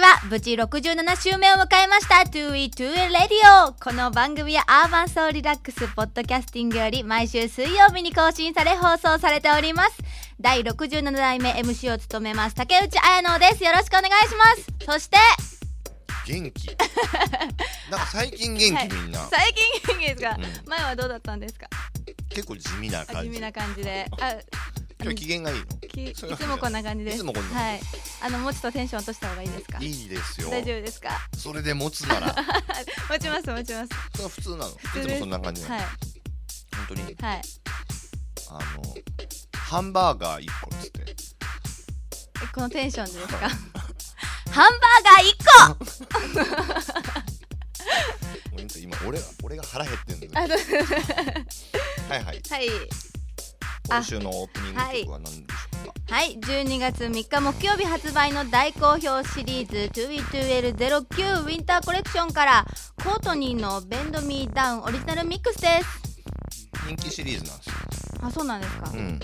ちは無事67週目を迎えました。To We To A Radio この番組はアーバンソーリラックスポッドキャスティングより毎週水曜日に更新され放送されております。第67代目 MC を務めます竹内彩乃です。よろしくお願いします。そして元気。なんか最近元気みんな、最近元気ですか、うん。前はどうだったんですか？結構地味なあ感じ。地味な感じで。あ今日機嫌がいいの。きいつもこんな感じです。いつもこんな感じ。はい。あのもうちょっとテンション落とした方がいいですか？いいですよ。大丈夫ですか？それで持つなら。持ちます持ちます。それは普通なの。いつもそんな感じはい。本当に。はい。あのハンバーガー1個っつって。えこのテンションでですか？ハンバーガー1ほ んと今俺が俺が腹減ってんだはいはい。はい今週のオープニング曲は何でしょうか、はい。12月3日木曜日発売の大好評シリーズ 2V2L09 ウィンターコレクションからコートニーのベンドミーダウンオリジナルミックスです。人気シリーズなんですよ。あそうなんですか、うん。うん。い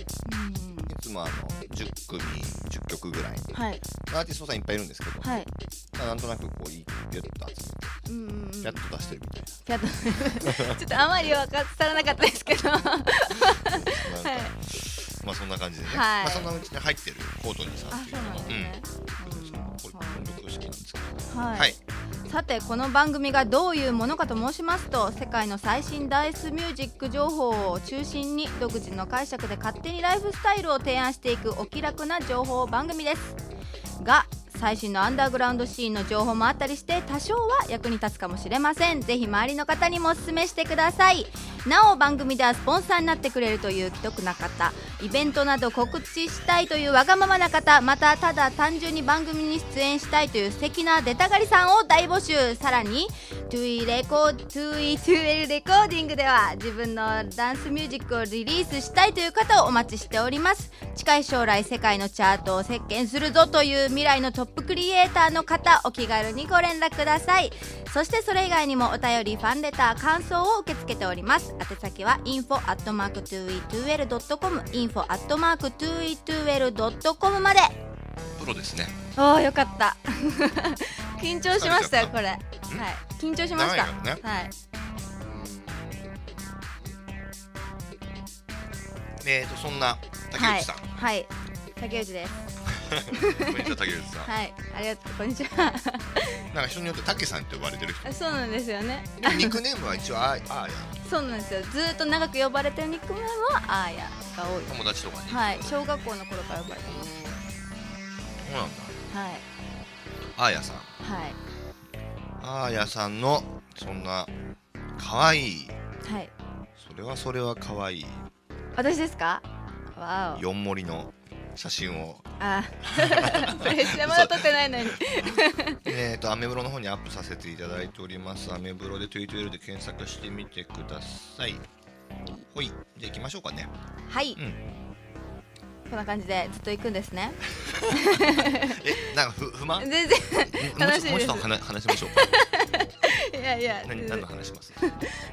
つもあの10組10曲ぐらいはい。アーティストさんいっぱいいるんですけど、はい。まあなんとなくこういいピュッと集めてやっと出してるみたいな、ちょっとあまり分からなかったですけど。なんか、まあそんな感じでね、はい。まあそんなうちに入ってるコートニーさんっていうのもなんですね、うなんですけど、はい、はいさてこの番組がどういうものかと申しますと世界の最新ダンスミュージック情報を中心に独自の解釈で勝手にライフスタイルを提案していくお気楽な情報番組です。が最新のアンダーグラウンドシーンの情報もあったりして多少は役に立つかもしれません。ぜひ周りの方にもお勧めしてください。なお番組ではスポンサーになってくれるという既得な方イベントなど告知したいというわがままな方またただ単純に番組に出演したいという素敵な出たがりさんを大募集さらに 2E レコー 2E2L レコーディングでは自分のダンスミュージックをリリースしたいという方をお待ちしております。近い将来世界のチャートを席巻するぞという未来のトップクリエイターの方お気軽にご連絡ください。そしてそれ以外にもお便りファンレター感想を受け付けております。宛先は info.2e2l.com info.2e2l.com まで。プロですね。おおよかった。緊張しましたよこれ。はい。緊張しました。ね。はい。えーとそんな竹内さん、はい、はい、竹内です。こんにちは竹内さん、はい。ありがとうこんにちは。なんか人によって竹さんって呼ばれてる人。あそうなんですよね。ニックネームは一応ああーや。そうなんですよ。ずーっと長く呼ばれてるニックネームはアーヤが多い。友達とかに。はい。小学校の頃から呼ばれてますそうなんだ。はい。あーやさん。はい。あーやさんのそんな可愛い。はい。それはそれは可愛い。私ですか？わお。四盛りの写真を。あ プレッシャーまだ撮ってないのに。えーとアメブロの方にアップさせていただいております。アメブロで TweetL で検索してみてください。ほい。じゃあ行きましょうかね。はい、うんこんな感じでずっと行くんですね。えなんかふ不満？全然。楽しいです。ともうちょっと話話しましょうか。いやいや。何何の話します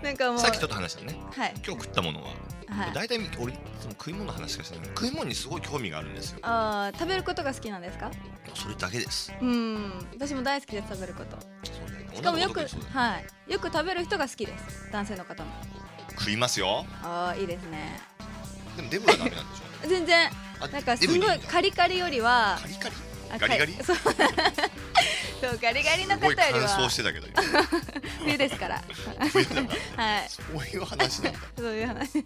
なんかもう。さっきちょっと話したね。はい。今日食ったものは。はい。大体俺いつも食い物の話しかしてない。食い物にすごい興味があるんですよ。あー食べることが好きなんですか？それだけです。うん。私も大好きです食べること。そしかもよくはい。よく食べる人が好きです。男性の方も。食いますよ。ああいいですね。でもデブはダメなんでしょ？全然。あなんかすごいカリカリよりはカリカリ？あガリガリ？かそう。そうガリガリの方よりは。燥してたけど今。冬ですから。冬だからはい。そういう話なんだ。そういう話。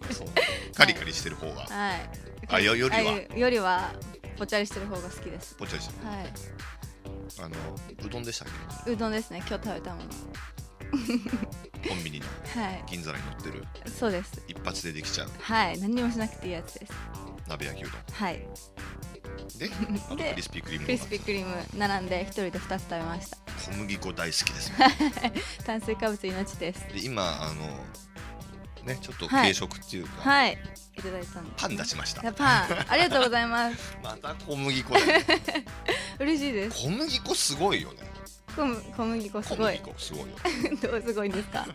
カリカリしてる方が。はい。あよよりは？あよりはぽっちゃりしてる方が好きです。ぽっちゃりしてるはい。あのうどんでしたっうどんですね。今日食べたもの。け コンビニの。はい。銀皿に乗ってる。そうです。一発でできちゃう。はい。何にもしなくていいやつです鍋焼きうどん。はい。で あとでクリスピークリームクリスピークリーム並んで一人で2つ食べました。小麦粉大好きです 炭水化物命です。で今あのねちょっとはい。軽食っていうか、はい。いただいたんで。パン出しました。パン。ありがとうございます。また小麦粉嬉しいです。小麦粉すごいよね。小麦粉す小ごい。麦粉すごいよ。どうすごいんですか？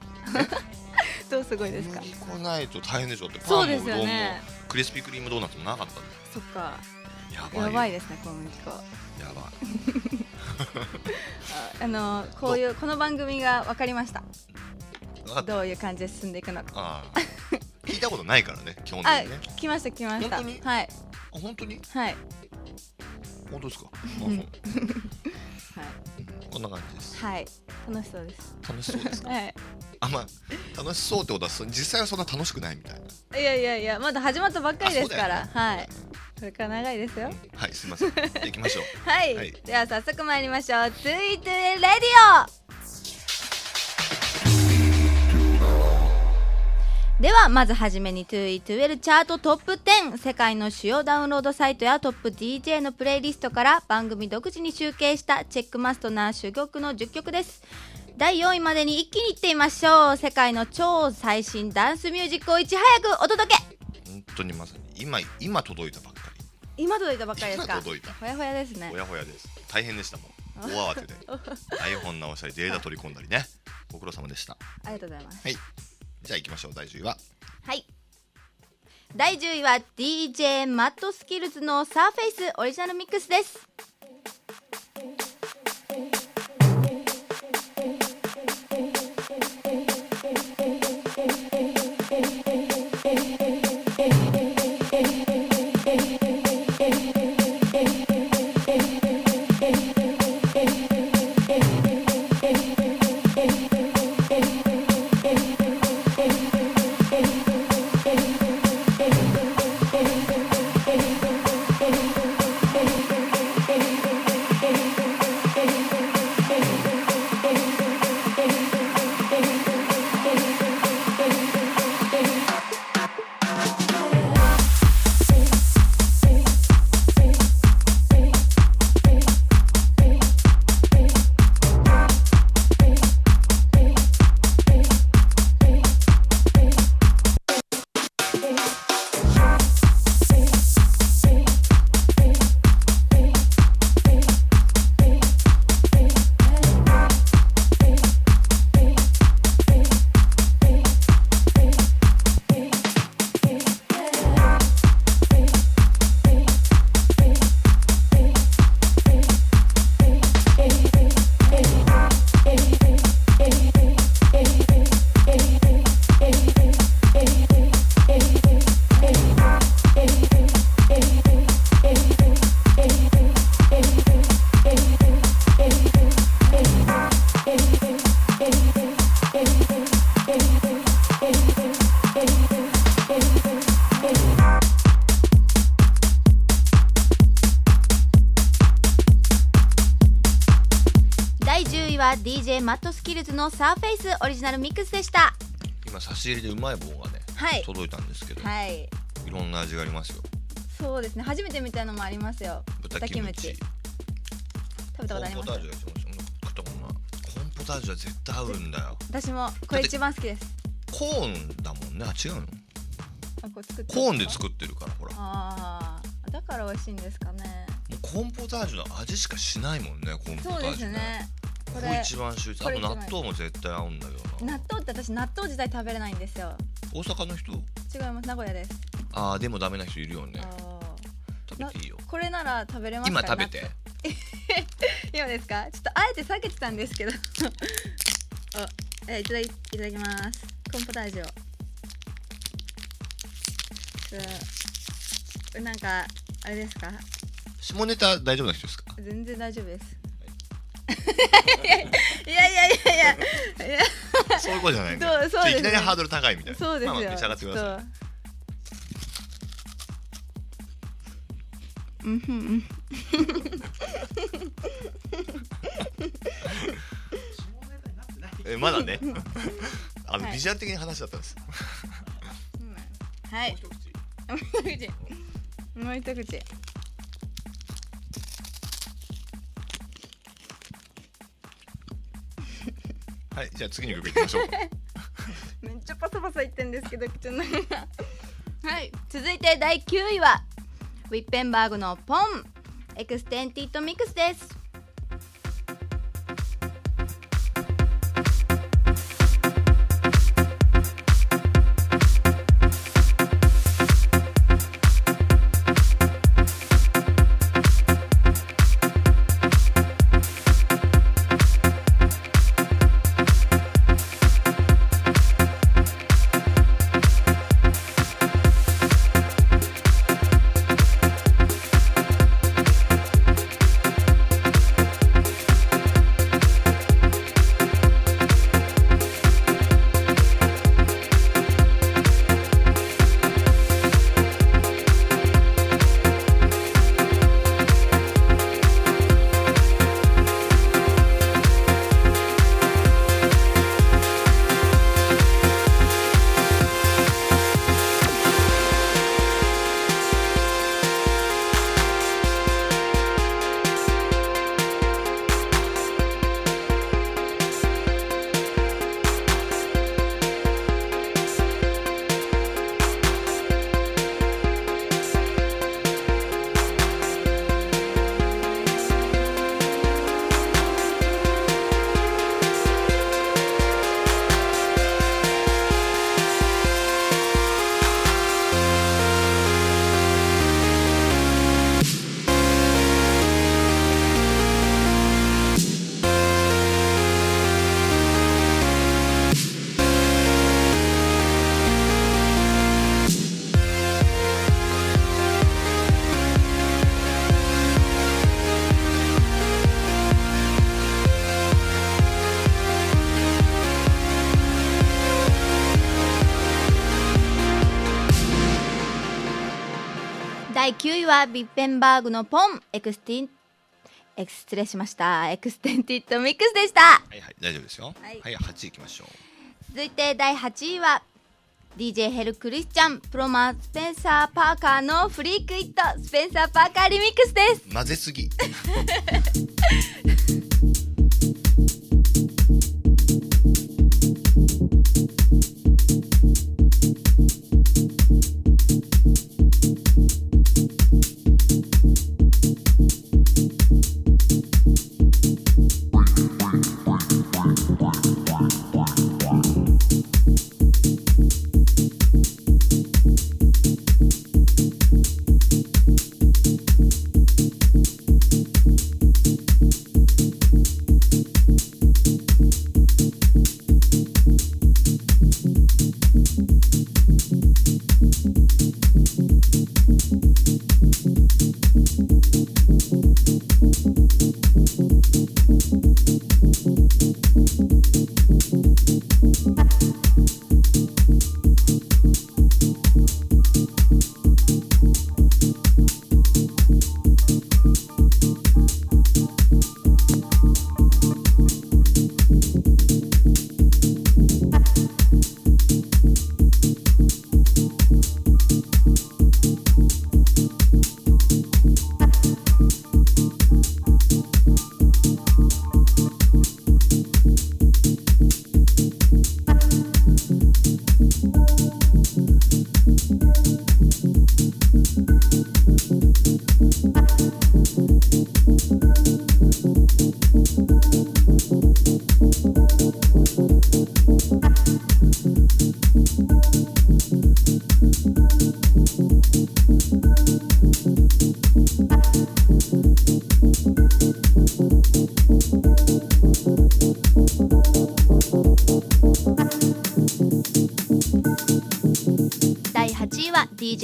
どうすごいですか？小麦粉ないと大変でしょ。ってパンも。そうですよねクリスピークリームドーナツもなかったんだよそっか。やばいやばいですね小麦粉。やばい。ああのこういうこの番組が分かりました。どういう感じで進んでいくのか。聞いたことないからね 基本的あにね。来ました来ました。はい。あ本当に？はい。本当ですか？こんな感じです。はい。楽しそうです。楽しそうですか？はい。あまあ楽しそうってことはそ実際はそんな楽しくないみたいな。いやいやいやまだ始まったばっかりですから、あそうだよはい。これから長いですよ。はいすみません。行きましょう。はい、はい。では早速参りましょう「ツイトゥレディオ」ではまずはじめに 2E12 チャートトップ10世界の主要ダウンロードサイトやトップ DJ のプレイリストから番組独自に集計したチェックマストな珠玉の10曲です。第4位までに一気にいってみましょう。世界の超最新ダンスミュージックをいち早くお届け。本当にまさに今今届いたばっか今届いたばっかりですか？今届いた。ほやほやですね。りほやほやです。大変でしたもん。大慌てで。台本直したりデータ取り込んだりね。ご苦労様でした。ありがとうございます。はいじゃあ行きましょう第10位は。はい。第10位は DJ マットスキルズのサーフェイスオリジナルミックスです。スオリジナルミックスでした。今差し入れでうまい棒がねはい。届いたんですけど、はい。い、ろんな味がありますよ。そうですね。初めて見たのもありますよ。豚キムチ。食べたことあります？コーンポタージュが一番食ったことない。コーンポタージュは絶対合うんだよ。私もこれ一番好きです。コーンだもんね。あ違うの？コーンで作ってるからほら。もああだから美味しいんですかね。うコーンポタージュの味しかしないもんねコーンポタそうですージュね。ねこれこれ一番秀逸あこと納豆も絶対合うんだけどな。納豆って私納豆自体食べれないんですよ。大阪の人？違います。名古屋です、ああでもダメな人いるよね。あ食べていいよ。ーこれなら食べれますか？今食べて。今ですか？ちょっとあえて避けてたんですけど。あえいただきいただきます。コーンポタージュを。うんなんかあれですか？下ネタ大丈夫な人ですか？全然大丈夫ですいやいやいやいや。そういうことじゃないそうそうですね。いきなりハードル高いみたいな。そうですよ、召し上がってください。うんふんうん。えまだね。あの、はい。ビジュアル的に話だったんです。はい。もう一口。もう一口はいじゃあ次の曲いきましょうか。めっちゃパサパサいってんですけど口の中がはい続いて第9位は Wippenberg の Pong Extended Mix です10位は Wippenberg の Pong エクスティンエク失礼しました Extended Mix でしたはいはい大丈夫ですよはいはい、8位いきましょう続いて第8位は DJ ヘルクリスチャンプロマスペンサー・パーカーのフリークイットスペンサー・パーカーリミックスです混ぜすぎ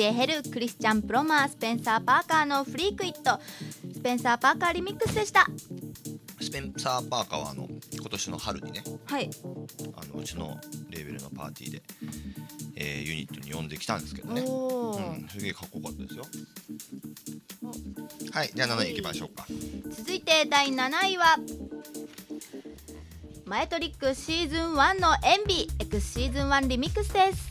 ヘルクリスチャン・プロマースペンサー・パーカーのフリークイット。スペンサー・パーカーリミックスでした。スペンサー・パーカーはあの今年の春にねはい。あのうちのレーベルのパーティーで、えーユニットに呼んできたんですけどね。うん、すげえかっこよかったですよ。はいじゃあ7位いきましょうか。続いて第7位はマエトリックシーズン1のエンビ。エクスシーズン1リミックスです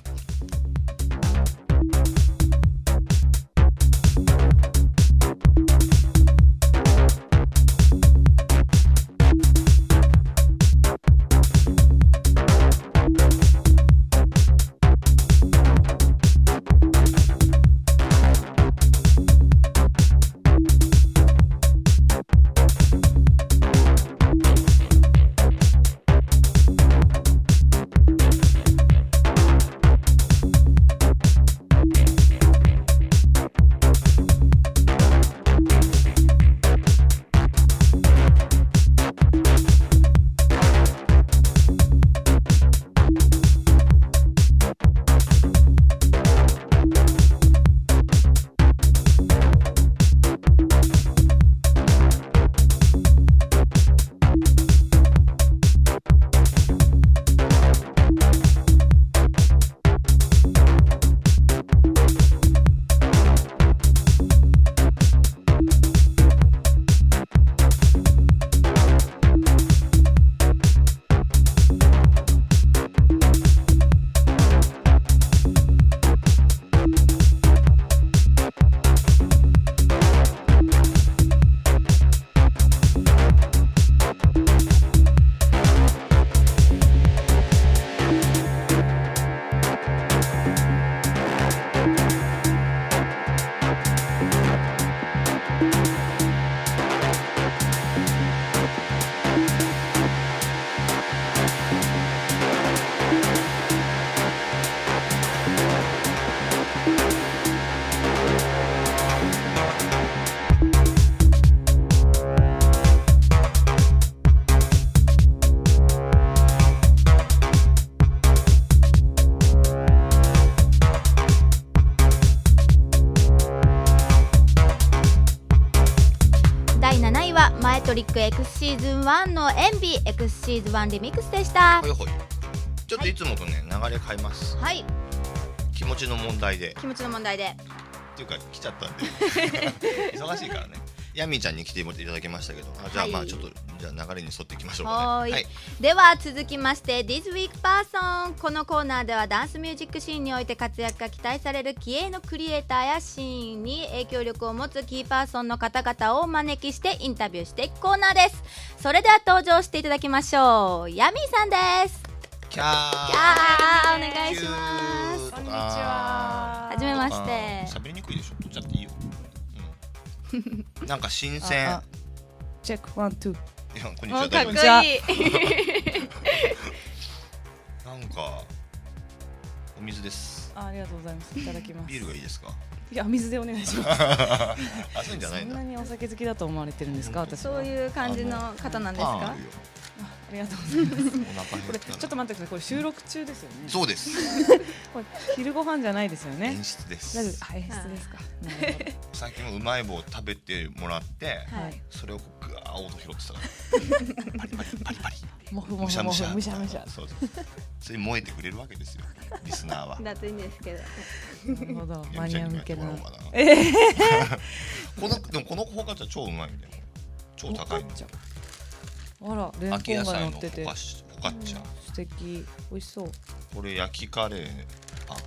のエンビエクスシーズン1リミックスでした。ほいほい。ちょっとい。つもとね流れ変えます。はい。気持ちの問題で。気持ちの問題で。っていうか来ちゃったんで。忙しいからね。ヤミーちゃんに来ていただきましたけど。あじゃあはい。まあちょっとじゃあ流れに沿っていきましょうかはーい。ねはい。では続きまして This Week Person このコーナーではダンスミュージックシーンにおいて活躍が期待される気鋭のクリエイターやシーンに影響力を持つキーパーソンの方々をお招きしてインタビューしていくコーナーです。それでは登場していただきましょう。ヤミーさんです。キャー。キャーお願いします。こんにちははじめまして。喋りにくいでしょ取っちゃっていいよ、うん、なんか新鮮。チェックワンツーいやこんにちもうかっこいい なんかお水です。あありがとうございます。いただきます。ビールがいいですか？いや水でお願いします。あそういうんじゃないそんなにお酒好きだと思われてるんですか私は。そういう感じの方なんですか？パンあるよありがとうございます。お腹これちょっと待ってください。これ収録中ですよね。そうです。これ昼ご飯じゃないですよね。演出です。あ演出ですか。最近もうまい棒食べてもらってはい。それをこうぐわー音拾ってたから。パリパリパリパリ。もふもむしゃむしゃ。ふもふむしゃむしゃ。そうそ燃えてくれるわけですよ。リスナーは。だといいんですけど。なるほど。マニア向けなやみちゃん。にもやってもらおうかな。え えこのでもこのホカチャ超うまいんだよ超高いの。ちゃあらレン秋コンが野菜のホ乗っててカシホカチャ素敵。美味しそう。これ焼きカレーパン。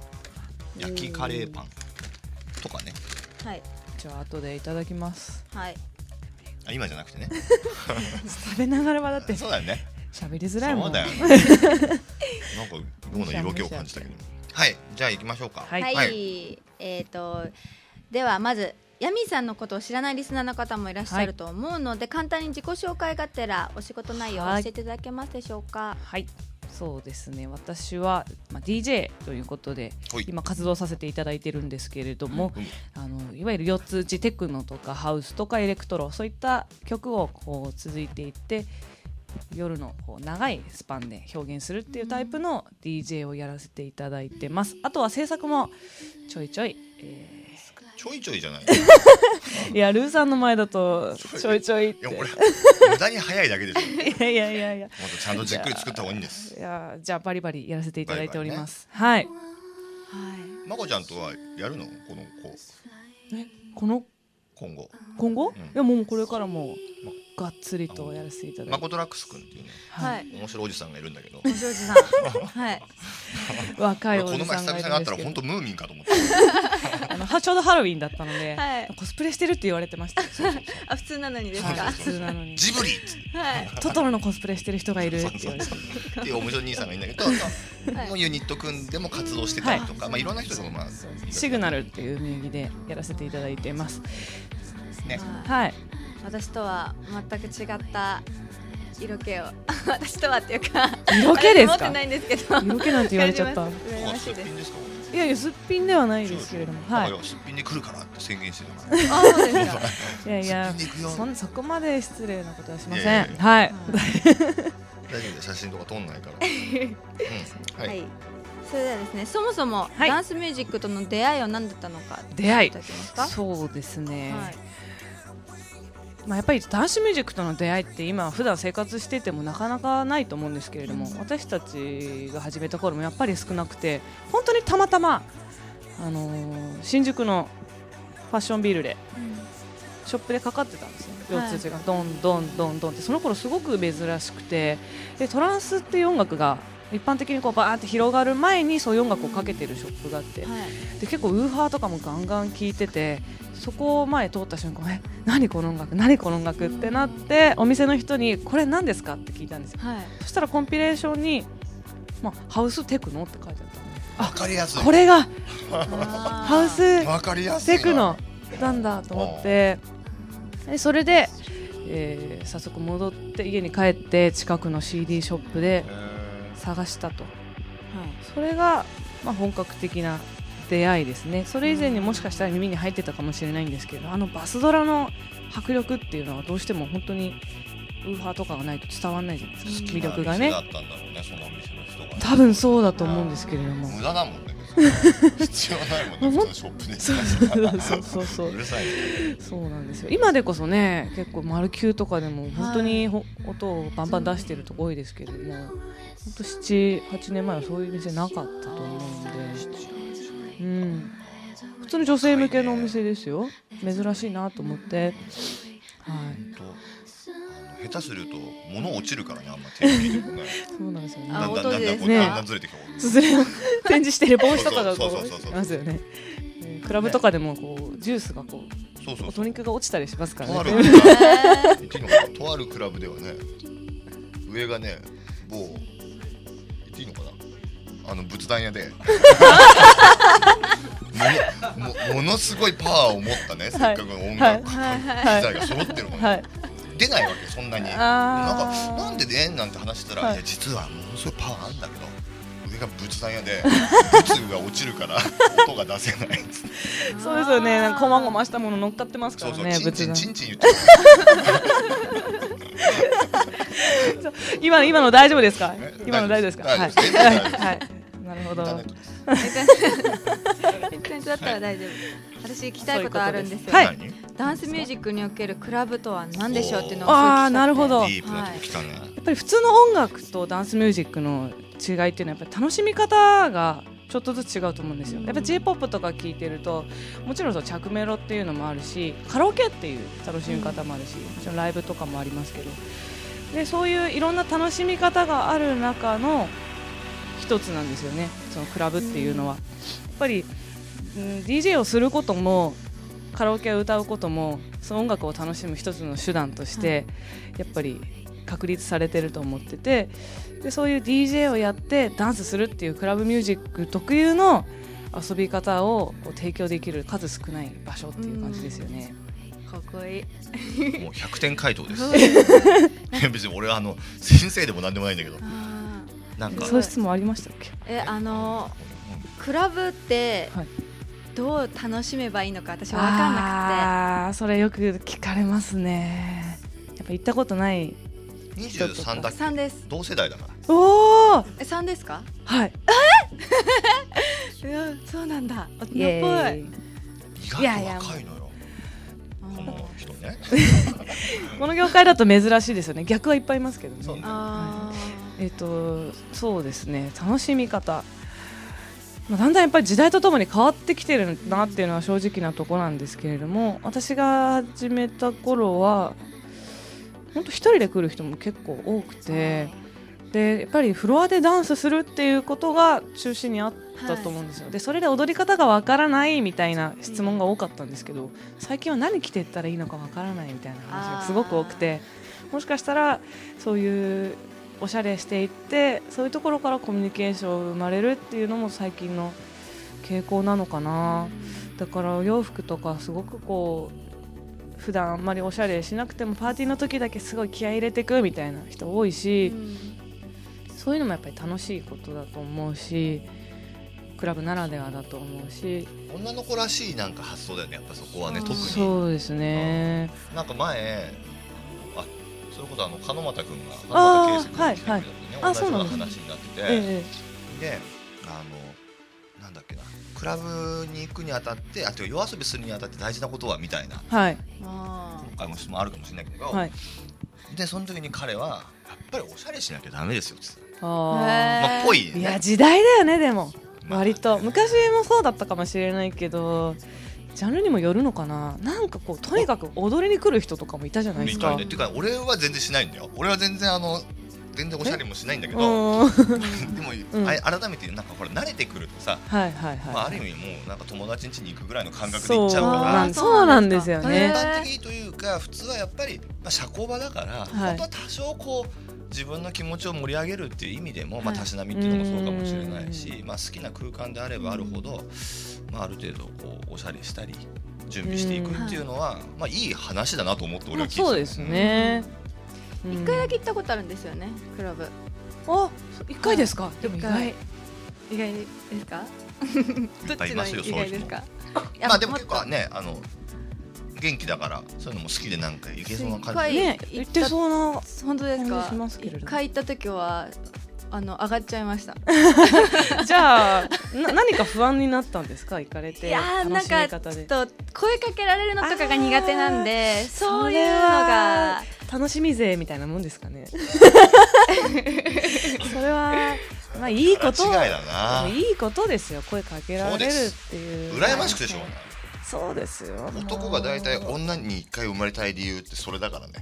焼きカレーパン。とかね。はい。じゃあ後でいただきます。はい。あ今じゃなくてね。食べながらはだって。そうだよね。喋りづらいもん。そうだよね。なんか妙な色気を感じたけど。はい。じゃあ行きましょうか。はい。はい、えっ、とではまずヤミーさんのことを知らないリスナーの方もいらっしゃると思うので、簡単に自己紹介がてらお仕事内容を教はいえていただけますでしょうか？はい。そうですね。私は、まあ、DJ ということで今活動させていただいてるんですけれども、うんあのいわゆる4つ打ちテクノとかハウスとかエレクトロそういった曲をこう続いていって夜のこう長いスパンで表現するっていうタイプの DJ をやらせていただいてます。あとは制作もちょいちょい、えちょいちょいじゃない。ー いやルーさんの前だとちょいちょいって。いや俺無駄に早いだけでしょ。も いやいやいやいや。っとちゃんとじっくり作った方がいいんです。いやじゃあバリバリやらせていただいております、はい。はい。まこちゃんとはやるの？この子。えこの？今後。今後、ん。いやもうこれからも。うがっつりとやらせていただいて。まこトラックスくんっていうねはい。面白いおじさんがいるんだけど。お嬢司さん。はい。若いおこの前じさんがい久々に会ったら本当ムーミンかと思って あのはちょうどハロウィンだったので、はい。コスプレしてるって言われてました。あ普通なのにですか？はいは普通なのに。ジブリ！っつってい。トトロのコスプレしてる人がいるってそう言われてそうっていう面白い兄さんがいるんだけど、はい。のユニット組んでも活動してたりとか、い。まあいろんな人がまあシグナルっていう名義でやらせていただいてます。ね。はい私とは全く違った色気を。私とはっていうか色気ですか？持ってないんですけど。色気なんて言われちゃった。羨ましいです。すっぴんです。かいやいやすっぴんではないですけれども。はい。すっぴんで来るからって宣言してたから。あそうですか。いやいやそんそこまで失礼なことはしません。いやいやいや。はい。大丈夫で写真とか撮んないから、うん、は、はい。い、それではですねそもそもはい。ダンスミュージックとの出会いは何だったのか。出会い。そうですね、はいまあ、やっぱりダンスミュージックとの出会いって今普段生活しててもなかなかないと思うんですけれども私たちが始めた頃もやっぱり少なくて本当にたまたま、あのー新宿のファッションビルでショップでかかってたんですねはい。四つ打ちがどんどんどんどんって。その頃すごく珍しくてでトランスっていう音楽が一般的にこうバーって広がる前にそういう音楽をかけてるショップがあってはい。で結構ウーハーとかもガンガン聴いててそこを前通った瞬間え何この音楽 何この音楽ってなってお店の人にこれ何ですかって聞いたんですよ。はい。そしたらコンピレーションに、まあ、ハウステクノって書いてあったんでわかりやすい。これがハハウステクノなんだと思ってでそれで、えー早速戻って家に帰って近くの CD ショップでえ探したと。それが、まあ、本格的な出会いですね。それ以前にもしかしたら耳に入ってたかもしれないんですけどあのバスドラの迫力っていうのはどうしても本当にウーハーとかがないと伝わらないじゃないですか。ー魅力がね。多分そうだと思うんですけれども。無駄だもんね 必要ないもんね普通のショップで そうそうそうそう。うるさいね。そうなんですよ。今でこそね結構マルキューとかでも本当にほ音をバンバン出してるとこ多いですけれども本当78年前はそういう店なかったと思うんで。うん。普通に女性向けのお店ですよ。珍しいなと思って。はい。と下手すると物落ちるからねあんま手に入れてもね。そうなんですよね。あだんだんだんだんこう音ですね。だんだんずれてきたすずれを展示してる帽子とかがこそうそうそうそうう。いますよね。えークラブとかでもこうジュースがこそうそうう。トニックが落ちたりしますからとあるね。とあるクラブではね。上がね某言っていいのかな？あの仏壇屋で。ものもものすごいパワーを持ったねせっかくの音楽機材が揃ってるのに、はい。出ないわけそんなに。なんかなんでね？なんて話したら、はい。い、や実はものすごいパワーあるんだけど上が仏壇屋で 仏が落ちるから音が出せないそうですよね。こまごましたもの乗っかってますかそうそう、らねチンチンチンチン言っちゃ 今今の大丈夫ですか？え今の大丈夫ですか？大はい。はい。なるほど。うインだったら大丈夫。私聞きたいことあるんですよ。はい。何ダンスミュージックにおけるクラブとは何でしょうっていうのをあーなるほど。ディープなとこ来たね、やっぱり普通の音楽とダンスミュージックの違いっていうのはやっぱり楽しみ方がちょっとずつ違うと思うんですよ。やっぱ J−POP とか聞いてるともちろんその着メロっていうのもあるしカラオケっていう楽しみ方もあるし、もちろんライブとかもありますけど。でそういういろんな楽しみ方がある中の一つなんですよね。そのクラブっていうのは。やっぱり、うん、DJ をすることもカラオケを歌うこともその音楽を楽しむ一つの手段として、やっぱり確立されてると思っててでそういう DJ をやってダンスするっていうクラブミュージック特有の遊び方をこう提供できる数少ない場所っていう感じですよね。かっこいい。もう100点回答です。別に俺はあの先生でもなんでもないんだけど。あなんか。そういう質問ありましたっけ？ーえあのクラブってはい。どう楽しめばいいのか私分かんなあーそれよく聞かれますね。やっぱ行ったことない23だっくてけ3です。同世代だから。おおえ3ですか？はい。うん そうなんだ。大人っぽい。意いやいや外と若いのよ。この人ね。この業界だと珍しいですよね。逆はいっぱいいますけどね。そう。ねあえっ、とそうですね。楽しみ方、まあ、だんだんやっぱり時代とともに変わってきてるなっていうのは正直なところなんですけれども私が始めた頃は本当一人で来る人も結構多くてでやっぱりフロアでダンスするっていうことが中心にあったと思うんですよ、でそれで踊り方がわからないみたいな質問が多かったんですけど最近は何着ていったらいいのかわからないみたいな話がすごく多くてもしかしたらそういうおしゃれしていってそういうところからコミュニケーション生まれるっていうのも最近の傾向なのかな。だからお洋服とかすごくこう普段あんまりおしゃれしなくてもパーティーの時だけすごい気合い入れてくみたいな人多いーし、うんそういうのもやっぱり楽しいことだと思うしクラブならではだと思うし。女の子らしいなんか発想だよねやっぱそこはねうん特に。そうですね。なんか前あそれこそあの鹿俣君が鹿俣圭介君が来てくれた時にねはいはい。同じような話になってて、えであのなんだっけなクラブに行くにあたってあと夜遊びするにあたって大事なことはみたいなえはい。あ今回も質問あるかもしれないけど、はい。でその時に彼はやっぱりおしゃれしなきゃダメですよっつって。あまあぽいよーいやね時代だよねでも。まあ。割と。昔もそうだったかもしれないけどジャンルにもよるのかな。なんかこうとにかく踊りに来る人とかもいたじゃないですか。みたいね。っていうか俺は全然しないんだよ。俺は全然あの全然おしゃれもしないんだけど。うん。は いでも、うん。あ改めてなんかほら慣れてくるとさ、はいはい、まあ、ある意味もうなんか友達ん家に行くぐらいの感覚で行っちゃうかならんそうなんですよへね一般的というか普通はやっぱり、まあ、社交場だから、い。本当は多少こう自分の気持ちを盛り上げるっていう意味でも、まあ、はい。たしなみっていうのもそうかもしれないし、うまあ、好きな空間であればあるほど、まあ、ある程度こうおしゃれしたり準備していくっていうのは、まあ、いい話だなと思って俺は聞いてたそうですね、ー一回だけ行ったことあるんですよねクラブ。あ一回ですか、でも意一外回。意外ですか？どっちの意外ですか？まあでも結構ねあの元気だからそういうのも好きでなんかいけそうな感じ。はいね言ってそうな本当ですか？感じしますけれど一回行った時はあの上がっちゃいました。じゃあな何か不安になったんですか？行かれていやーなんかちょっと声かけられるのとかが苦手なんでーそういうのが。楽しみ勢みたいなもんですかね？それはまあいいこと。間違いだな。いいことですよ。声かけられるっていう。羨ましくてしょうそうですよ。男が大体女に一回生まれたい理由ってそれだからね。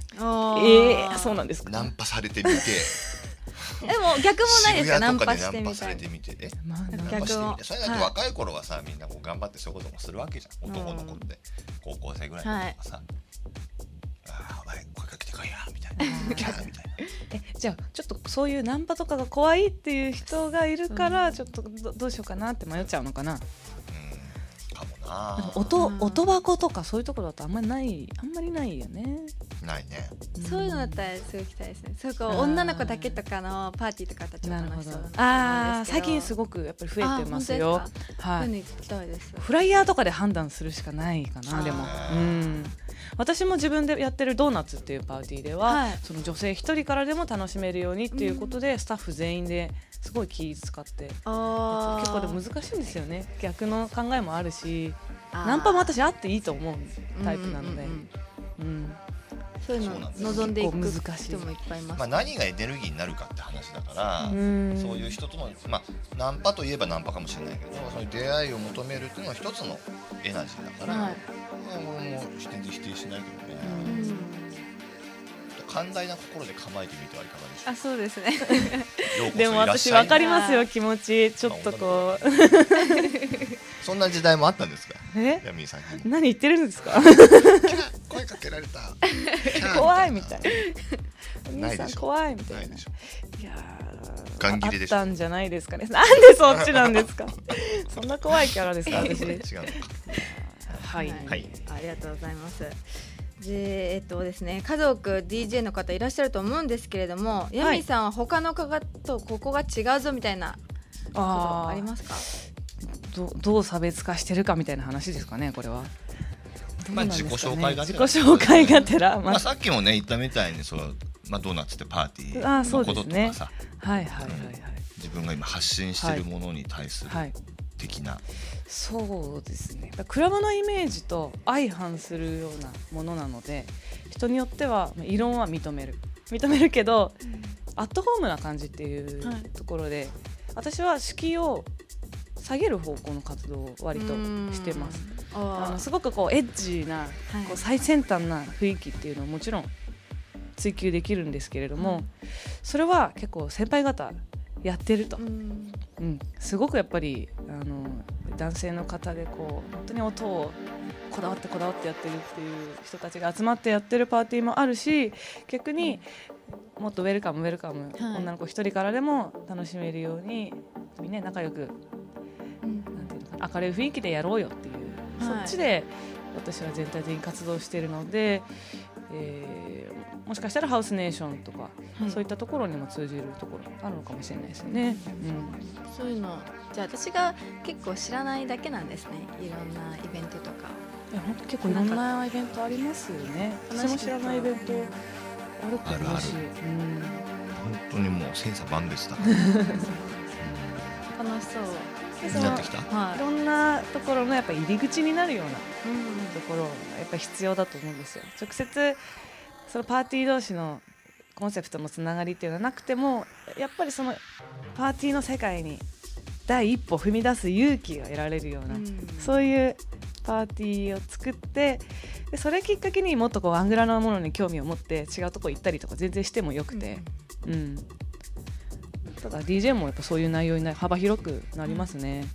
ええそうなんですか？ナンパされてみて でも逆もないですか？ナンパしてみたいてみてえまあナン逆パしてみもてそれだってはい。若い頃はさみんなこう頑張ってそういうこともするわけじゃん。男の子って。高校生ぐらいの子がさ。ああお前声かけてこいやみたいな。キャーみたいな。えじゃあちょっとそういうナンパとかが怖いっていう人がいるからちょっとどどうしようかなって迷っちゃうのかな？音うん。音箱とかそういうところだとあんまりないあんまりないよね。ないね。そういうのだったらすごい行きたいですねそうこう女の子だけとかのパーティーとかだったらちょっとなるほど楽しそうだあなあ最近すごごくやっぱり増えてますよ。はいそうい。うの行きたいです。フライヤーとかで判断するしかないかなでも。うん。私も自分でやってるドーナツっていうパーティーでは、はい。その女性一人からでも楽しめるようにっていうことで、スタッフ全員ですごい気使って。あー。結構でも難しいんですよね。逆の考えもあるしナンパも私あっていいと思うタイプなので、うんそういうのそうなんです望んでいく結構難しい人もいっぱいいますまあ何がエネルギーになるかって話だからうん。そういう人とのまあナンパといえばナンパかもしれないけどそういう出会いを求めるっていうのは一つのエナジーだから、はい。まあ俺も否定否定しないけどね、寛大な心で構えてみてはいかがでしょあそうですね。でも私分かりますよ気持ち。ちょっとこう。そんな時代もあったんですか？え？ヤミーさんに。何言ってるんですか？声かけられた。怖いみたいお兄さんないでしょ怖いみたいな。ないやーガン切れでしょ。あったんじゃないですかね。なんでそっちなんですか？そんな怖いキャラですか私。違うはい、はい。ありがとうございますでえっとですね家族 DJ の方いらっしゃると思うんですけれども、ヤミーさんは他の方とここが違うぞみたいなことありますか？どどう差別化してるかみたいな話ですかねこれは。どうなんですかね？まあ自己紹介がてら。自己紹介がてら、ままあ、さっきもね言ったみたいにそう、まあ、ドーナツってパーティあーのこととそうですね。かさ、はいはいはいはい。自分が今発信してるものに対するはい。的な、そうですね。クラブのイメージと相反するようなものなので人によってはまあ異論は認める。認めるけどアットホームな感じっていうはいところで、私は敷居を下げる方向の活動を割としてます。ああのすごくこうエッジな、はい。こう最先端な雰囲気っていうのはもちろん追求できるんですけれども、はいそれは結構先輩方やってると、うん。うん、すごくやっぱりあの男性の方でこう本当に音をこだわってこだわってやってるっていう人たちが集まってやってるパーティーもあるし逆にもっとウェルカムウェルカム、はい。女の子一人からでも楽しめるようにみんな仲良くうん。なんていうの明るい雰囲気でやろうよっていう、はいそっちで私は全体的に活動しているので、えーもしかしたらハウスネーションとか、はい。そういったところにも通じるところあるのかもしれないですよね。そういうの。じゃあ私が結構知らないだけなんですね。いろんなイベントとか。いや本当結構いろんなイベントありますよね。話私も知らないイベントあると思うし、あるうん本当にもう千差万別だ。楽しそう。でそのなってきた？はいろんなところのやっぱ入り口になるようなうん。ところがやっぱ必要だと思うんですよ。直接そのパーティー同士のコンセプトのつながりっていうのはなくてもやっぱりそのパーティーの世界に第一歩踏み出す勇気が得られるような、うん。そういうパーティーを作ってでそれきっかけにもっとこうアングラなものに興味を持って違うとこ行ったりとか全然してもよくて、うん。ただ DJ もやっぱそういう内容にな幅広くなりますね。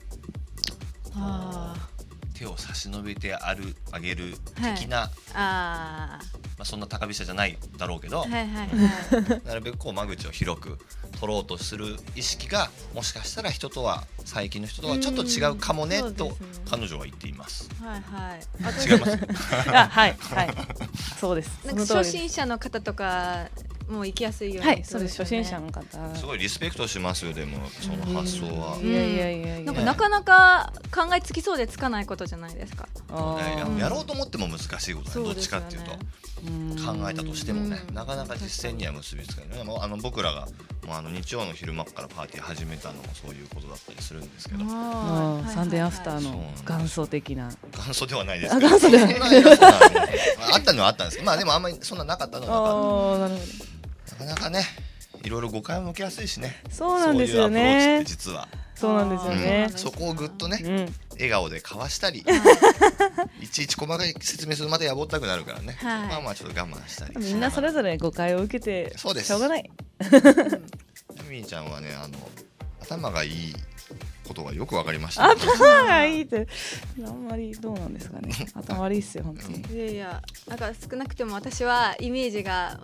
あ手を差し伸べてあるあげる的な、ー。あまあ、そんな高飛車じゃないだろうけど、ーはいはいはい。なるべくこう間口を広く取ろうとする意識がもしかしたら人とは最近の人とはちょっと違うかもねと彼女は言っています。はいはい。違います？あはいはい。そうです。なんか初心者の方とかもう行きやすいようにはいそうです初心者の方。すごいリスペクトしますよでもその発想は。いやいやいや。なんかなかなか考えつきそうでつかないことじゃないですか。やろうと思っても難しいことね。どっちかっていうと。うん。考えたとしてもね。うん。なかなか実践には結びつかない。もうあの僕らがもうあの日曜の昼間からパーティー始めたのもそういうことだったりするんですけど。サンデーアフターの元祖的な。元祖ではないですあけど。元祖であったのはあったんですけど。まあでもあんまりそんななかったのはなかっああなるほたなかなかねいろいろ誤解を向けやすいしね。そうなんですよそういうアプローチっねて実は、そうなんですようん。ねそこをぐっとねうん。笑顔で交わしたり いちいち細かい説明するまでやぼったくなるからね、はい。まあまあちょっと我慢したりみんなそれぞれ誤解を受けてそうです。しょうがない。みーちゃんはねあの頭がいいことがよくわかりました、頭がいいって。あんまりどうなんですかね。頭悪いっすよ本当に。いやいやなんか少なくても私はイメージが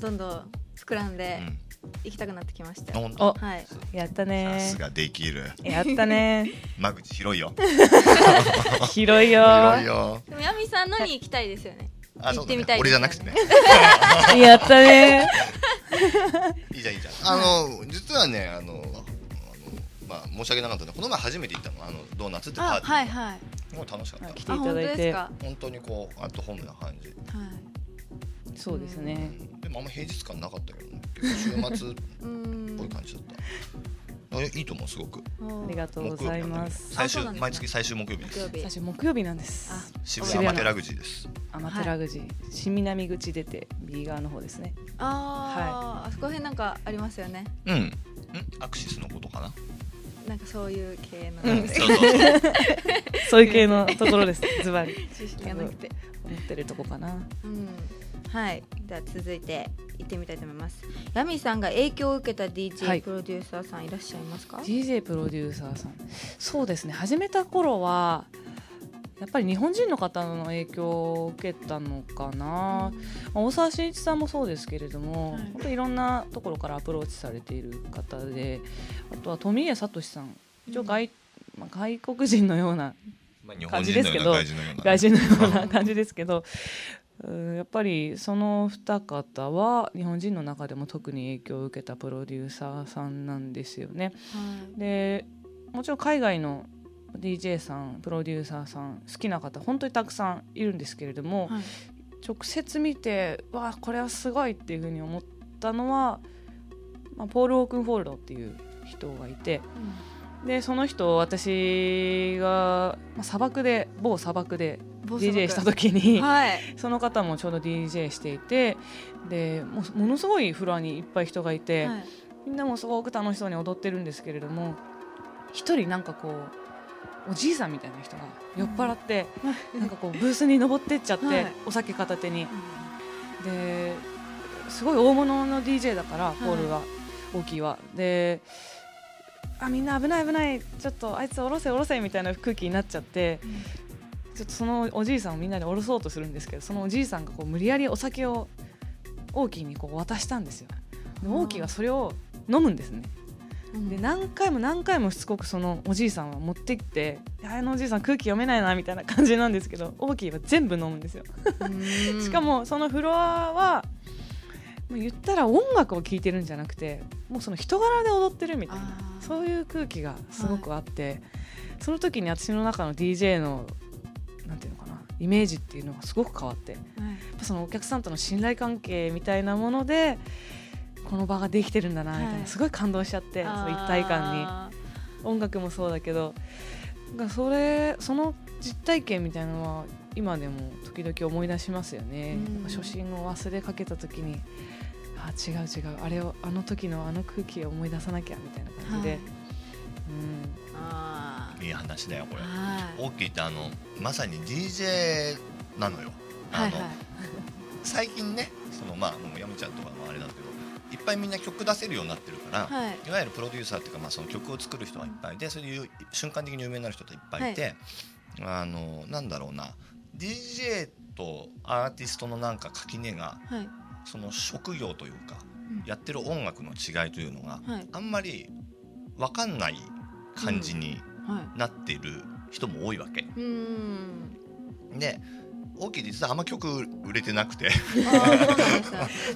どんどん膨らんでうん。行きたくなってきました。おはい。やったさねすができる。やったね。間口広いよ。広いよ。広いよ。でもヤミさんのに行きたいですよね。あ行ってみたい俺じゃなくてね。やったね。いいじゃんいいじゃん。あの実はねあのあのまあ申し訳なかったんだこの前初めて行ったの。あのドーナツってパーあティーはいはい。もう楽しかった。来ていただいて。ですか？本当にこうアットホームな感じ、はい。そうですね。うん。でもあんま平日感なかったけどね。結構週末っぽい感じだった。あいいと思うすごく。おありがとうございます。最終ね。毎月最終木曜日です。木曜日。最初木曜日なんです。あ渋谷アマテラ口です。アマテラ口新南口出て右側の方ですね。あー、あそこら辺なんかありますよね。うん。ん？アクシスのことかななんかそういう系の、うん そうそう。いう系のところです。ズバリ。知識がなくて。思ってるとこかな。うん。はい。では続いて行ってみたいと思います。ヤミさんが影響を受けたは DJ い。プロデューサーさんいらっしゃいますか、DJ プロデューサーさん。そうですね。始めた頃はやっぱり日本人の方の影響を受けたのかな、まあ大沢慎一さんもそうですけれども、はい。本当いろんなところからアプローチされている方であとは富家聡さん。一応外,、まあ、外国人のような感じですけどな外人のような外人のような感じですけどうんやっぱりその二方は日本人の中でも特に影響を受けたプロデューサーさんなんですよね。はい。でもちろん海外の DJ さんプロデューサーさん好きな方本当にたくさんいるんですけれども、はい。直接見てわあこれはすごいっていうふうに思ったのは、まあ、ポール・オークンフォールドっていう人がいてでその人私が、まあ、砂漠で某砂漠でうん DJ した時に、はい。その方もちょうど DJ していてでもうものすごいフロアにいっぱい人がいて、はい。みんなもすごく楽しそうに踊ってるんですけれども一人なんかこうおじいさんみたいな人が酔っ払って、なんかこうブースに登ってっちゃって、はい。お酒片手に。ですごい大物の DJ だからポールは、大きいは。であみんな危ない危ないちょっとあいつ降ろせ降ろせみたいな空気になっちゃって、ちょっとそのおじいさんをみんなで降ろそうとするんですけどそのおじいさんがこう無理やりお酒を大きいにこう渡したんですよ。で大きいがそれを飲むんですね。うんで何回も何回もしつこくそのおじいさんは持ってきて「あのおじいさん空気読めないな」みたいな感じなんですけど 大きいは全部飲むんですよ。うん。しかもそのフロアはもう言ったら音楽を聴いてるんじゃなくてもうその人柄で踊ってるみたいなそういう空気がすごくあって、その時に私の中の DJ のなんていうのかなイメージっていうのがすごく変わってはい。ぱそのお客さんとの信頼関係みたいなものでこの場ができてるんだなみたいな、はいすごい感動しちゃってその一体感に。あ音楽もそうだけどなそれその実体験みたいなのは今でも時々思い出しますよね、うん。初心を忘れかけた時にあ違う違うあれをあの時のあの空気を思い出さなきゃみたいなー感じで、はい。あいい話だよこれ。ーはい。大きいってあのまさに DJ なのよ。あの、はい。はい最近ねそのまあもうやむちゃんとかもあれだけどいっぱいみんな曲出せるようになってるから、はい。いわゆるプロデューサーっていうか、まあ、その曲を作る人がいっぱいいてそういう瞬間的に有名になる人がいっぱいいて、あのなんだろうな DJ とアーティストのなんか垣根がはい。その職業というか、うん。やってる音楽の違いというのがはい。あんまり分かんない感じにはい。なっている人も多いわけ。うーん。で大きい実はあんま曲売れてなくて。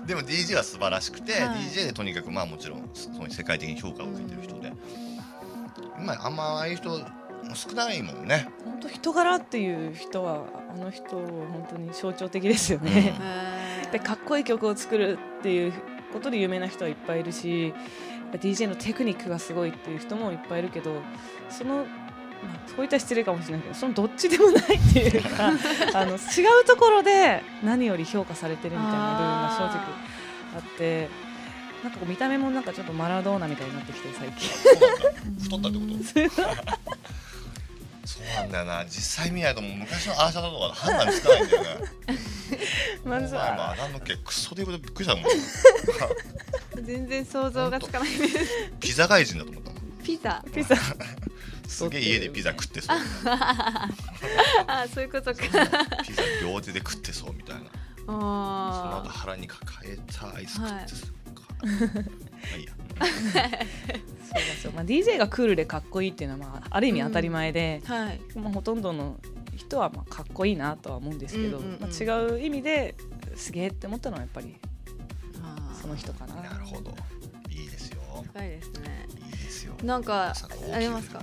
でも DJ は素晴らしくて、はい。DJ でとにかくまあもちろんその世界的に評価を受けてる人で。今あんまああいう人少ないもんね。本当人柄っていう人はあの人本当に象徴的ですよね。へー でかっこいい曲を作るっていうことで有名な人はいっぱいいるし DJ のテクニックがすごいっていう人もいっぱいいるけどその、まあ、そういったら失礼かもしれないけどそのどっちでもないっていうか あの違うところで何より評価されてるみたいな部分が正直あってなんかこう見た目もなんかちょっとマラドーナみたいになってきて最近。そうなんだ。太ったってこと？そうなんだよな。実際見ないともう昔のアーシャドとか判断つかないんだよね。まずはあらの毛クソで言うことびっくりしたもん。全然想像がつかないです。ピザ外人だと思った。ピザ。ピザすげえ家でピザ食ってそう。あそういうことか。ピザ両手で食ってそうみたいな。その後あ腹に抱えたアイス食ってそうか、まあいいやそうなんですよ、まあ、DJ がクールでかっこいいっていうのは、まあ、ある意味当たり前で、ーはい。まあ、ほとんどの人はまあかっこいいなとは思うんですけど、うんうんうん。まあ、違う意味ですげえって思ったのはやっぱりその人かな。なるほど。いいですよ。高いですね。いいですよ。なんかありますか？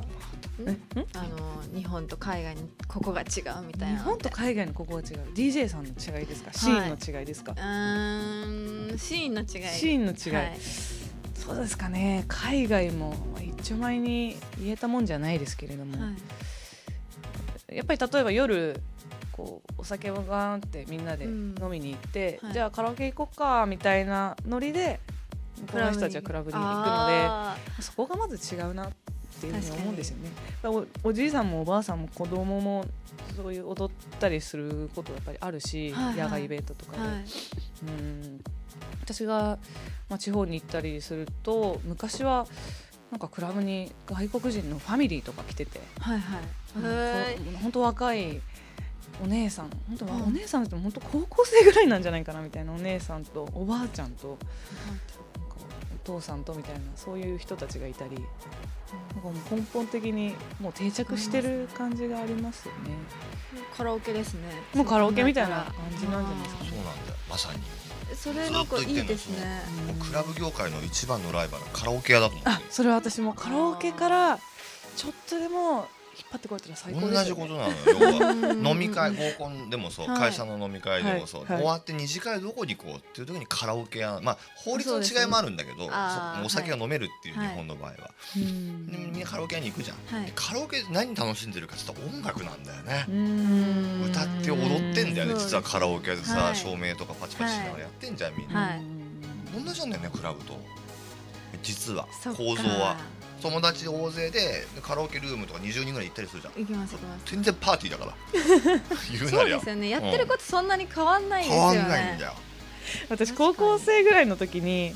あの日本と海外にここが違うみたいな。日本と海外のここは違う。DJ さんの違いですか、シーンの違いですか？うーんシーンの違い。シーンの違い、はい。そうですかね。海外もまあ一丁前に言えたもんじゃないですけれども、はい。やっぱり例えば夜こうお酒をガーンってみんなでうん。飲みに行って、はい。じゃあカラオケ行こっかみたいなノリでこの人たちはクラブに行くのであそこがまず違うな。っていうふうに思うんですよね。おおじいさんもおばあさんも子供もそういう踊ったりすることやっぱりあるし、はいはい。野外イベントとかで、ーはい。うん。私が、まあ、地方に行ったりすると昔はなんかクラブに外国人のファミリーとか来てて、はいはい。本当若いお姉さん。本当はうん。お姉さんって本当高校生ぐらいなんじゃないかなみたいなお姉さんとおばあちゃんとお父さんとみたいなそういう人たちがいたりなんかもう根本的にもう定着してる感じがありますよね。カラオケですね。もうカラオケみたいな感じなんじゃないですかそうなんだよまさに。それなんかいいですね。クラブ業界の一番のライバルはカラオケ屋だと思ってあそれは私もカラオケからちょっとでも引っ張ってこいったら最高ね、同じことなのよ。飲み会うん合コンでもそう、はい。会社の飲み会でもそう、はい。はい。終わって二次会どこに行こうっていう時にカラオケ屋まあ法律の違いもあるんだけど、ねお酒が飲めるっていうはい日本の場合は、うん。でみんなカラオケ屋に行くじゃん、カラオケで何楽しんでるかって言ったら音楽なんだよね。う、ん。歌って踊ってんだよねうん実はカラオケでさ、はい。照明とかパチパチしながらやってんじゃんみんな、はい。同じなんだよねクラブと。実は構造は友達大勢でカラオケルームとか20人ぐらい行ったりするじゃん。行きます行きます。全然パーティーだから。言うなりゃ。そうですよね。やってることそんなに変わんないです変よね。わんないんだよ。私高校生ぐらいの時に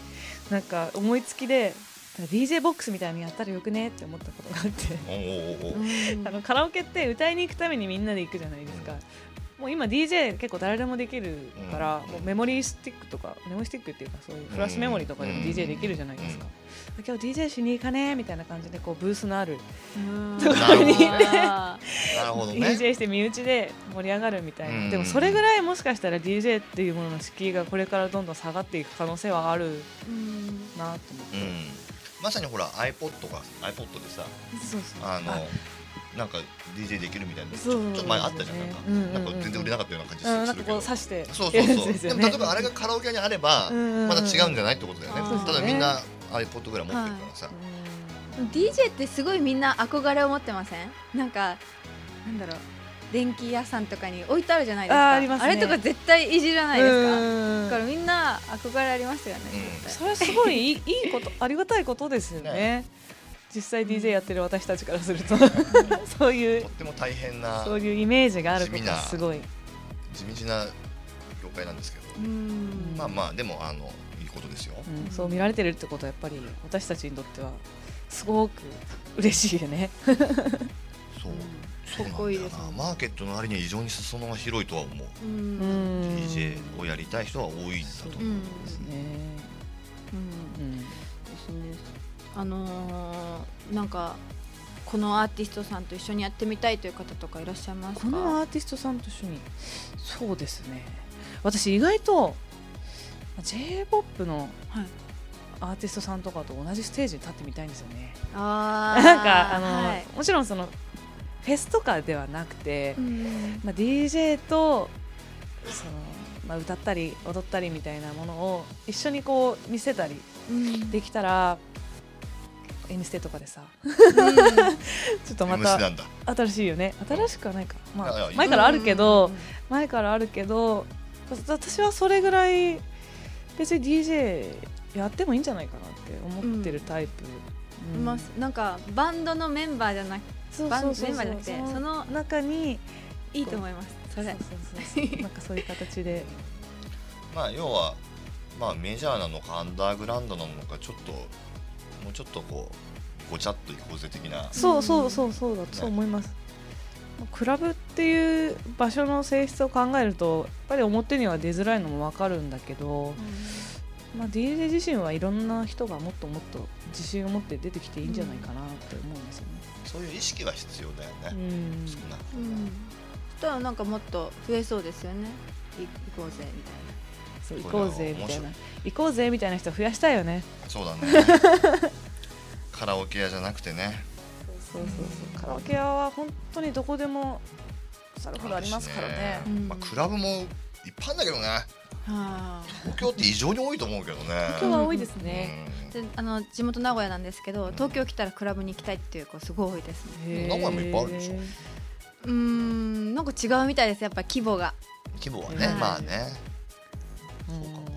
なんか思いつきで DJ ボックスみたいにやったらよくねって思ったことがあって。あのカラオケって歌いに行くためにみんなで行くじゃないですか、もう今 DJ 結構誰でもできるから、うん。もうメモリースティックとかメモリースティックっていうかそういうフラッシュメモリーとかでもうん DJ できるじゃないですか、今日 DJ しに行かねみたいな感じでこうブースのあるうん。なるほどねあなるほどね。DJ して身内で盛り上がるみたいな、うん。でもそれぐらいもしかしたら DJ っていうものの敷居がこれからどんどん下がっていく可能性はあるーうんなと思って、うん。まさにほら iPod が iPod でさそうそう。あのなんか DJ できるみたいなちそうょちょっと前あったじゃんなんか。うんうんうんなんか全然売れなかったような感じすうん、なんかるけどこう刺して。そうそうそう。でもつですよね例えばあれがカラオケにあればまた違うんじゃないってことだよね。あーただみんな iPod ぐらい持ってるからさ。うん。DJ ってすごいみんな憧れを持ってません？なんかなんだろう。電気屋さんとかに置いてあるじゃないですか。あーありますね。れとか絶対いじらないですか？うん。だからみんな憧れありますよねうん。絶それはすごいいい いいことありがたいことですよね。ね。実際 DJ やってる私たちからすると。そういうとっても大変なそういうイメージがあることはすごい、地道な業界なんですけど。対うん。まあまあでもあのいいことですよ。うんそう見られてるってことはやっぱり私たちにとってはすごく嬉しいよね。そう。うん。そうなんだよかっこいいですねな。マーケットの割には異常に裾野が広いとは思う。ううんん DJ をやりたい人は多いんだと思ううんですね、うん。うん。ですね。あのーなんかこのアーティストさんと一緒にやってみたいという方とかいらっしゃいますか？このアーティストさんと一緒にそうですね。私意外と j p o p のはい。アーティストさんとかと同じステージに立ってみたいんですよね。あー。なんかあの、はい。もちろんそのフェスとかではなくて、うんまあ、DJ とその、まあ、歌ったり踊ったりみたいなものを一緒にこう見せたりうん。できたら「N ステ」とかでさうん。ちょっとまた新しいよね。新しくはないか、まあ、前からあるけど、うん前からあるけどわ私はそれぐらい別に DJ やってもいいんじゃないかなって思ってるタイプ、うん。まあなんかバンドのメンバーじゃなくそうバンそうそう。そうメンバーじゃなくてその中にいいと思います。それそうそうそう。そう なんかそういう形で。まあ要はまあメジャーなのかアンダーグラウンドなのかちょっともうちょっとこうごちゃっといこうぜ的な。そうそうそうそうだとそう思います、まあクラブっていう場所の性質を考えるとやっぱり表には出づらいのも分かるんだけど、まあ、DJ 自身はいろんな人がもっともっと自信を持って出てきていいんじゃないかなって思うんですよね。そういう意識は必要だようね、ん。少なくとも。うん。そしたらなんかもっと増えそうですよね。い行こうぜみたいそう行こうぜみたいな。面行こうぜみたいな人増やしたいよね。そうだね。カラオケ屋じゃなくてねそうそうそう。カラオケ屋は本当にどこでもさるほどありますからね。う。ん。まあ、クラブもいっぱいあるんだけどね。なはあ東京って異常に多いと思うけどね。今日は多いですね。であの地元名古屋なんですけど東京来たらクラブに行きたいっていう子すごい多いです。ね名古屋もいっぱいあるでしょ。うーんなんか違うみたいです。やっぱ規模が。うん規模はね、はい。まあね。うん。そうかもね。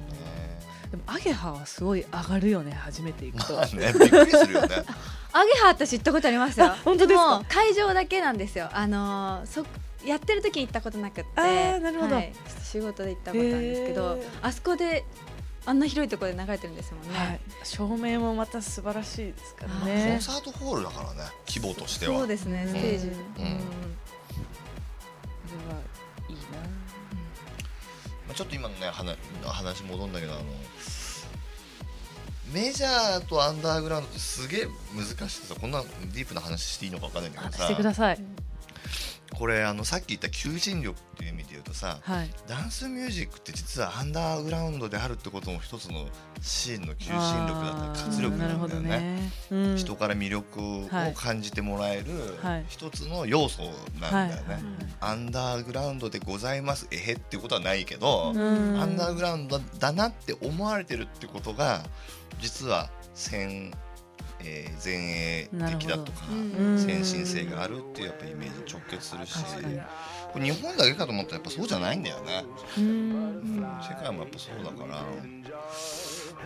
でもアゲハはすごい上がるよね初めて行くと。まあねびっくりするよね アゲハ私行ったことありますよ。あ本当ですか？も会場だけなんですよ。あのーそやってる時に行ったことなくって。あーなるほど。はい。仕事で行ったことあるんですけどあそこであんな広いところで流れてるんですもんね、はい、照明もままた素晴らしいですからコねン。サートホールだからね規模としては。そうですねステージ、うん。うん。これはいいな。まあちょっと今のね話話戻るんだけどあのメジャーとアンダーグラウンドってすげえ難しくてさこんなディープな話していいのか分かんないけあどしてください。さこれあのさっき言った求人力っていう意味で言うとさはい。ダンスミュージックって実はアンダーグラウンドであるってことも一つのシーンの求心力だったり活力なんだよね。ね。うん人から魅力をはい感じてもらえるはい一つの要素なんだよね、はいアンダーグラウンドでございますえへっていうことはないけど、うんアンダーグラウンドだなって思われてるってことが実は先、えー前衛的だとかうん。先進性があるっていうやっぱイメージに直結するし日本だけかと思ったらやっぱそうじゃないんだよね、ううん。ん。世界もやっぱそうだから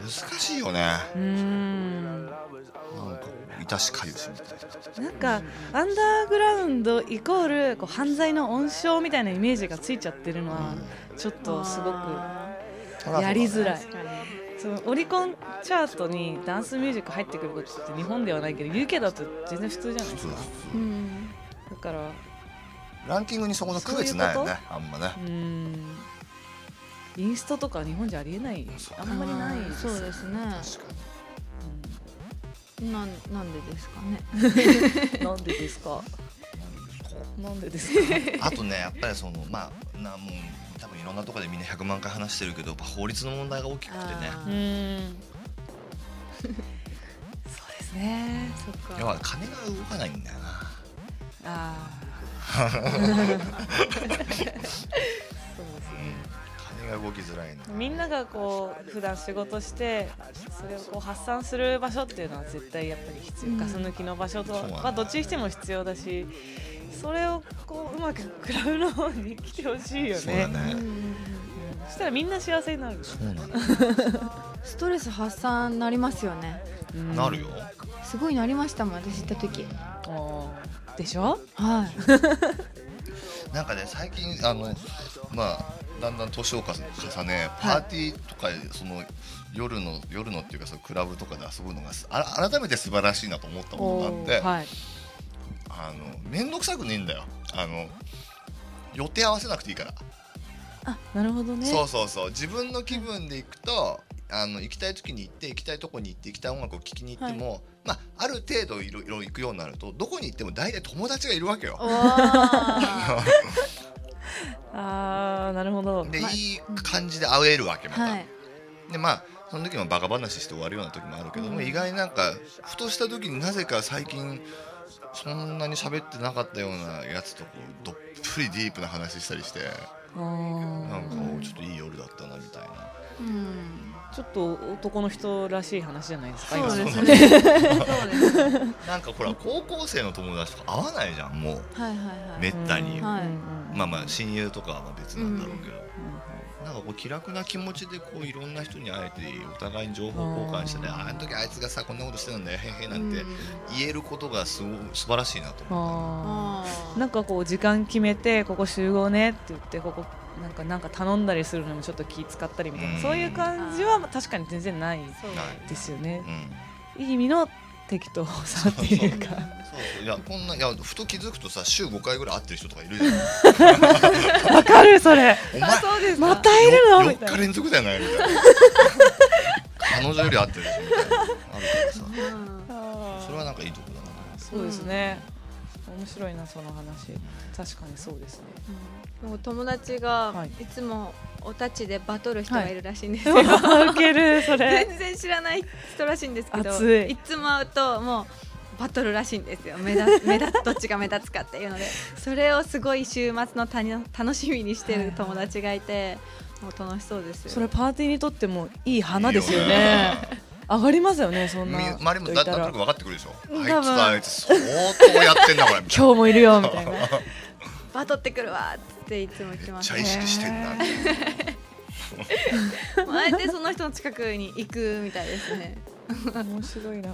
難しいよね。うん。なんか致しかゆしみたいな。なんかアンダーグラウンドイコールこう犯罪の温床みたいなイメージがついちゃってるのはちょっとすごくやりづらいそのオリコンチャートにダンスミュージック入ってくることって日本ではないけど UK だと全然普通じゃないですか。うん。だから。ランキングにそこの区別ない。よねあんまねうん。インストとか日本じゃありえない。あんまりないそうですね。確かなんなんでですかね。う んなんでですか？になんでですか？あとねやっぱりそのまあなもう多分いろんなところでみんな100万回話してるけどやっぱ法律の問題が大きくてね。そうですね。そっ要はか金が動かないんだよな。あ 金が動きづらいみんながこう普段仕事してそれをこう発散する場所っていうのは絶対やっぱり必要、うん。ガス抜きの場所とそうなんだまあどっちにしても必要だしそれをこううまくクラブの方に来てほしいよね。そしたらみんな幸せになる、そうなの。ストレス発散なりますよね。うん。なるよ。すごいなりましたもん私行った時。でしょ？はい。なんかね最近あのまあだんだん年を重ねパーティーとかその夜の夜のっていうかそのクラブとかで遊ぶのが改めて素晴らしいなと思ったものがあって、はいあの面倒くさくねえんだよ。あの予定合わせなくていいから、あなるほどね。そうそうそう。自分の気分で行くとあの行きたい時に行って行きたいとこに行って行きたい音楽を聴きに行っても、まあ、ある程度いろいろ行くようになるとどこに行っても大体友達がいるわけよ。あ。あなるほど。で、まあいい感じで会えるわけまた。はい。でまあその時もバカ話して終わるような時もあるけども、意外になんかふとした時になぜか最近そんなに喋ってなかったようなやつとこうどっぷりディープな話したりしてあなんかちょっといい夜だったなみたいな。うん。ちょっと男の人らしい話じゃないですかそうです今ね なんかほら高校生の友達とか会わないじゃんもう。はいはいはい。めったに、はいまあまあ親友とかはまあ別なんだろうけど、なんかこう気楽な気持ちでこういろんな人に会えてお互いに情報交換してねあの時あいつがさこんなことしてたんだよへへなんて言えることがすご素晴らしいなと思ああー。なんかこう時間決めてここ集合ねって言ってここなんかなんか頼んだりするのもちょっと気使ったりみたいな、うん。そういう感じは確かに全然ないですよね。う。ん。いい意味の適当さっていうか。そういやこんないやふと気づくとさ週5回ぐらい会ってる人とかいるじゃん。わかるそれ。お前またいるの？み4たいな。日連続じゃないみたいな。彼女より会ってるでしょみたいな。あるからさ。うん。それはなんかいいとこだな。そうですね。面白いなその話。確かにそうですね。もう友達がはい。いつもおたちでバトる人がいるらしいんですよ、ウケるそれ。全然知らない人らしいんですけどいつも会うともうバトルらしいんですよ。目立 目立どっちが目立つかっていうので。それをすごい週末のたに楽しみにしてる友達がいてもう楽しそうですよ。それパーティーにとってもいい花ですよね。上がりますよねそんみな。周りもだなんとなく分かってくるでしょ。あいつ多分だあいつ相当やってんなこれ 今日もいるよみたいな。バトってくるわっていつも言ってます。めっちゃ意識してんなってあえてその人の近くに行くみたいですね。面白いな。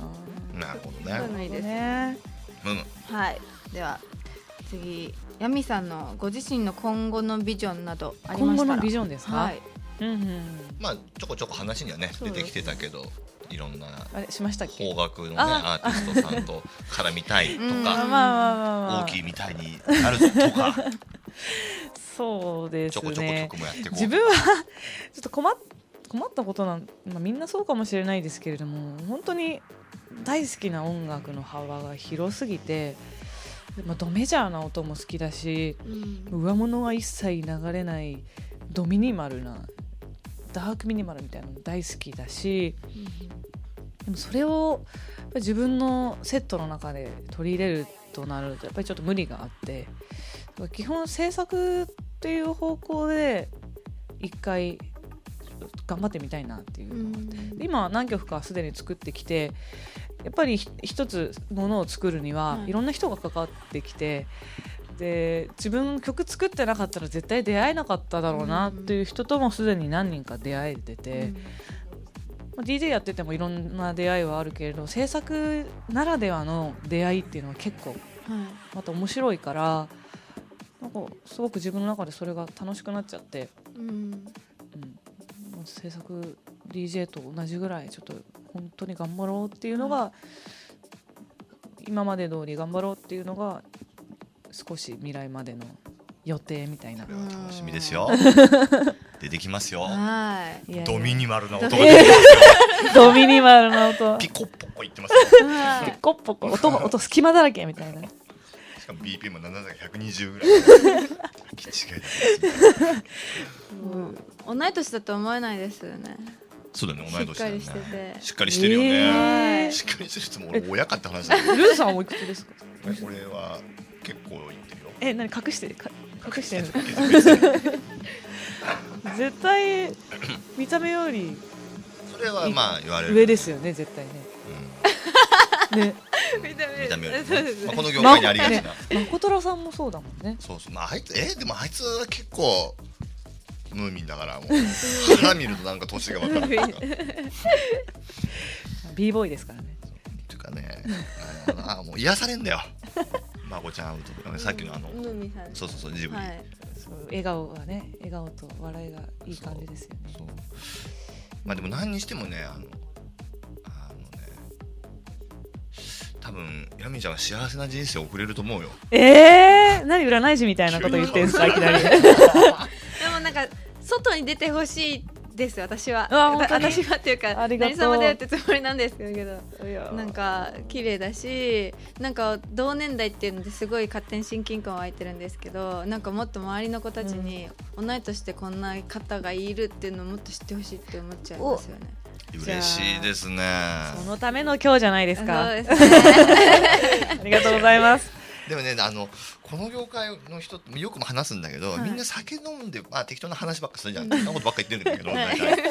なるほどねないですね。うんはいでは次ヤミさんのご自身の今後のビジョンなどありましたら今後のビジョンですか？はいうんうん。まあちょこちょこ話にはね出てきてたけどいろんなあれしましたっけ？邦楽のねあアーティストさんと絡みたいとうんまあまあかまあまあ。大きいみたいになるぞとか そうですちょこちょこね曲。もやっていこう自分は ちょっと困っ困ったことなん、まあ、みんなそうかもしれないですけれども本当に大好きな音楽の幅が広すぎて、まあ、ドメジャーな音も好きだしうん。上物が一切流れないドミニマルなダークミニマルみたいなの大好きだしでもそれを自分のセットの中で取り入れるとなるとやっぱりちょっと無理があって基本制作っていう方向で一回頑張ってみたいなっていうのがあっ今は何曲かすでに作ってきてやっぱりひ一つものを作るには、はい。い、ろんな人が関わってきてで自分曲作ってなかったら絶対出会えなかっただろうなっていう人ともすでに何人か出会えてて。まあ DJ やっててもいろんな出会いはあるけれど制作ならではの出会いっていうのは結構はい。また面白いからなんかすごく自分の中でそれが楽しくなっちゃって、うん。うん、制作 DJ と同じぐらいちょっと本当に頑張ろうっていうのが、今まで通り頑張ろうっていうのが少し未来までの予定みたいな。これは楽しみですよ。出てきますよ。はい。いやいや。ドミニマルな音がド出てきますドミニマル。な音。ピコッポコ言ってますピコッポコ。音音隙間だらけみたいな。しかも BPM も720ぐらい気違い。だ うん。同い年だと思えないですよね。そうだね同い年だよね。しっかりしてて。しっかりしてるよね、えはいしっかりしてる人も俺親かって話だけどルーさんはおいくつですか？俺は結構言ってるよ。え何隠してか隠してる絶対見た目よりそれはまあ言われる。上ですよね絶対ね。ね見 た目。見た目よりね。そうですまあ、この業界にありがちな、ね誠太郎さんもそうだもんね。そうそう。まああいつえ？でもあいつは結構ムーミンだからもう腹見るとなんか年が分かる。b ボーイですからね。いうかねあのあもう癒されんだよ。まこちゃん会うとさっきのあのムーミンさん。そうそうそうジブリ、はい。そう笑顔がね笑顔と笑いがいい感じですよね。そう。まあでも何にしてもねあの多分ヤミちゃんは幸せな人生を送れると思うよ。えー、何占い師みたいなこと言ってんすかいきなり。でもなんか外に出てほしいです私は。私はっていうか何様だよってつもりなんですけど。なんか綺麗だしなんか同年代っていうのですごい勝手に親近感湧いてるんですけどなんかもっと周りの子たちに同い年でこんな方がいるっていうのをもっと知ってほしいって思っちゃいますよね。嬉しいですね。そのための今日じゃないですか。そうですね。ありがとうございますでもねあのこの業界の人ってよくも話すんだけど、はい。みんな酒飲んで、まあ、適当な話ばっかするじゃん。そんなことばっか言ってるんだけど、はい。大体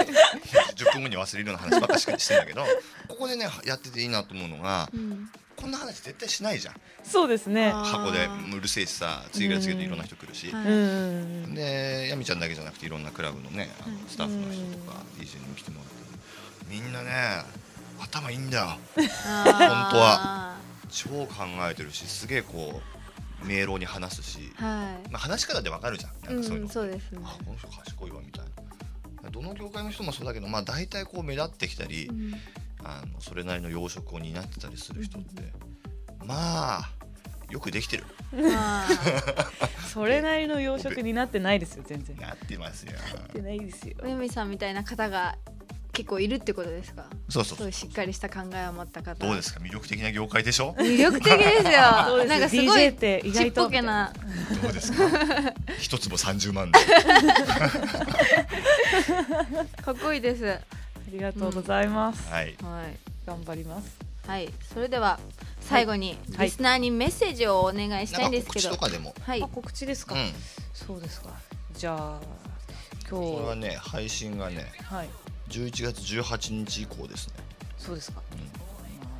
10分後に忘れるような話ばっかししてんだけどここでねやってていいなと思うのがうん。こんな話絶対しないじゃん。そうですね。箱でうるせえしさ次から次へといろんな人来るし、はい。うん。でやみちゃんだけじゃなくていろんなクラブのねあのうんスタッフの人とか DJ にも来てもらって。みんなね頭いいんだよ。本本当は超考えてるしすげえこう明朗に話すし、はい。まあ、話し方でわかるじゃん。なんかそういうの、うんそうですね。あこの人賢いわみたいな。どの業界の人もそうだけどまあ大体こう目立ってきたり、うん。あのそれなりの養殖を担ってたりする人って、まあよくできてる。まあ それなりの養殖になってないですよ全然。なってますよ。なってないですよ。おやみさんみたいな方が結構いるってことですか？そうそう。そういうしっかりした考えを持った方。どうですか？魅力的な業界でしょ？魅力的ですよ。なんかすごいって意ちっ外とぽけな。どうですか？一坪30万で。かっこいいです。はありがとうございます、はい。い。頑張ります。はい。それでは最後にはい。リスナーにメッセージをお願いしたいんなんか告ですけど知とかでも、はい。あ告知ですか、うん。そうですか。じゃあ今日これはね配信がね。はい11月18日以降ですね、そうですか、うん。ま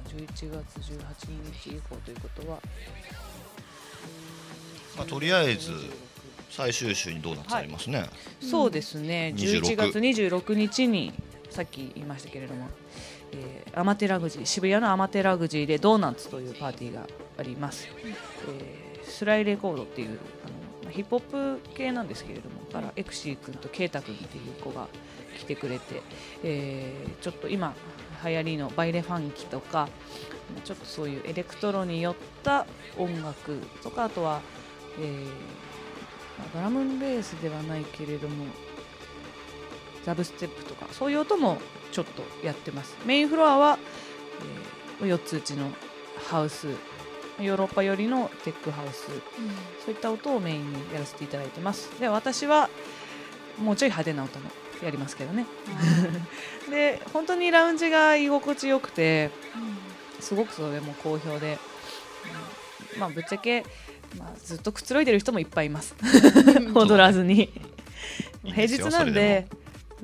あ、11月18日以降ということはまあ、とりあえず最終週にドーナツありますね、そうですね、26 11月26日にさっき言いましたけれども、えー amate-raxi 渋谷の amate-raxi でドーナツというパーティーがあります、えースライレコードっていうあのヒップホップ系なんですけれどもからエクシー君とケイタ君っていう子が来てくれて、えーちょっと今流行りのバイレファンキとかちょっとそういうエレクトロによった音楽とかあとは、えーまあドラムンベースではないけれどもザブステップとかそういう音もちょっとやってます。メインフロアは、え4つうちのハウスヨーロッパ寄りのテックハウスそういった音をメインにやらせていただいてます。で私はもうちょい派手な音もやりますけどね。で本当にラウンジが居心地よくてすごくそれも好評で、うんまあぶっちゃけ、まあ、ずっとくつろいでる人もいっぱいいます。踊らずに。平日なんで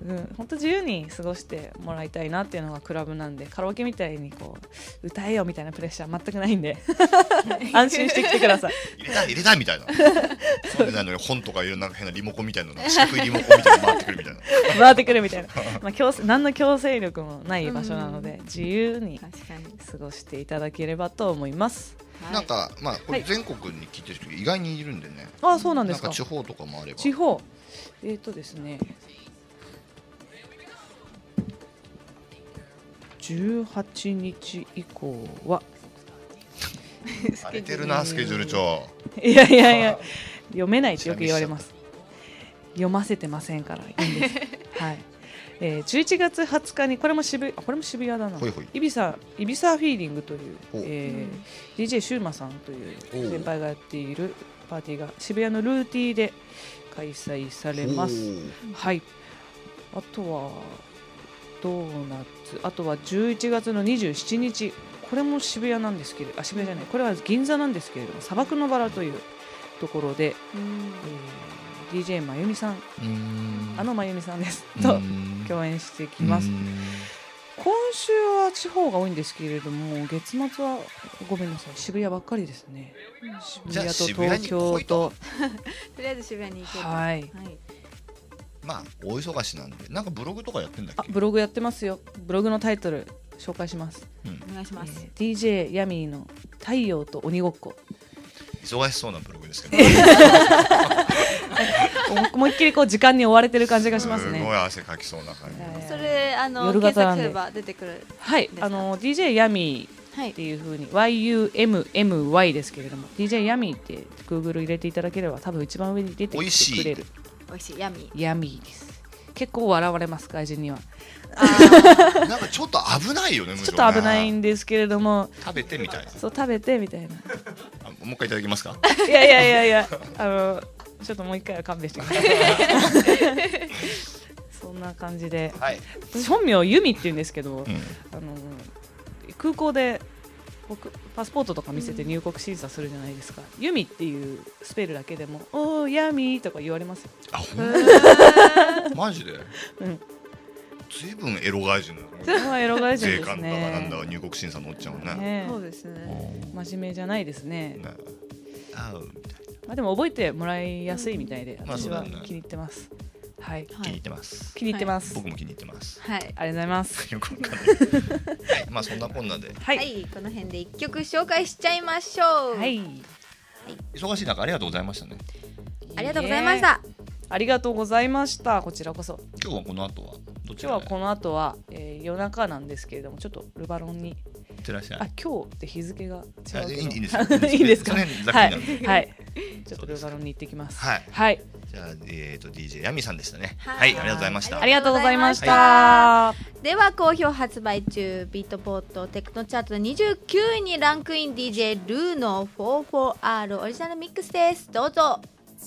うん、本当自由に過ごしてもらいたいなっていうのがクラブなんでカラオケみたいにこう歌えよみたいなプレッシャー全くないんで。安心してきてください。入れた入れたみたいな。そうでないのに本とかいろんな変なリモコンみたいなの四角いリモコンみたいなの回ってくるみたいな。回ってくるみたいな、まあ、強制何の強制力もない場所なので自由に確かに過ごしていただければと思います。はいなんかまあこれはい全国に聞いてる人意外にいるんでね。ああそうなんですか。なんか地方とかもあれば。地方。えっ、ー、とですね18日以降は。荒れてるなスケジュール。帳。いやいやいや 読めないってよく言われます。読ませてませんからいいんです。はい。えー、11月20日にこれも渋あこれも渋谷だな。ほいほい。イビサイビサフィーリングというえー DJ シューマさんという先輩がやっているパーティーが渋谷のルーティーで開催されます。はい。あとはドーナツあとは11月の27日。これも渋谷なんですけれどあ渋谷じゃない。これは銀座なんですけれども砂漠のバラというところで、うん。えー DJ まゆみさん。あのまゆみさんです。とん。共演してきます。今週は地方が多いんですけれども月末はごめんなさい渋谷ばっかりですね。渋谷と東京と。と とりあえず渋谷に行けるはい。はいまあ大忙しなんでなんかブログとかやってんだっけ？あブログやってますよ。ブログのタイトル紹介します、うん。お願いします。えー DJ ヤミーの「太陽と鬼ごっこ。忙しそうなブログですけど。思いっきりこう時間に追われてる感じがしますすごいね汗かきそうな感じ。はいそれあの夜検型なんで。索すれば出てくるはいですか？あの DJ ヤミーはいってい。う風に YUMMY ですけれども DJ ヤミーって Google 入れていただければ多分一番上に出てき美味してい。くれる美味しい。ヤミーヤミーです。結構笑われます外人には。なんかちょっと危ないよねむちょっと危ないんですけれども。食べてみたいな。そう食べてみたいな。あもう一回いただきますか？いやいやいやいやあのちょっともう一回は勘弁してください。そんな感じで。はい、私本名ユミって言うんですけど、うん、あの空港で僕パスポートとか見せて入国審査するじゃないですか、ユミっていうスペルだけでも「おーヤミー」とか言われますよ。あほんまマジで？ずいぶんエロ外人なのこれはエロ外人です税関だかなんだかね入国審査のおっちゃんはねねそうですね。真面目じゃないですね。ね。あうみたいまあでも覚えてもらいやすいみたいで、まあ私は気に入ってます。はい、な気に入ってます、気に入ってます。僕も気に入ってます。はい。ありがとうございます。よくわかんない。はいまあそんなこんなで。は、はい。い、この辺で一曲紹介しちゃいましょう。はい、忙しい中ありがとうございましたね。ありがとうございました。ありがとうございました。こちらこそ。今日はこの後はどち今日はこの後は、えー、夜中なんですけれども、ちょっとルバロンに。いってらっしゃいあ、今日って日付が違うけど。あいいいいんですよ。いいですか？はい。はい。ちょっとルバロンに行ってきます。はい。はい。じゃあえっ、と DJ ヤミさんでしたね。ははいい、ありがとうございました。ありがとうございました。はでは好評発売中ビートポートテクノチャートで29位にランクイン DJ ルーの 44R オリジナルミックスです。どうぞ「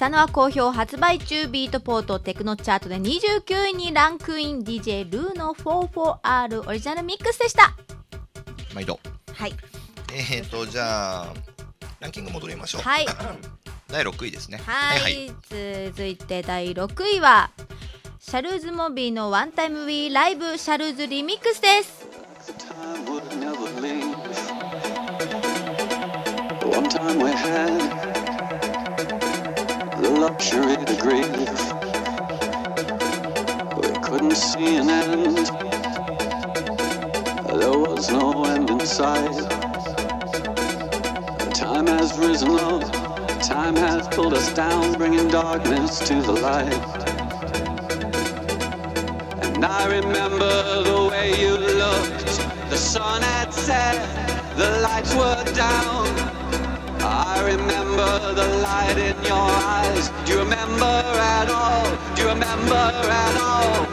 したのは好評発売中ビートポートテクノチャートで29位にランクイン DJ ルーの 44R オリジナルミックスでした。毎度。はい。えーとじゃあランキング戻りましょう。はい。第6位ですね。はい、続いて第6位はシャルーズモビーのワンタイムウィーライブシャルーズリミックスです luxury to grieve. We couldn't see an end. There was no end in sight. Time has risen up. Time has pulled us down, bringing darkness to the light. And I remember the way you looked. The sun had set, the lights were down. I remember the light in your eyes. Do you remember at all? Do you remember at all?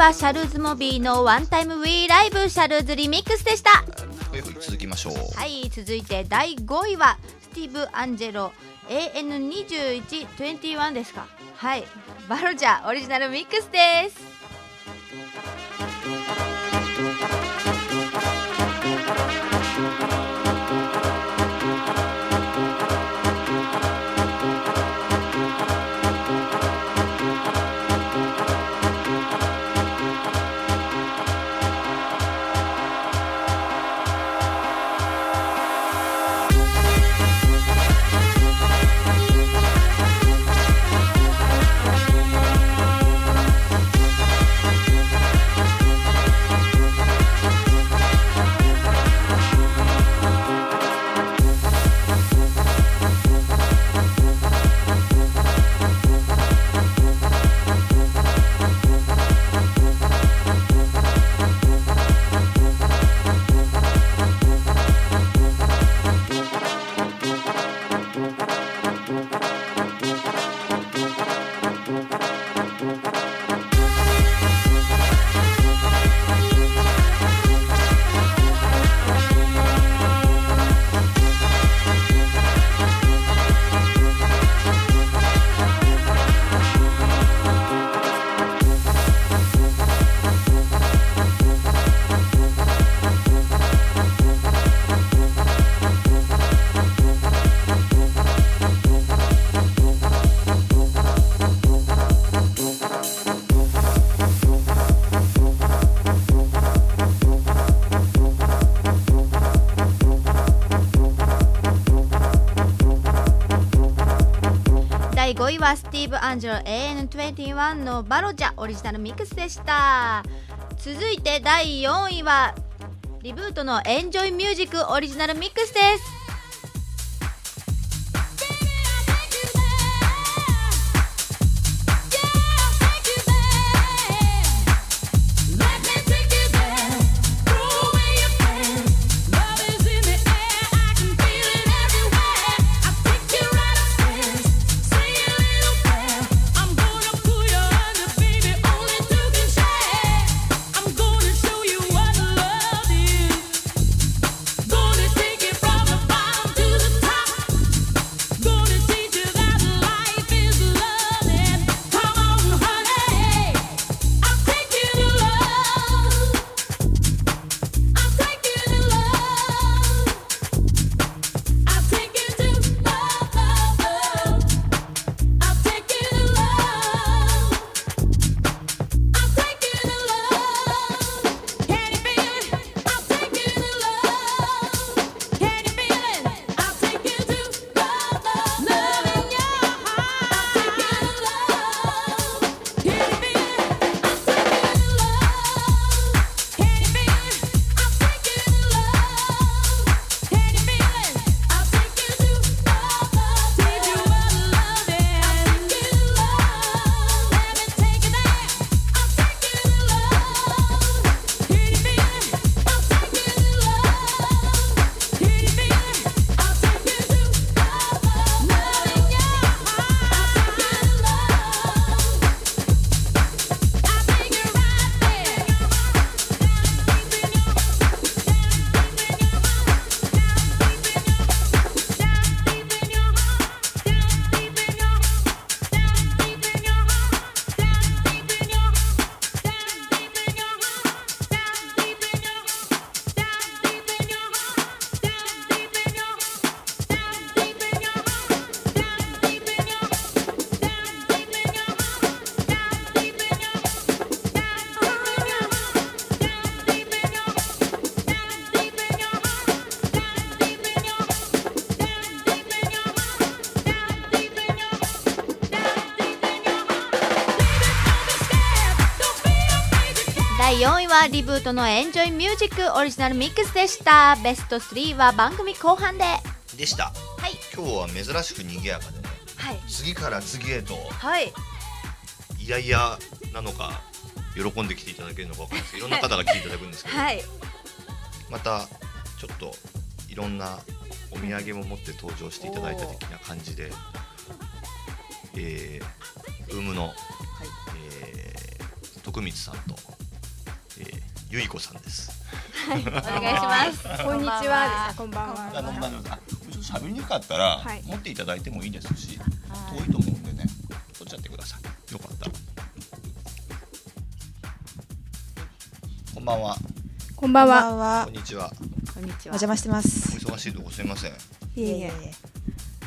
はシャルーズモビーのワンタイムウィーライブシャルーズリミックスでした。続きましょう。はい続いて第5位はスティーブ・アンジェロ AN2121 ですか。はいバロジャーオリジナルミックスですはスティーブ・アンジェロ AN21 のバロジャオリジナルミックスでした。続いて第4位はリブートのエンジョイミュージックオリジナルミックスです。はリブートのエンジョイミュージックオリジナルミックスでした。ベスト3は番組後半で。はでした。い。今日は珍しく賑やかでね。はい。次から次へと。はい。いやいやなのか喜んで来ていただけるのか分かんないですけどい。ろんな方が来ていただくんですけど、はい。またちょっといろんなお土産も持って登場していただいた的な感じで、えー、ウームの、えー徳光さんと、えさんです。お願いします こんにちは。こんばんは。あのまあ、ちょっと喋りにくかったら、はい持っていただいてもいいですし、遠いと思うんでね、取っちゃってください。よかったら。こんばんは。こんばんは。こんばんはこんにちは。こんにちお邪魔してまおす。忙しいとこすみません。いえいえ、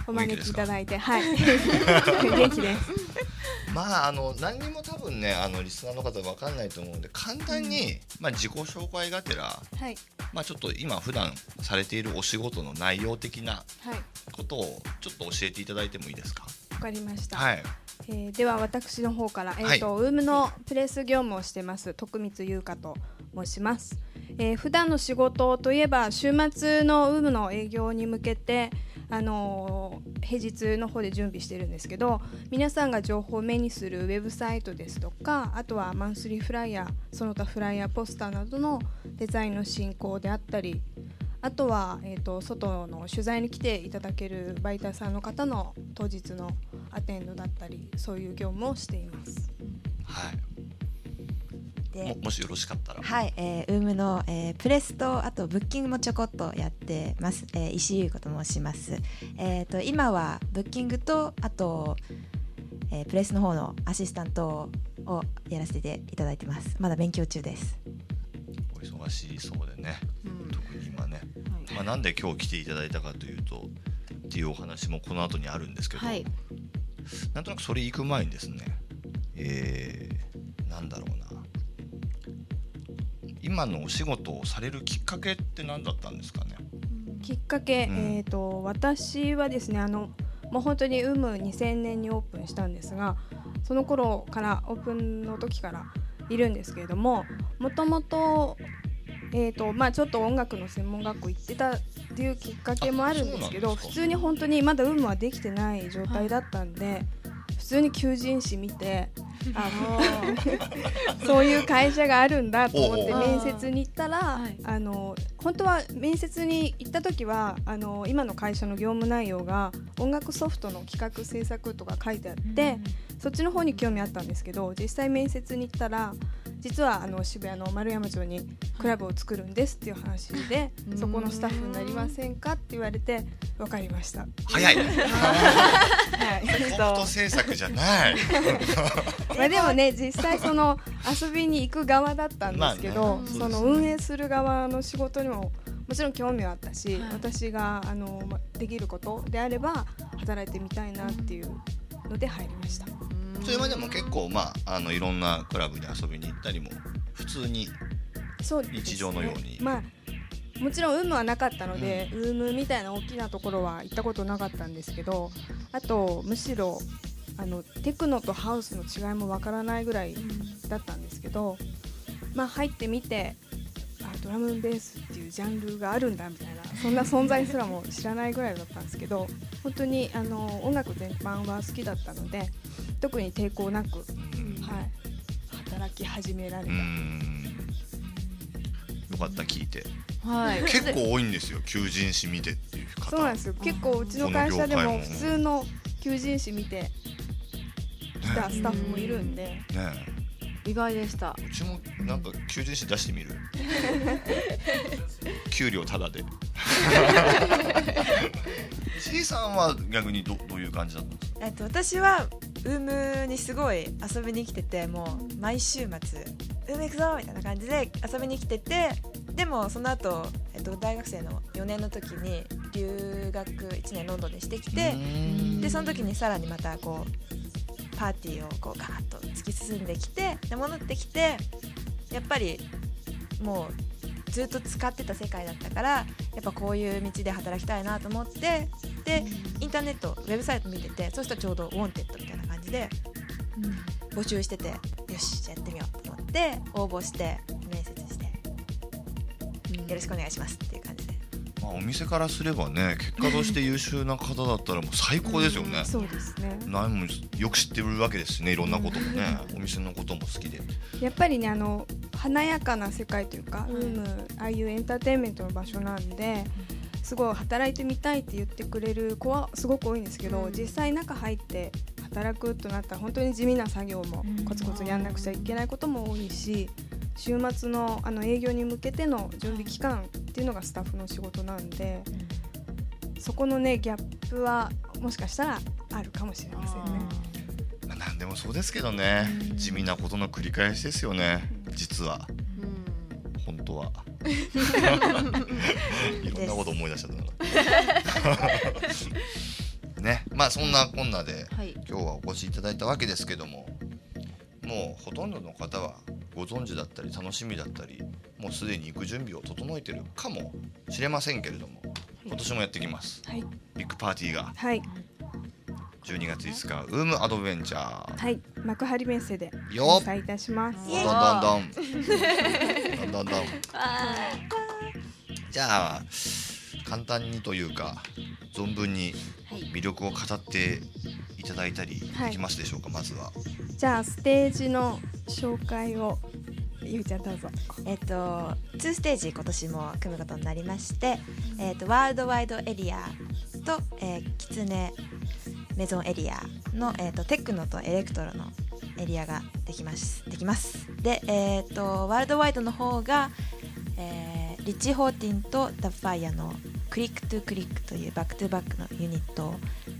お招きいただいて、はい。元気です。まああの何にも多分ねあのリスナーの方わかんないと思うんで簡単に、まあ自己紹介がてらはい。まあちょっと今普段されているお仕事の内容的なはい。ことをちょっと教えていただいてもいいですか？わかりました。はい。えーでは私の方から、えっ、はいと、ウームのプレス業務をしてます徳光優香と申します。えー普段の仕事といえば週末のウームの営業に向けて。あの平日の方で準備してるんですけど皆さんが情報を目にするウェブサイトですとかあとはマンスリーフライヤーその他フライヤーポスターなどのデザインの進行であったりあとは、えー、と外の取材に来ていただけるバイターさんの方の当日のアテンドだったりそういう業務をしています。はい。もで、もしよろしかったら。はい、えー、ウームの、えープレスとあとブッキングもちょこっとやってます。えー、石井優子と申します。えっ、と今はブッキングとあと、えープレスの方のアシスタントをやらせていただいてます。まだ勉強中です。お忙しいそうでね。特に今ね。まあなんで今日来ていただいたかというとっていうお話もこの後にあるんですけど、はいなんとなくそれ行く前にですね、えー、なんだろうな。今のお仕事をされるきっかけって何だったんですかね？きっかけ、うんえー、と私はですねあのもう本当にウム2000年にオープンしたんですがその頃からオープンの時からいるんですけれどももともと,、えーとまあ、ちょっと音楽の専門学校行ってたっていうきっかけもあるんですけど普通に本当にまだウムはできてない状態だったんで、普通に求人誌見て。あのそういう会社があるんだと思って面接に行ったら、はいあの本当は面接に行った時はあの今の会社の業務内容が音楽ソフトの企画制作とか書いてあって、そっちの方に興味あったんですけど実際面接に行ったら実はあの渋谷の丸山町にクラブを作るんですっていう話で、うんそこのスタッフになりませんかって言われて分かりました。早い。はい ソフト制作じゃない。まあでもね実際その遊びに行く側だったんですけど、まあね。その運営する側の仕事にももちろん興味はあったし、はい。私があのまできることであれば働いてみたいなっていうので入りました。それまでも結構まああのいろんなクラブに遊びに行ったりも普通に日常のように。まあもちろん有無はなかったので、ウームみたいな大きなところは行ったことなかったんですけどあとむしろあのテクノとハウスの違いもわからないぐらいだったんですけど、まあ入ってみてあドラムンベースっていうジャンルがあるんだみたいなそんな存在すらも知らないぐらいだったんですけど本当にあの音楽全般は好きだったので特に抵抗なく、はい、働き始められうた。ん。よかった聞いて。はい。結構多いんですよ求人誌見てっていう方。そうなんですよ。結構うちの会社でも。普通の求人誌見てきたスタッフもいるんで、ね意外でした。えうちもなんか求人誌出してみる。給料タダで。C さんは逆にどどういう感じだったんですか？えっと私はウームにすごい遊びに来ててもう毎週末「ウーム行くぞ!」みたいな感じで遊びに来ててでもその後、えっと大学生の4年の時に留学1年ロンドンでしてきてでその時にさらにまたこうパーティーをこうガーッと突き進んできてで戻ってきてやっぱりもうずっと使ってた世界だったからやっぱこういう道で働きたいなと思ってでインターネットウェブサイト見ててそしたらちょうど「Wanted」みたいな感じで募集しててよしじゃあやってみようと思って応募してよろしくお願いしますっていう感じでまあ、お店からすればね結果として優秀な方だったらもう最高ですよね、そうですね。何もよく知ってるわけですしねいろんなこともね お店のことも好きで。やっぱりねあの華やかな世界というか、ウームああいうエンターテインメントの場所なんですごい働いてみたいって言ってくれる子はすごく多いんですけど、実際中入って働くとなったら本当に地味な作業もコツコツやんなくちゃいけないことも多いし週末のあの営業に向けての準備期間っていうのがスタッフの仕事なんで、そこのねギャップはもしかしたらあるかもしれませんね。まあ、何でもそうですけどね。地味なことの繰り返しですよね。実は。本当は。いろんなこと思い出しちゃったな。ね。まあそんなこんなではい。今日はお越しいただいたわけですけどももうほとんどの方はご存知だったり楽しみだったりもうすでに行く準備を整えてるかもしれませんけれども今年もやってきます。はい、ビッグパーティーが。はい。12月5日ウームアドベンチャー。はい、幕張メッセでよっ。開催いたします。どんどんどん。どんどんどん。じゃあ簡単にというか存分に魅力を語っていただいたりできますでしょうか、まずは。じゃあステージの紹介をゆうちゃんどうぞ。えっ、と2ステージ今年も組むことになりまして、えっとワールドワイドエリアと、えー、 Kitsuné Maison エリアの、えっとテクノとエレクトロのエリアができます。できます。で、えっとワールドワイドの方が、えー Richie Hawtin と Dubfire の Click 2 Click という back to back のユニット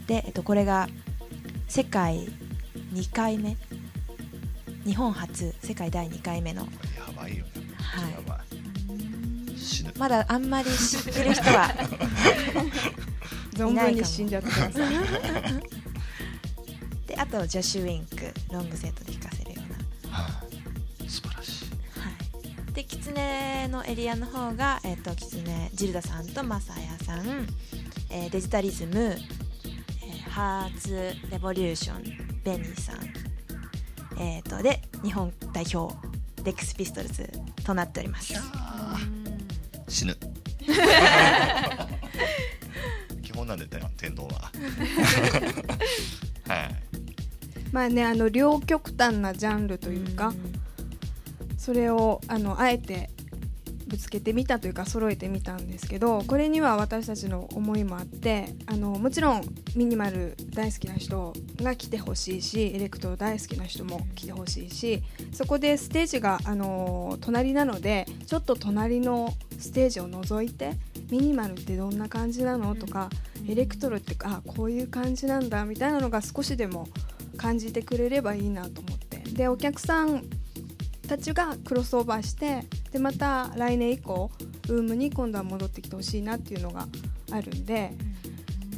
で、えっとこれが世界2回目日本初世界第2回目のやばいよね、はい。やばい。死ぬ。まだあんまり知ってる人は 存分に死んじゃってください。であとジョシュ・ウィンクロングセットで弾かせるような、でキツネのエリアの方が、えっとキツネジルダさんとマサヤさん、えーデジタリズム、えーハーツレボリューションベニーさん、えー、とで日本代表デックスピストルズとなっております。死ぬ。基本なんでね天童は。はい。まあねあの両極端なジャンルというか、それをあのあえてぶつけてみたというか揃えてみたんですけどこれには私たちの思いもあってあのもちろんミニマル大好きな人が来てほしいしエレクトロ大好きな人も来てほしいしそこでステージがあの隣なのでちょっと隣のステージを覗いてミニマルってどんな感じなのとかエレクトロってあこういう感じなんだみたいなのが少しでも感じてくれればいいなと思って。でお客さんたちがクロスオーバーしてでまた来年以降 WOMB に今度は戻ってきてほしいなっていうのがあるんで、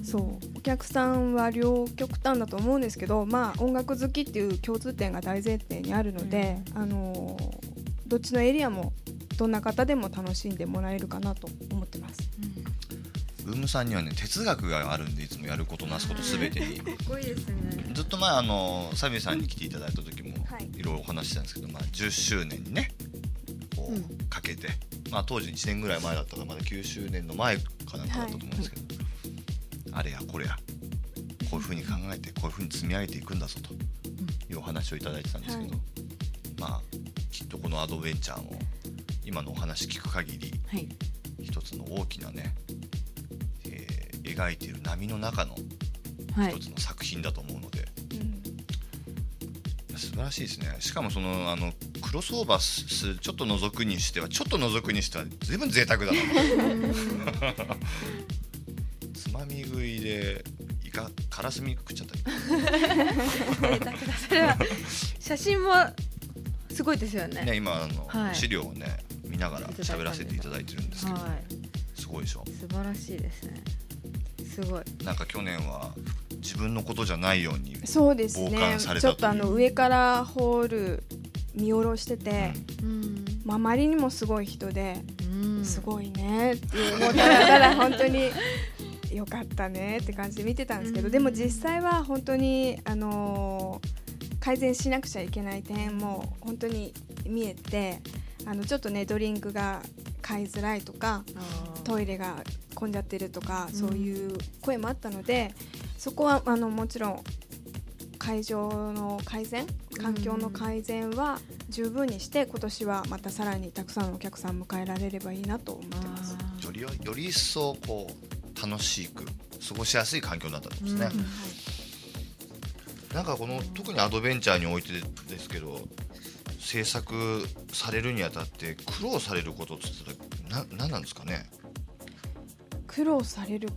そう。お客さんは両極端だと思うんですけどまあ音楽好きっていう共通点が大前提にあるので、あのーどっちのエリアもどんな方でも楽しんでもらえるかなと思ってます。ウームさんにはね哲学があるんでいつもやることなすことすべてに。かっこいいですね。ずっと前あのサミュさんに来ていただいた時もはいいろいろお話ししたんですけど、まあ、10周年にねこうかけて、まあ、当時1年ぐらい前だったからまだ9周年の前かなんかだったと思うんですけど、あれやこれやこういうふうに考えてこういうふうに積み上げていくんだぞというお話をいただいてたんですけど、はい。まあきっとこのアドベンチャーも今のお話聞く限りはい。一つの大きなね、えー描いている波の中のはい。一つの作品だと思うので、うん。素晴らしいですね。しかもそのあのクロスオーバーするちょっと覗くにしてはちょっと覗くにしては随分贅沢だなつまみ食いでイカカラスミ食っちゃったり。それは写真もすごいですよね。ね今あの、はい。資料をね見ながら喋らせていただいてるんですけど、はい。すごいでしょ。素晴らしいですねすごい。なんか去年は自分のことじゃないようにそうです傍ね観されたという。ちょっとあの上からホール見下ろしてて、うん。まああまりにもすごい人で、うん。すごいねっていう もうただただ本当によかったねって感じで見てたんですけど、でも実際は本当にあのー改善しなくちゃいけない点も本当に見えてあのちょっとねドリンクが買いづらいとかトイレが混んじゃってるとか、そういう声もあったのでそこはあのもちろん会場の改善環境の改善は十分にして今年はまたさらにたくさんのお客さん迎えられればいいなと思ってます。よりより一層こう楽しく過ごしやすい環境になったんですね、なんかこの特にアドベンチャーにおいてですけど制作されるにあたって苦労されることって言ったらな何なんですかね、苦労される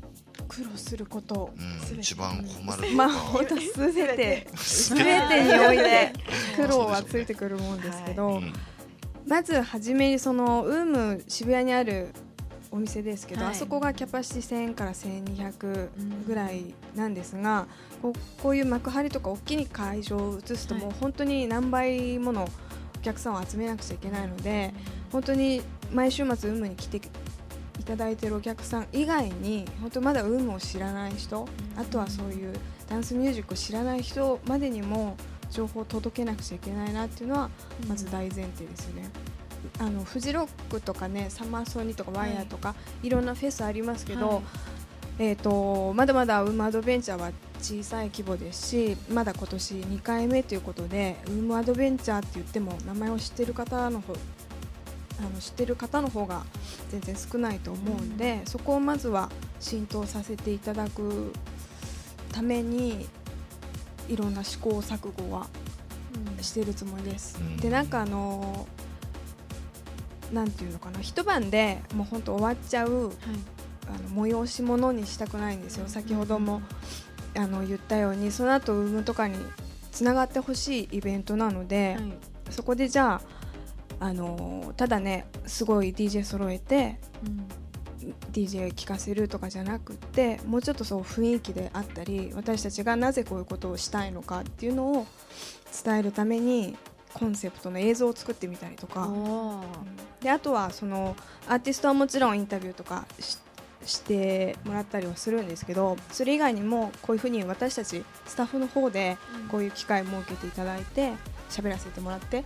苦労すること、うん、全て。一番困るとか、まあ本当すべて。すべ全てにおいて。苦労はついてくるもんですけど、うん。まず初めにそのウーム渋谷にあるお店ですけど、はい。あそこがキャパシティ1000から1200ぐらいなんですが、こうこういう幕張とか大きい会場を移すとはい。もう本当に何倍ものお客さんを集めなくちゃいけないので本当に毎週末ウームに来ていただいているお客さん以外に本当まだウームを知らない人、あとはそういうダンスミュージックを知らない人までにも情報を届けなくちゃいけないなっていうのはまず大前提ですよね。あのフジロックとかねサマーソニーとかワイヤーとか、い、ろんなフェスありますけど、はい。えー、とまだまだウームアドベンチャーは小さい規模ですしまだ今年2回目ということでウームアドベンチャーって言っても名前を知ってる方の方あの知ってる方の方が全然少ないと思うんで、そこをまずは浸透させていただくためにいろんな試行錯誤はしてるつもりです。うん。でなんかあのなんていうのかな一晩でもう本当終わっちゃうあの催し物にしたくないんですよ。先ほどもあの言ったようにその後ウームとかにつながってほしいイベントなので、はい。そこでじゃあ、あのただねすごい DJ 揃えて DJ 聴かせるとかじゃなくってもうちょっとそう雰囲気であったり私たちがなぜこういうことをしたいのかっていうのを伝えるためにコンセプトの映像を作ってみたりとか。おー。であとはそのアーティストはもちろんインタビューとかししてもらったりはするんですけどそれ以外にもこういうふうに私たちスタッフの方でこういう機会を設けていただいて喋らせてもらってうん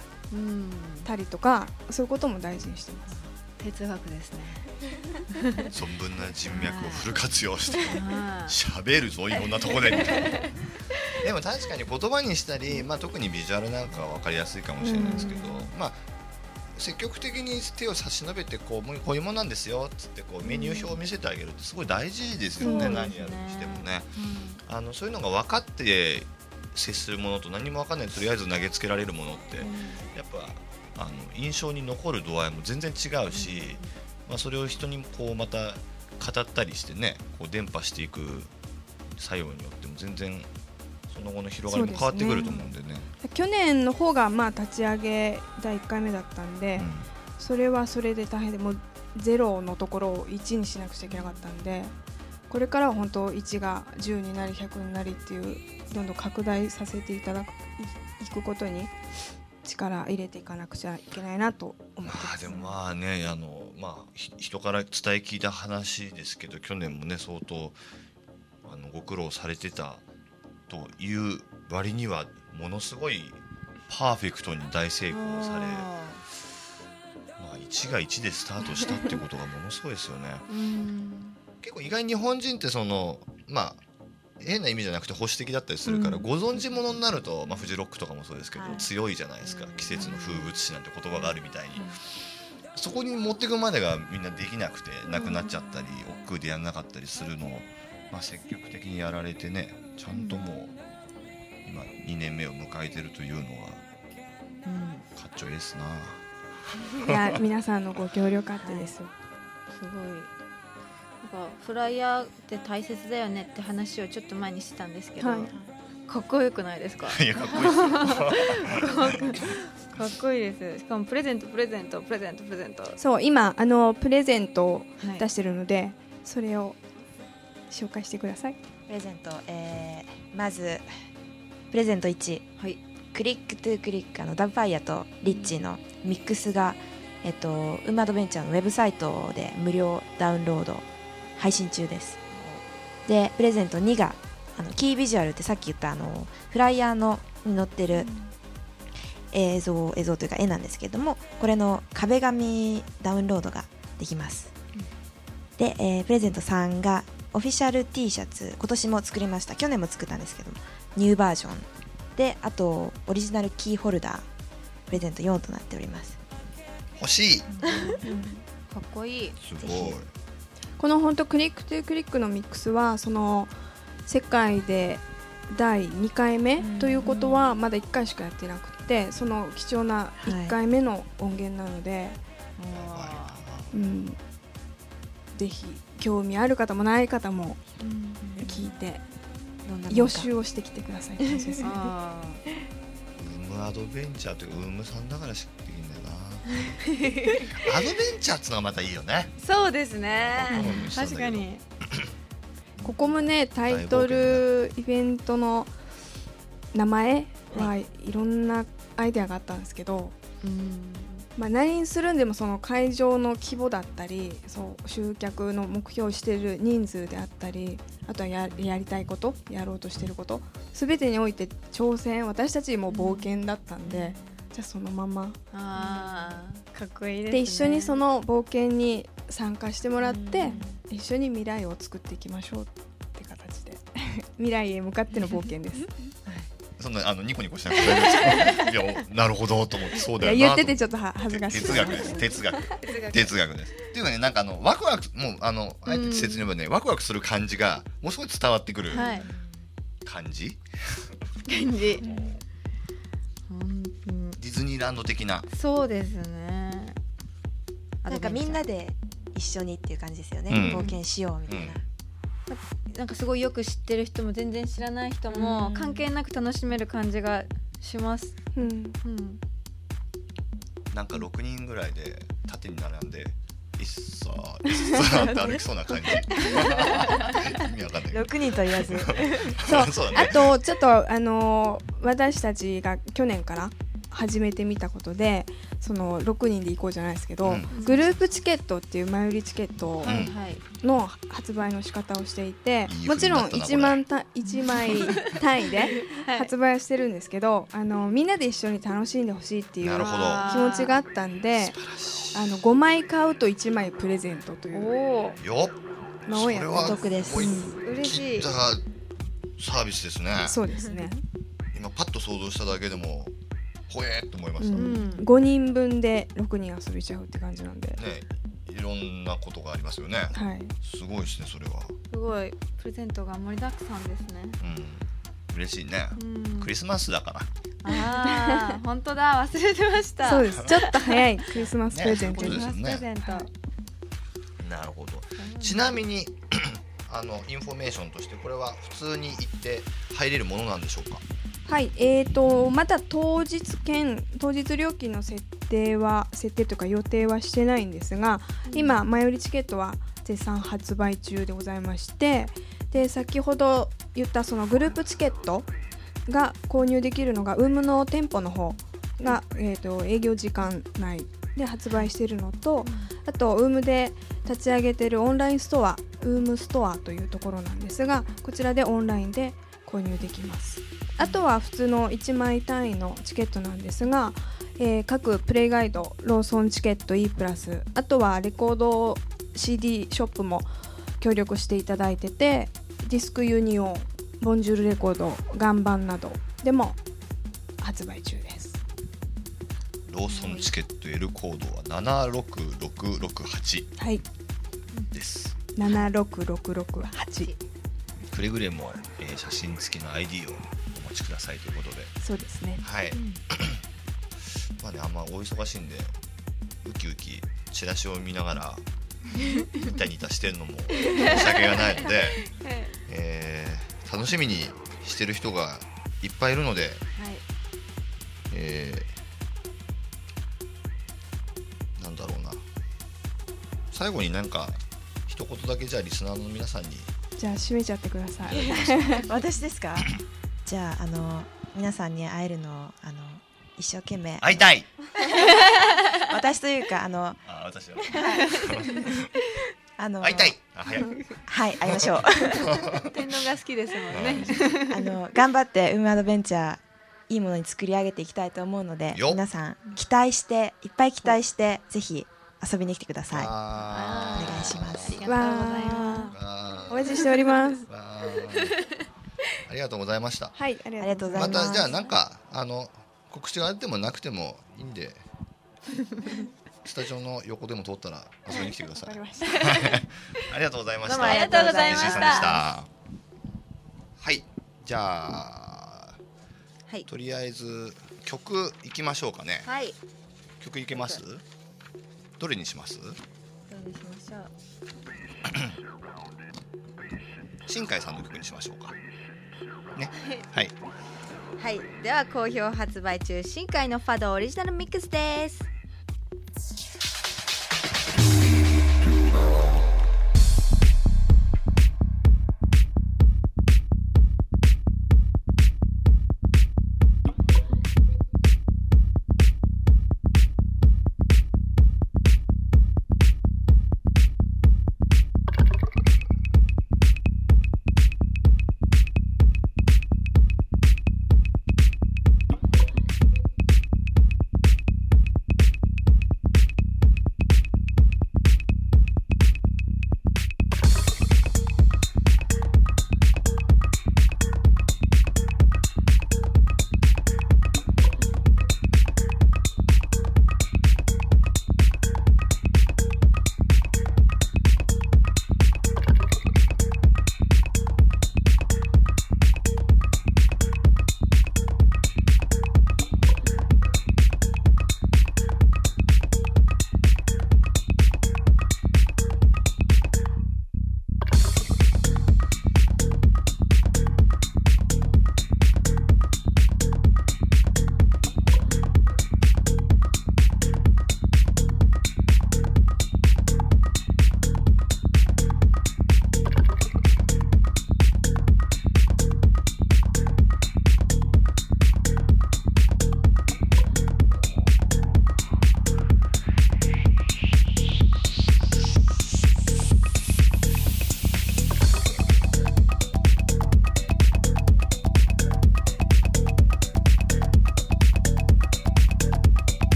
たりとかそういうことも大事にしてます。哲学ですね。存分な人脈をフル活用してはい喋るぞいろんなとこで。でも確かに言葉にしたり、まあ、特にビジュアルなんかは分かりやすいかもしれないですけど、まあ積極的に手を差し伸べてこうもうこういうものなんですよっつってこうメニュー表を見せてあげるってすごい大事ですよね、そうですね。何やるにしてもね。あのそういうのが分かって接するものと何も分かんない。とりあえず投げつけられるものってやっぱあの印象に残る度合いも全然違うし、まあ、それを人にこうまた語ったりしてねこう伝播していく作用によっても全然その後の広がりも変わってくると思うんでね。去年の方がまあ立ち上げ第1回目だったんで、うん。それはそれで大変でもうゼロのところを1にしなくちゃいけなかったんでこれからは本当1が10になり100になりっていうどんどん拡大させていただくいいくことに力入れていかなくちゃいけないなと思ってます、まあでもまあねあのまあひ人から伝え聞いた話ですけど去年もね相当あのご苦労されてたという割にはものすごいパーフェクトに大成功されまあ1が1でスタートしたってことがものすごいですよね。うん。結構意外に日本人ってそのまあ変な意味じゃなくて保守的だったりするから、うん。ご存知ものになると、まあ、フジロックとかもそうですけど、はい。強いじゃないですか。うん季節の風物詩なんて言葉があるみたいに、そこに持っていくまでがみんなできなくてなくなっちゃったり億劫でやらなかったりするのを、まあ、積極的にやられてねちゃんともう今2年目を迎えてるというのはかっちょいいですな。いや皆さんのご協力あってです、すごいなんかフライヤーって大切だよねって話をちょっと前にしてたんですけど、はい。かっこよくないですか？いやかっこいいですよ。かっこいいで す。しかもプレゼントプレゼントプレゼントプレゼント。そう今あのプレゼントをはい。出してるので、それを紹介してください。プレゼント、えーまずプレゼント1、はい。クリックトゥクリックあのダブファイアとリッチのミックスが、えっと、ウマドベンチャーのウェブサイトで無料ダウンロード配信中です。でプレゼント2があのキービジュアルってさっき言ったあのフライヤーのに載ってる映像映像というか絵なんですけれどもこれの壁紙ダウンロードができます、で、えープレゼント3がオフィシャル T シャツ今年も作りました。去年も作ったんですけどニューバージョン。であとオリジナルキーホルダープレゼント4となっております。欲しい。かっこいい。すごいこの本当クリックトゥクリックのミックスはその世界で第2回目ということはまだ1回しかやってなくてその貴重な1回目の音源なので、うん、ぜひ興味ある方もない方も聞いて予習をしてきてくださいウー。ムアドベンチャーというかウームさんだから知っていいんだよな アドベンチャーっつうのがまたいいよね。ーそうですね。うん確かに。ここもねタイトルイベントの名前はいろんなアイデアがあったんですけど、まあ、何にするんでもその会場の規模だったりそう集客の目標している人数であったりあとはややりたいことやろうとしていること全てにおいて挑戦私たちも冒険だったんで、じゃあそのまま。あー。かっこいいですね。で一緒にその冒険に参加してもらって、一緒に未来を作っていきましょうって形で。未来へ向かっての冒険です。そんなあのニコニコしなくて大丈夫ですかいやなるほどと思ってそういだよ言っててとちょっとは恥ずかしい。哲学です。哲学哲学。です。っていうかねなんかあのワクワクもうあのあえて稚拙に言えばねワクワクする感じがもうすごい伝わってくるはい。感じ、感じ。もう。うんうんディズニーランド的な。そうですね。なんかみんなで一緒にっていう感じですよね、うん。冒険しようみたいな、なんかすごいよく知ってる人も全然知らない人もうん。関係なく楽しめる感じがします。うん。うん、なんか6人ぐらいで縦に並んでいっさーいっさーって歩きそうな感じ。意味わかんないけど。6人と言わず。そうそう。だねあとちょっとあのー私たちが去年から始めてみたことでその6人で行こうじゃないですけど、うん。グループチケットっていう前売りチケットうん。はい。の発売の仕方をしていて、いいもちろん風になったな1万た1枚 単位ではい。発売はしてるんですけど、あのみんなで一緒に楽しんでほしいっていう気持ちがあったんであの5枚買うと1枚プレゼントという。おお、よっのをやお得です。嬉しい。サービスですね。そうですね、今パッと想像しただけでもほえーって思いまうした、ねうん。ん、5人分で6人遊べちゃうって感じなんで、いろんなことがありますよね。はい、すごいですねそれは。すごい。プレゼントが盛りだくさんですね。うん。嬉しいね、うん。クリスマスだから。ああ、本当だ。忘れてました。そうです。ちょっと早い。クリスマスプレゼントねです、クリスマスプレゼント。なるほど。ちなみに あのインフォメーションとしてこれは普通に行って入れるものなんでしょうか？はい、えー、とまだ当日券当日料金の設定は設定というか予定はしてないんですが今前売りチケットは絶賛発売中でございましてで先ほど言ったそのグループチケットが購入できるのが UM の店舗の方が、えー、と営業時間内で発売しているのとあと UM で立ち上げているオンラインストア UM ストアというところなんですがこちらでオンラインで購入できますあとは普通の1枚単位のチケットなんですが、えー各プレイガイドローソンチケット E プラスあとはレコード CD ショップも協力していただいててディスクユニオンボンジュールレコード岩盤などでも発売中です。ローソンチケット L コードは76668はい。です。76668くれぐれも、えー写真付きの ID をお待ちくださいということで。そうですね。はい、まあねあんまお忙しいんでウキウキチラシを見ながらニタニタしてるのも申し訳がないので、えー楽しみにしてる人がいっぱいいるので、えーなんだろうな。最後になんか一言だけじゃあリスナーの皆さんに。じゃあ閉めちゃってください。私ですか？じゃああの皆さんに会えるのをあの一生懸命。会いたい。私というかあのあ私は。あの会いたい。はい会いましょう。天皇が好きですもんね。あの頑張ってウームアドベンチャーいいものに作り上げていきたいと思うのでよ皆さん期待していっぱい期待してぜひ遊びに来てください。お願いします。ありがとうございます。お待ちしておりますありがとうございました。はいありがとうございます。またじゃあなんかあの告知があってもなくてもいいんで スタジオの横でも通ったら遊びに来てください。ありがとうございました。ありがとうございました。した。はいじゃあはい。とりあえず曲いきましょうかね。はい。曲いけます？どれにします？どうにしましょう？新海さんの曲にしましょうかね。はい。はい。では好評発売中新海のファドオリジナルミックスです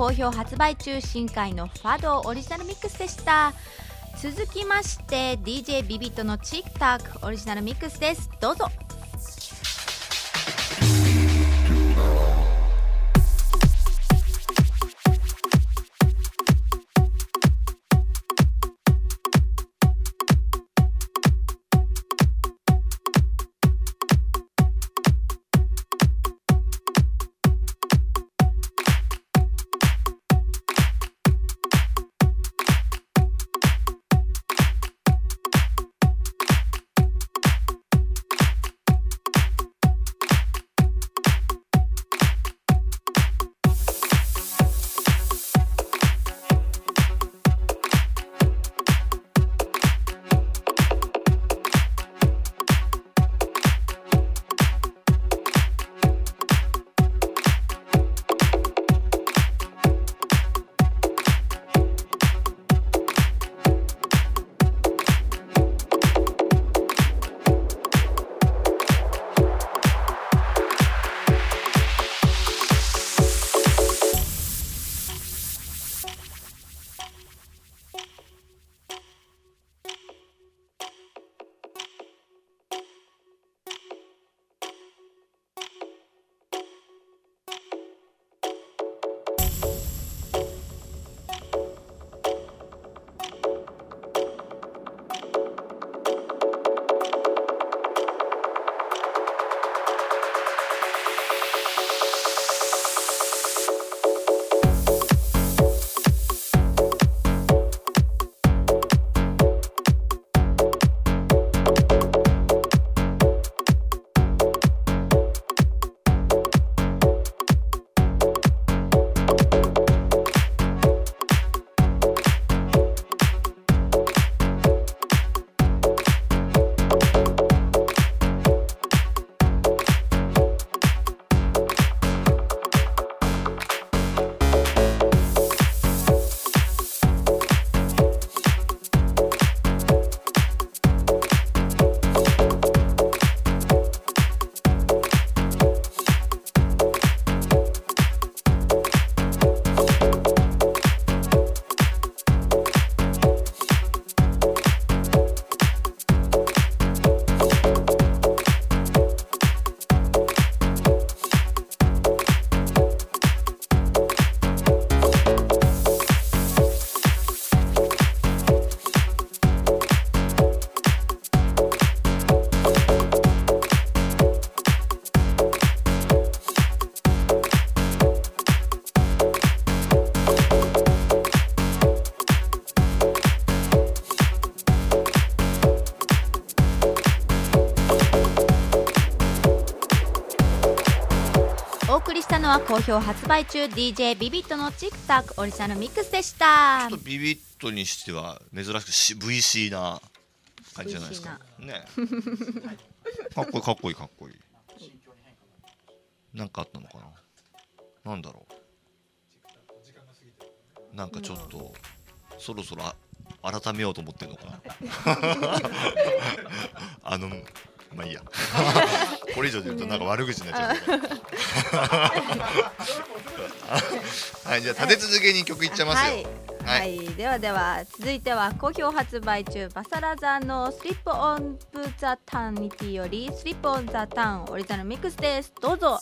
好評発売中新海のファドオリジナルミックスでした。続きまして DJ ビビットのチックタックオリジナルミックスです。どうぞ。好評発売中 DJ ビビットのチクタクオリジナルミックスでした。ちょっとビビットにしては珍しくし VC な感じじゃないですか。ね。かっこいいかっこいいかっこいい。なんかあったのかな。なんだろう。なんかちょっとそろそろあ改めようと思ってるのかな。あのまあいいや。これ以上で言うとなんか悪口になっちゃう はいじゃあ立て続けに曲いっちゃいますよ。はい、はい。ではでは続いては好評発売中バサラザの「スリップオン・ブ・ザ・タン」ニティより「スリップオン・ザ・タン」オリジナルミックスです。どうぞ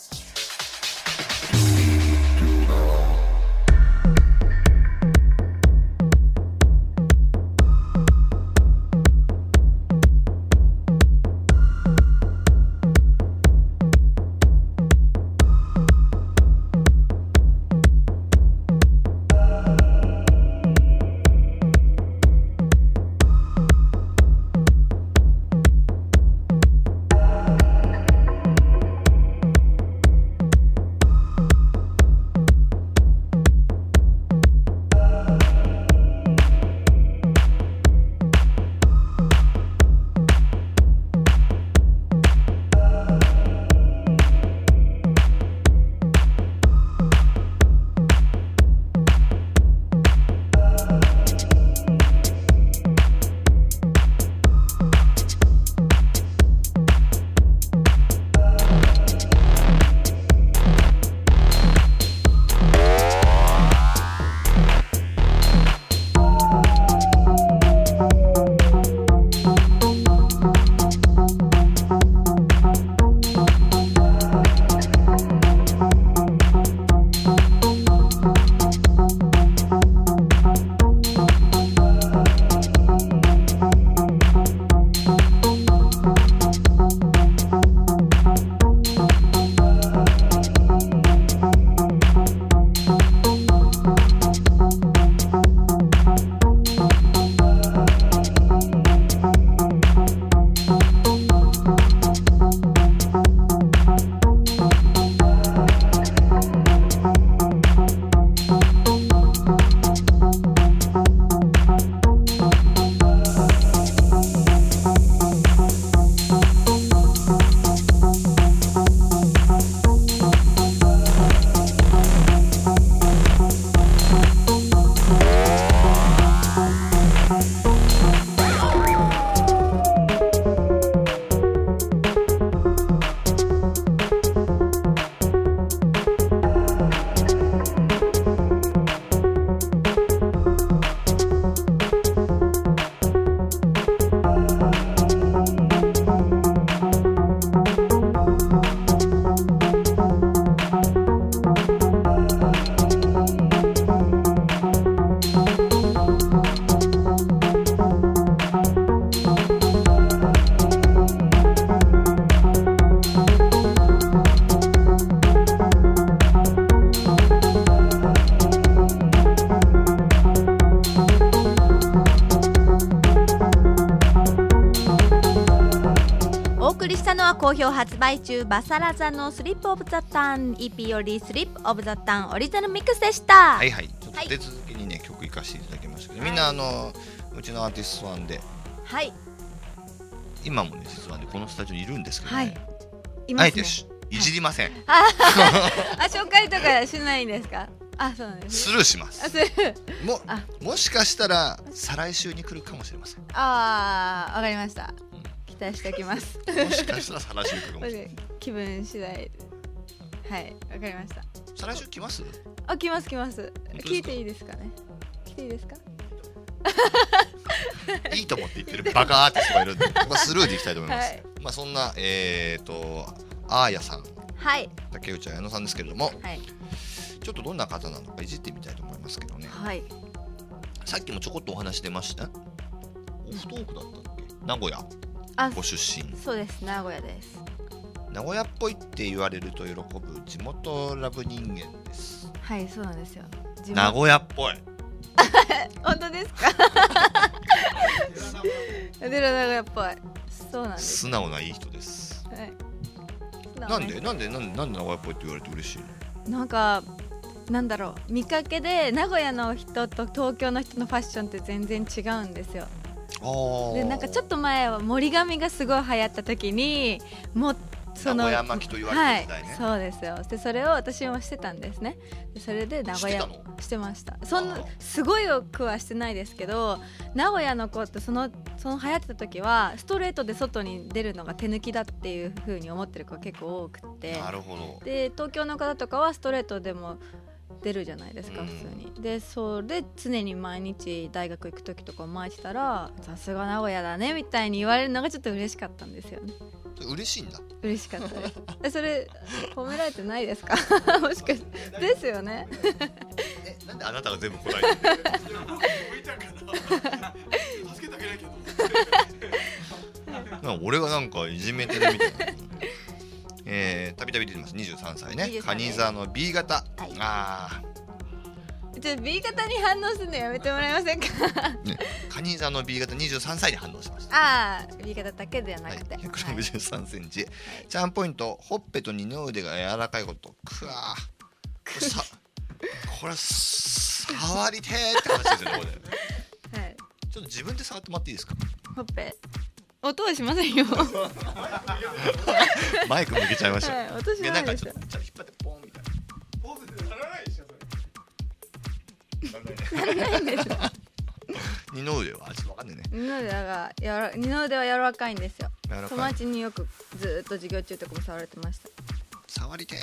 送りしたのは好評発売中バサラザの「スリップ・オブ・ザ・タン」EP より「スリップ・オブ・ザ・タン」オリジナルミックスでした。はいはい。ちょっと立て続けにね曲いかせていただきました。けどみんなあのうちのアーティストさんで。はい。今もね実はねこのスタジオにいるんですけどはい。ねいますね。あえてしい。じりません。あ紹介とかしないんですか？あそうなんですスルーします。もあ。もしかしたら再来週に来るかもしれません。あーわかりました期待しておきます。もしかしたら再来週に来るかもしれない。気分次第。はいわかりました。再来週来ます？あ来ます来ます。聞いていいですかね？来ていいですか？いいと思って言ってる。バカアーティストがいるんで、まあ、スルーでいきたいと思います、はい。まあそんなえっ、ー、とあーやさん。はい。竹内彩乃さんですけれども。はい。ちょっとどんな方なのかいじってみたいと思いますけどね。はい。さっきもちょこっとお話出ました？オフトークだったっけ？名古屋。あご出身。そうです。名古屋です。名古屋っぽいって言われると喜ぶ。地元ラブ人間です。はいそうなんですよ。名古屋っぽい。本当ですか？名古屋っぽい。そうなんです。素直ないい人です。はい。なんで？なんで？なんで？なんで名古屋っぽいって言われて嬉しいの？なんかなんだろう。見かけで名古屋の人と東京の人のファッションって全然違うんですよ。あでなんかちょっと前は森髪がすごい流行った時にもうその名古屋巻きと言われてる時代ね。はい、そうですよ。でそれを私もしてたんですね。でそれで名古屋。してたしてました。そんなすごいよくはしてないですけど名古屋の子ってそのその流行ってた時はストレートで外に出るのが手抜きだっていう風に思ってる子が結構多くって。なるほど。で東京の方とかはストレートでも出るじゃないですかうん。普通に。でそれ常に毎日大学行く時とか巻いてたらさすが名古屋だねみたいに言われるのがちょっと嬉しかったんですよね。嬉しいんだ。嬉しかったです。えそれ褒められてないですか？もしかしてですよね。えなんであなたが全部答えてる俺がなんかいじめてるみたいなえー、たびたび出てます。23歳ね。23蟹座の B 型、はい。あちょっと B 型に反応するのやめてもらえませんか？あ、ね、蟹座の B 型23歳で反応しました。ああ B 型だけではなはい、くて、はい163センチ、チャームポイントほっぺと二の腕が柔らかいことくわーこれさ。これ触りてーって話ですよねこれ。はい、ちょっと自分で触ってもらっていいですか？ほっぺ音はしませんよ。は マイク向けちゃいました。よい音しでなですよないんかちょっと引っ張ってポンみたいな。ポーズでならないでしょそれならないね二の腕はちょっとわかんないね。二の腕がやら二の腕は柔らかいんですよ。友達によくずーっと授業中とかも触られてました。触りて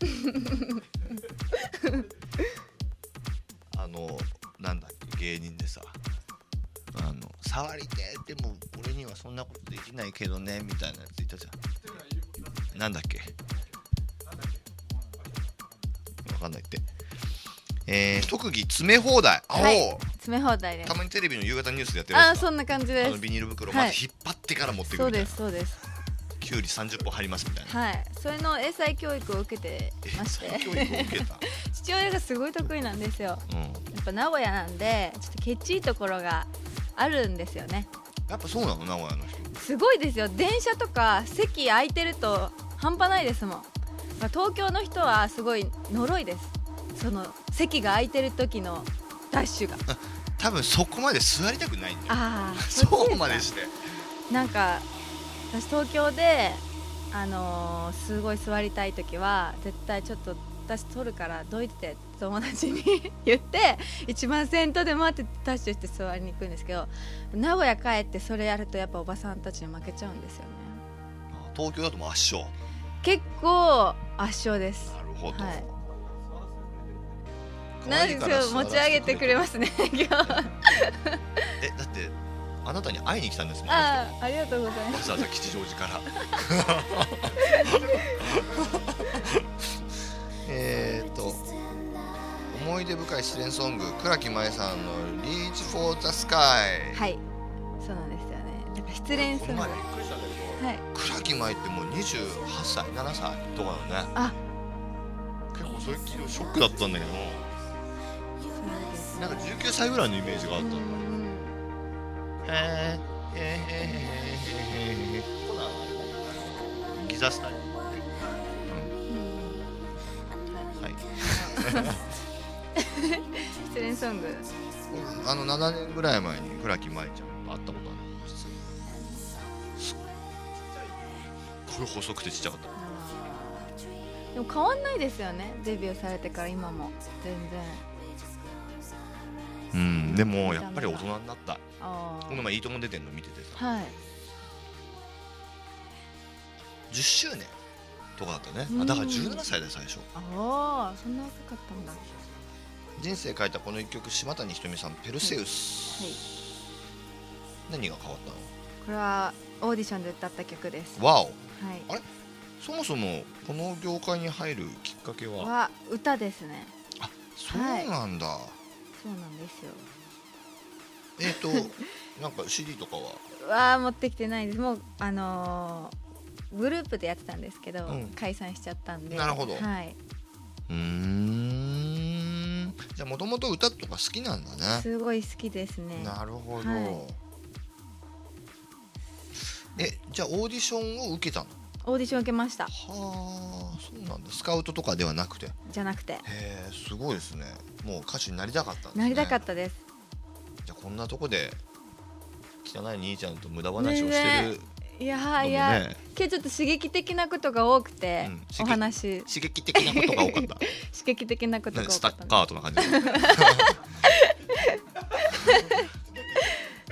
ー。あのなんだっけ芸人でさあの触りてーでも俺にはそんなことできないけどねみたいなやついたじゃん。なんだっけ？わかんないって。えー、特技詰め放題。あお、はい詰め放題です。たまにテレビの夕方ニュースでやってるああそんな感じです。あのビニール袋はいまず引っ張ってから持ってくそうるみたいな。ですそうですきゅうり30本入りますみたいな。はい。それの英才教育を受けてまして。え教育を受けた、父親がすごい得意なんですよ。うん、やっぱ名古屋なんでちょっとケチいところがあるんですよね。やっぱそうなの名古屋の人。すごいですよ。電車とか席空いてると半端ないですもん。まあ東京の人はすごい呪いです。その席が空いてる時のダッシュが。多分そこまで座りたくないんだよ。ああ そうまでして。なんか私東京であのーすごい座りたい時は絶対ちょっと私取るからどいてって友達に 言って一番先頭で待ってダッシュして座りに行くんですけど名古屋帰ってそれやるとやっぱおばさんたちに負けちゃうんですよね。東京だともう圧勝。結構圧勝です。なるほど、はい。可なんで愛いから持ち上げてくれますね今日。えだってあなたに会いに来たんですもんね。ああありがとうございます。わざわざ吉祥寺から。えーっと思い出深い失恋ソング倉木麻衣さんの「Reach for the Sky」はい。そうなんですよね。なんか失恋する。のはいこの前びっくりしたんだけど倉木麻衣ってもう28歳7歳とかなのね。あ。結構それ聞いてショックだったんだけど。なんか19歳ぐらいのイメージがあったんだうんへー。へー。へー。へー。へー。へー。ここなのギザスタイル、はい失恋ソングあの7年ぐらい前に倉木舞ちゃん会ったことあるすこれ細くてちっちゃかったでも変わんないですよねデビュー。されてから今も全然うん。でもやっぱり大人になった。あこの前「いいとも!」出てんの見ててさ。あはい。10周年とかだったね。うん。あだから17歳で最初。ああそんな若かったんだ。人生書いたこの一曲島谷ひとみさん「ペルセウス」はい。何が変わったの？これはオーディションで歌った曲です。わお。はい。そもそもこの業界に入るきっかけは？は歌ですね。そうなんだ、そうなんですよ。えっ、と なんか CD とかは？わあ持ってきてないです。もうあのーグループでやってたんですけど、うん。解散しちゃったんで。なるほど。はい。うーん。じゃあもともと歌とか好きなんだね。すごい好きですね。なるほど、はい。えじゃあオーディションを受けたの？オーディション受けました。はあそうなんだ。スカウトとかではなくて？へじゃなくて。えすごいですねもう歌手になりたかったんですね。なりたかったです。じゃあこんなとこで汚い兄ちゃんと無駄話をしてる、いやいや、ね今日ちょっと刺激的なことが多くて、うんお話。刺激的なことが多かった。刺激的なことが多かった。カートな感じ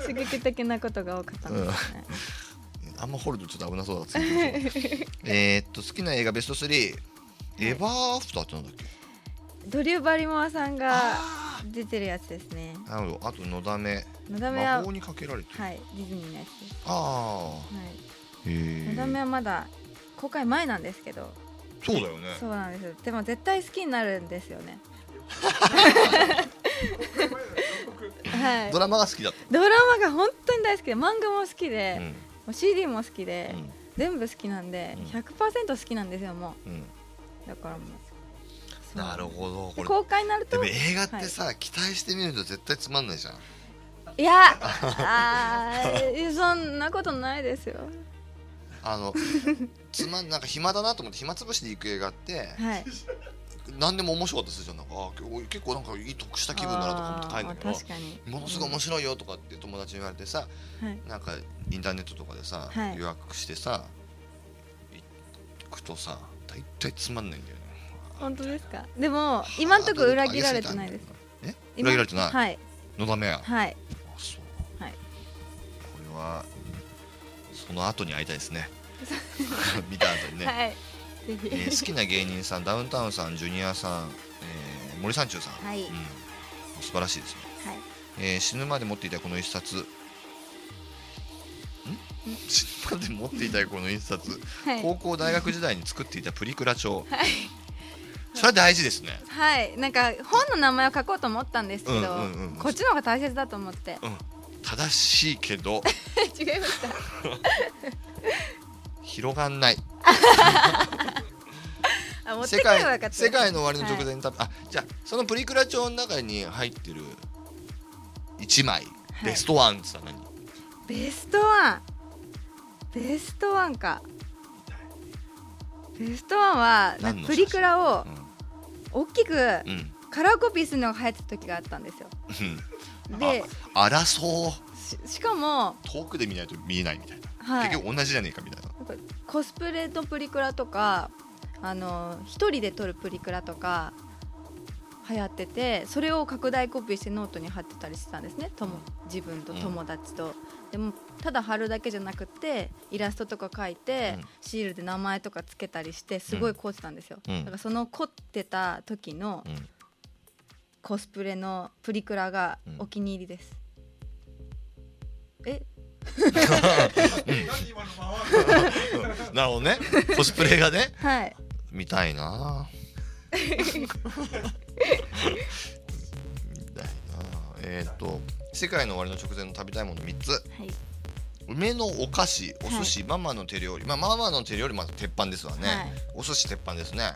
刺激的なことが多かったんですね、あんま掘るとちょっと危なそうだついてるえーっと好きな映画ベスト3エヴァーアフターってなんだっけ？ドリュー・バリモアさんが出てるやつですね。なるほど。あとのだめのだめは魔法にかけられてる、はいディズニーのやつです。ああはい。のだめはまだ公開前なんですけど。そうだよね。そうなんですでも絶対好きになるんですよね。はい。ドラマが好きだっドラマが本当に大好きで漫画も好きたで、うん。もう CD も好きで、うん。全部好きなんで、うん。100%好きなんですよもう。ん。うだからもうなるほど。これで公開になるとでも映画ってさ、期待してみると絶対つまんないじゃん。いや あーそんなことないですよ。あのつまんなんか暇だなと思って暇つぶしで行く映画ってはい。何でも面白かったりするじゃん。なんか結構なんかいい得した気分だなとか思って帰るんだけどものすごい面白いよとかって友達に言われてさ、はい。なんかインターネットとかでさ、はい。予約してさ行くとさ大体つまんないんだよね本当ですか？でも今んとこ裏切られてないです。え今裏切られてない、はい。のだめや、はい。あそう、はい。これはその後に会いたいですね。見た後にね、はい。えー好きな芸人さんダウンタウンさんジュニアさん、えー森三中さん、はい。うん、素晴らしいですね、はい。えー死ぬまで持っていたこの一冊。ん？死ぬまで持っていたこの一冊。はい。高校大学時代に作っていたプリクラ帳、それは大事ですね。はい。なんか本の名前を書こうと思ったんですけど、うんうんうんこっちの方が大切だと思って。うん。正しいけど。違いました。広がんない。世界世界の終わりの直前に多分、あじゃあそのプリクラ帳の中に入ってる1枚、い。ベストワンってさ何？ベストワン。ベストワンか。ベストワンはプリクラをうん大きくうん。カラーコピーするのが流行ってた時があったんですよ。うん。でそう。ししかも、遠くで見ないと見えないみたいな、はい、結局同じじゃねえかみたいな。コスプレのプリクラとかあの一人で撮るプリクラとか流行っててそれを拡大コピーしてノートに貼ってたりしてたんですね。とも自分と友達と、でもただ貼るだけじゃなくてイラストとか描いて、うん。シールで名前とかつけたりしてすごい凝ってたんですよ、うん。だからその凝ってた時のうん。コスプレのプリクラがうん。お気に入りです、え？なるほどね。コスプレがね。はい。見たいな。見たいな。えっ、と世界の終わりの直前の食べたいもの3つ。はい。梅のお菓子お寿司、ママの手料理。まあママの手料理まず鉄板ですわね、はい。お寿司鉄板ですね、はい。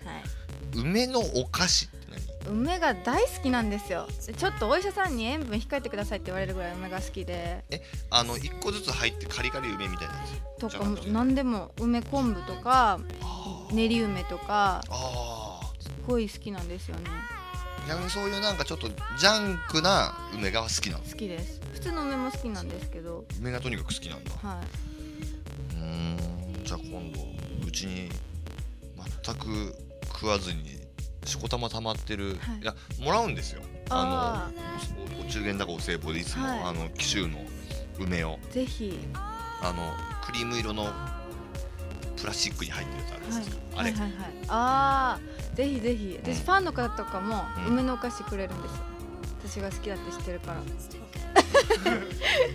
梅のお菓子って何？梅が大好きなんですよ。でちょっとお医者さんに塩分控えてくださいって言われるぐらい梅が好きで。えあの1個ずつ入ってカリカリ梅みたいなやつ？とか何でも梅昆布とか練り梅とかあすっごい好きなんですよね。あ逆にそういうなんかちょっとジャンクな梅が好きなの？好きです。普通の梅も好きなんですけど。梅がとにかく好きなんだ。はうーん。じゃあ今度うちに全く食わずにしこたま溜まってる、はい。い、やもらうんですよ。ああのおお中元だかお歳暮でいつも、はい。あの紀州の梅を。いぜひ。あのクリーム色のプラスチックに入ってるやつあるんはいですか、あれ、はいはいはい。ああぜひぜひ。私うん。ファンの方とかもうん。梅のお菓子くれるんですよ。私が好きだって知ってるから。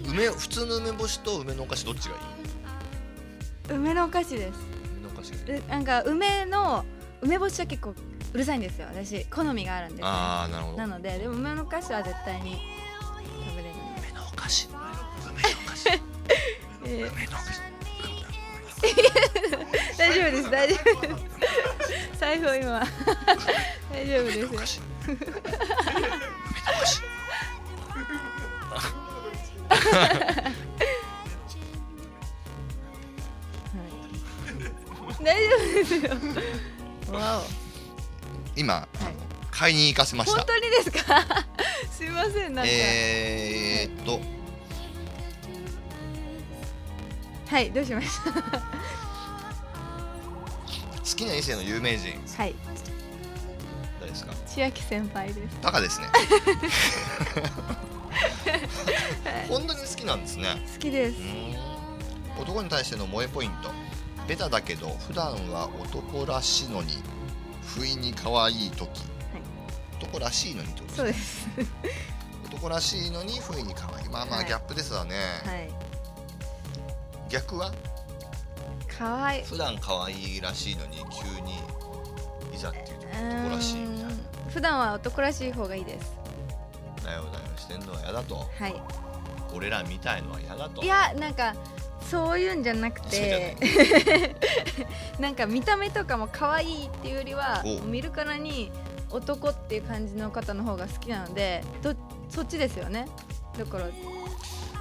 梅普通の梅干しと梅のお菓子どっちがいい？梅のお菓子です。梅のお菓子。なんか梅の梅干しは結構うるさいんですよ。私好みがあるんですよああなるほど。なのででも梅のお菓子は絶対に食べれる梅のお菓子。梅のお菓子。えー。梅のお菓子 大丈夫です大丈夫です。財布今。大丈夫です。よ梅のお菓子梅のお菓子はい。ですよ。わ今お、はい、買いに行かせました。本当にですか？すいませんなんか、えーっとはいどうしました？好きな異性の有名人。はい。誰ですか？千秋先輩です。バカですね。本当に好きなんですね。好きです。男に対しての萌えポイント。ベタだけど普段は男らしいのに不意に可愛い時、男らしいのにってことそうです。男らしいのに不意に可愛い。まあまあはい。ギャップですわね、はい逆は？可愛い。普段可愛いらしいのに急にいざっていうと男らしいみたいな。普段は男らしい方がいいです。だよだよしてんのは嫌だと。はい。俺らみたいのは嫌だと。いやなんかそういうんじゃなくて なんか見た目とかも可愛いっていうよりはお見るからに男っていう感じの方の方が好きなのでどそっちですよね。だから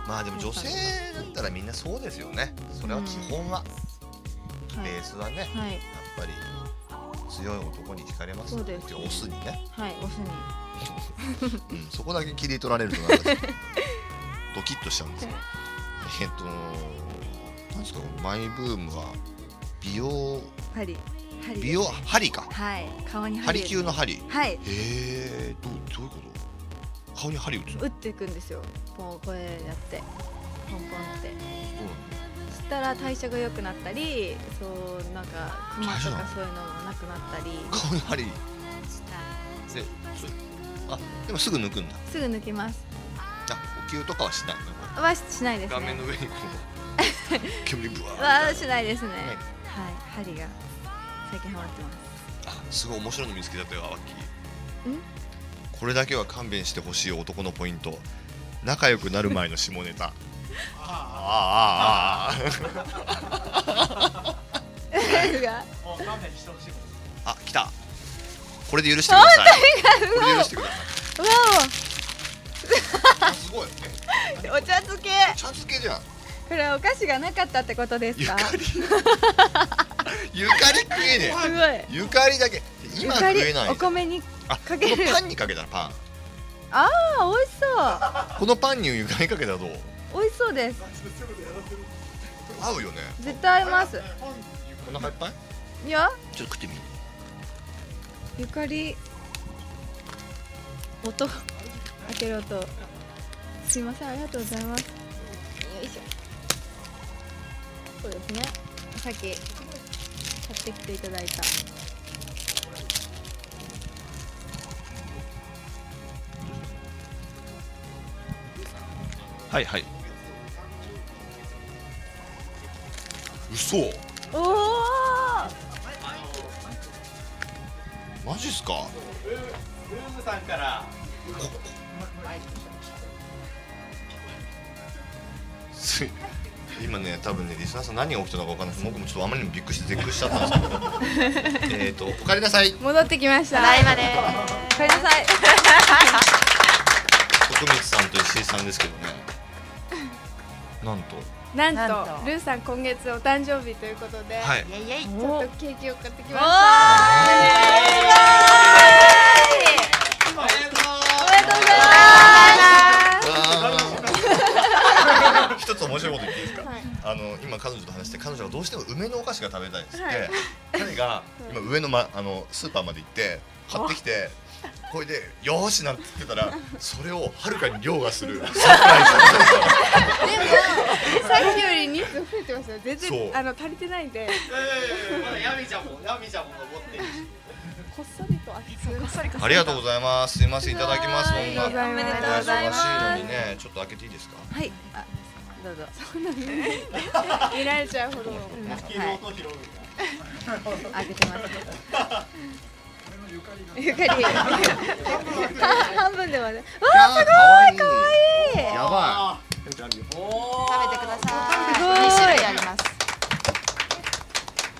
まあでも女性だったらみんなそうですよね。それは基本は、はい。ベースはねやっはいぱり強い男に惹かれます。そうですオスにね、はいオスに。うん、そこだけ切り取られるとなんかドキッとしちゃうんですよ。えっとなんですかマイブームは美容針。針美容針か。はい。顔に針針級の針。はい。へえどうどういうこと？顔に針打つの？打っていくんですよ。こうこれやって。ポンポンって。そしたら代謝が良くなったりそうなんかクマとかそういうのもなくなったり。顔に針であでもすぐ抜くんだ。すぐ抜きます。あ呼吸とかはしないの？はしないです顔面ねの上にこう。煙ブワーはしないですね。はいはい。針が最近ハマってます。あすごい面白いの見つけたよアワッキーん？これだけは勘弁してほしい男のポイント。仲良くなる前の下ネタ。あああああ来たこれで許してくださいこれで許してくださいすごいえおお茶漬け茶漬けじゃんこれお菓子がなかったってことですかゆかりゆかり食えねすごいえゆかりだけ今食えないお米にあかける。このパンにかけたらパン。あー美味しそう。このパンにゆかりかけたらどう？美味しそうです。合うよね。絶対合います。お腹いっぱいいや。ちょっと食ってみゆかり。音開ける音。すいませんありがとうございます。よいしょ。そうですね。さっき買ってきていただいたはいはい。嘘。おおマジっすか？す今ね多分ねリスナーさん何が起きたのか分かんないです。僕もちょっとあまりにもびっくりして絶句しちゃったんですけど。えっとおかえりなさい。戻ってきました。ただいまねおかえりなさい。徳光さんと石井さんですけどねなんと。なんとなんと。ルーさん今月お誕生日ということで、はい。ちょっとケーキを買ってきまおした。ー。おめでとうおめでとうございあー一つ面白いこと言っていいですか、はい。あの今彼女と話して彼女がどうしても梅のお菓子が食べたいっつって、はい。彼が今上の,、ま、あのスーパーまで行って買ってきてこれで「よーし!」なんて言ってたらそれをはるかに凌駕する。サプライズさっきより人数増えてますよ。全然あの足りてないんで。ヤミちゃんもヤミちゃんも持ってるし。こっそりとありがとうございます。すいませんいただきます。そんなありがとうございます。おめでとうごおざいます。忙しいのにねちょっと開けていいですか？はい。あどうぞ。見られちゃうほど開けてますゆかり半分でまでわあすごいかわいいやばい食べてくださいすごい2種類あります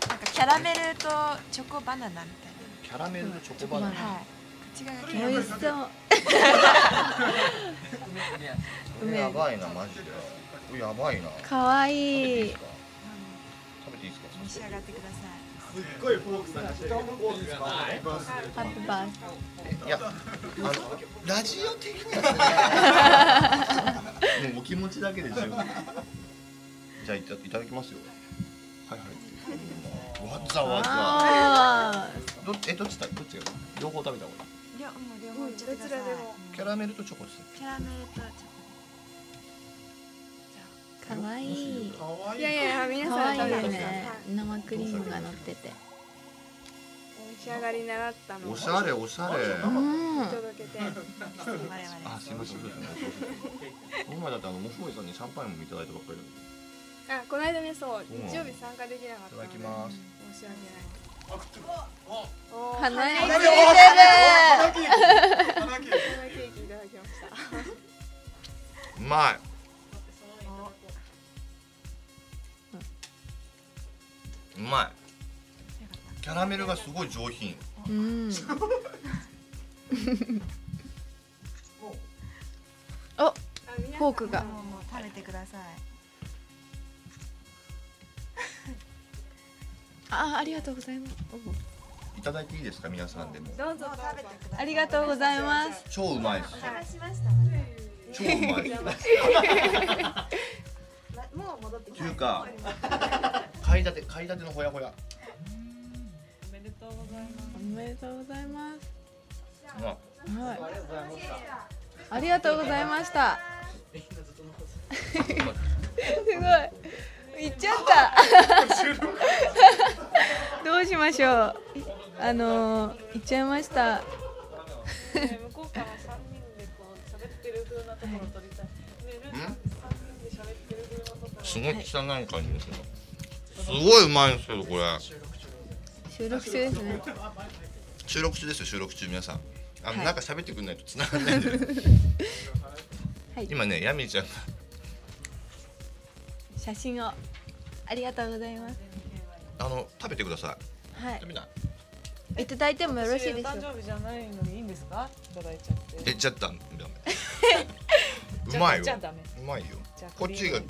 なんかキャラメルとチョコバナナみたいいキャラメルとチョコバナナなはい口が美味しそうやばいなマジでこれやばいなかわいい食べていいですか？召し上がってください。ごいフォークさんがしてるフォークがないハッピーバー。スいやあのラジオ的にはねもうお気持ちだけでじゃあいただきますよ。はいはい。わざわざあどえどっちだ？どっちが？両方食べた方が。いい両もう両方いっちゃってくださいキャラメルとチョコですね。キャラメルとチョーかわい。い。いやいや皆かわいいさん食べてね。生クリームが乗ってて。お召し上がりになったの。をおしゃれおしゃれ。うん。届けてあすいません。そうですねこの前だってあのモフモイさんにシャンパンもいただいたばっかりあこの間ねそううん日曜日参加できなかったいただきます。申し訳ない。鼻につい。て鼻ケーキいただきましたうまいうまい。キャラメルがすごい上品。るうん。おフォークが。もうもう食べてください。あありがとうございます。いただいていいですか？皆さんでも。どうぞ。食べてくださいありがとうございます。超うまいです。話しました。ね超うまい。で すまもう戻ってきっていうか買いたて買いたてのほやほや。おめでとうございます。おめでとうございますはい。ありがとうございました。すごい。行っちゃった。どうしましょう。あのー、行っちゃいました。ね向こうから三人でこう喋ってる風なところ撮りたい。ねルーさん三人で喋ってる風なところ。すごい汚い感じですけどすごいうまいんですけどこれ。収録中ですね。収録中ですよ収録中皆さん。あの、はい。なんか喋ってくんないと繋がんないんで。はい。今ねヤミーちゃんが。写真をありがとうございます。あの食べてくださはい。食べな。いいただいてもよろしいですか生日じゃないのにいいんですか？いただいちゃって。えじゃったんダメ。うまいよ。じゃあダメ。うまいよ。こっちが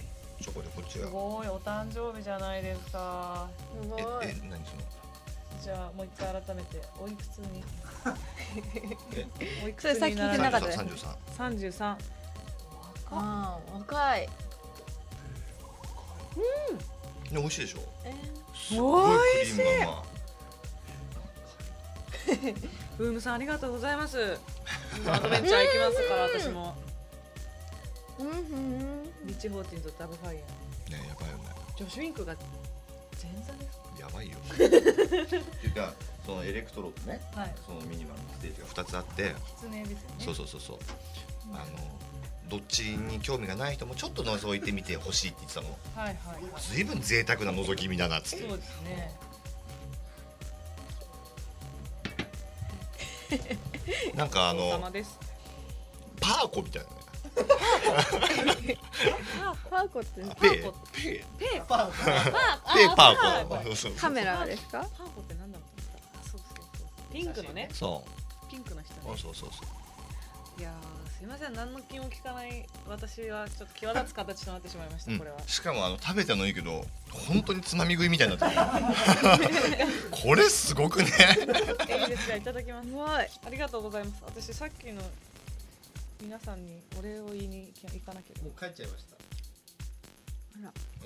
チョコでこっちすがごいお誕生日じゃないですか。すごい。ええ何その。じゃあもう一回改めておいくつに？えおいくつそれさっき聞いてなかった。です三十三三十三。若い。ね美味しいでしょ。えすごいクリー ブームさんありがとうございます。アドベンチャー行きますから私も。ーうんうんリッチフォーティンとダブファイヤー。いねやばいよねジョシュウィンクが前座ですやばいよ っていうかそのエレクトロとねか。はい。そのミニマルのステージが二つあって狐ですよね。そうそうそうそうあのどっちに興味がない人もちょっと覗いてみてほしいって言ってたのはいはい。ずいぶん贅沢な覗き見だなっつってそうですね。なんかあおのです。パーコみたいなねパーコってペーペーペペー。ーペーパーコ。そうそうカメラですか？パーコってなんだろう。あそうそうそう。ピンクのね。そう。ピンクの人ね。そうそうそう。いやーすいません。何の気も利かない。私はちょっと際立つ形となってしまいました、うん。これは。しかもあの食べたのいいけど 本当につまみ食いみたいになってる。これすごくね。えいいですじゃあいただきます。ありがとうございます。私さっきの皆さんにお礼を言いに行かなければ。もう帰っちゃいました。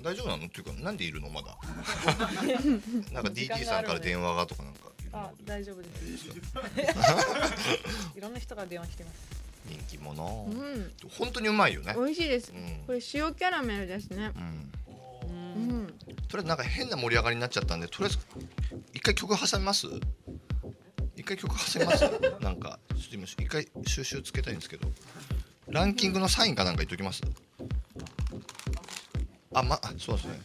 大丈夫なの？っていうかなんでいるの？まだ。なんか DT さんから電話がとかなんかあ大丈夫です。いろんな人が電話来てます。人気者。うん。本当にうまいよね。美味しいです。うん。これ塩キャラメルですね。うん。ううんん。とりあえずなんか変な盛り上がりになっちゃったんでとりあえず一回曲挟みます？一回曲挟みます なんかちょっと今一回収集つけたいんですけど。ランキングのサインかなんか言っときます？あまあそうですね。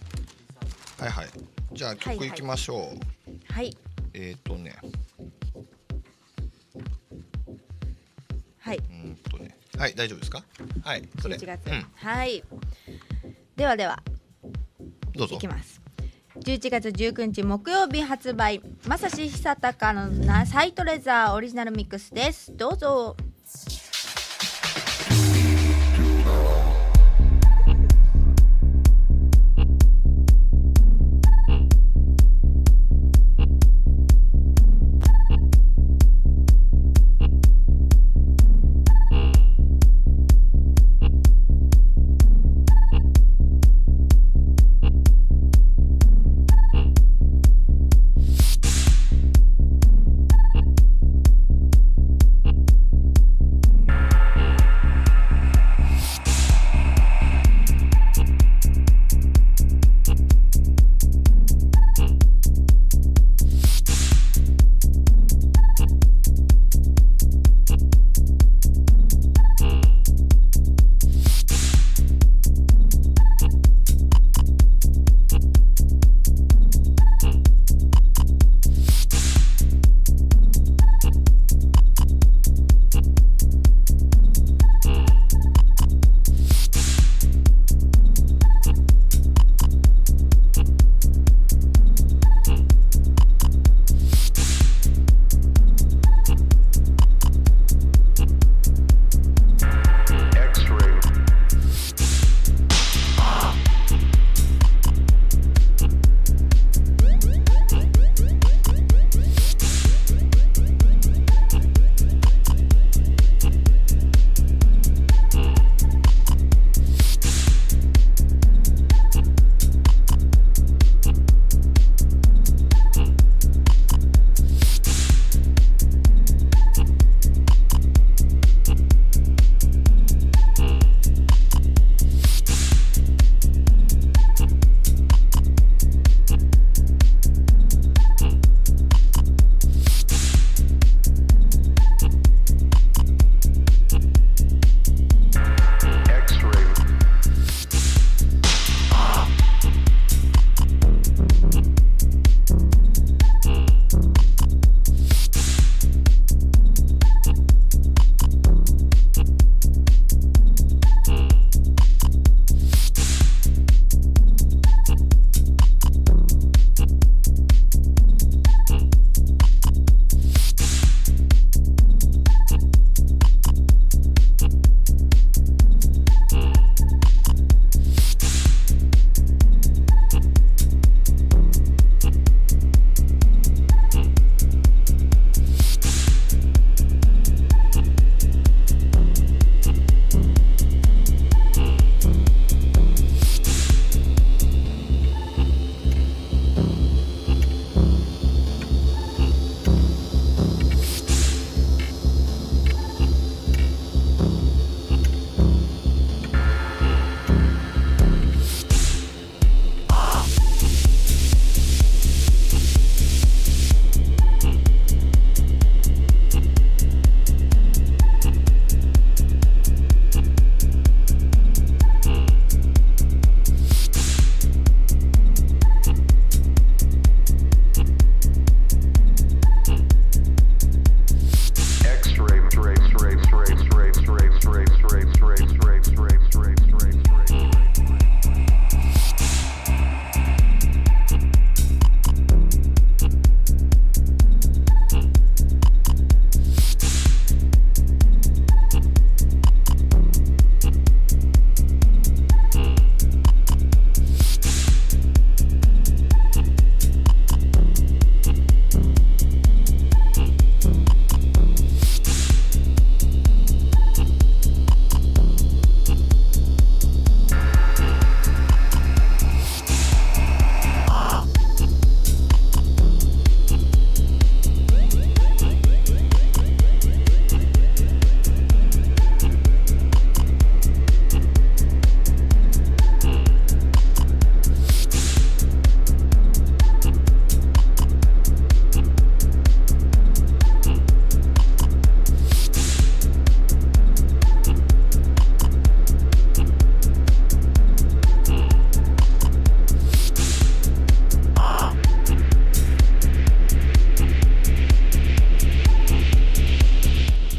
はいはい。じゃあ曲いきましょう、はい。えっ、ー、とね。はい。うーんとね。はい大丈夫ですか？はいそれ。11月、うん。はい。ではでは。どうぞ。いきます11月19日木曜日発売。まさし久高のなサイトレザーオリジナルミックスです。どうぞ「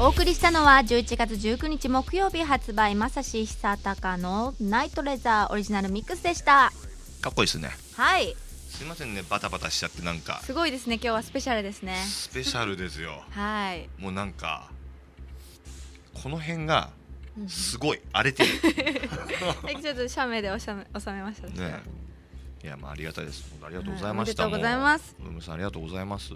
のは11月19日木曜日発売まさし久隆のナイトレザーオリジナルミックスでした。かっこいいですね。はい。すいませんねバタバタしちゃってなんか。すごいですね今日はスペシャルですね。スペシャルですよ。はい。もうなんかこの辺がすごい荒れてる。はいちょっと写メで収め収めましたねいやまあありがたいです。本当ありがとうございました、はいおめでとうございます。ムームさんありがとうございます。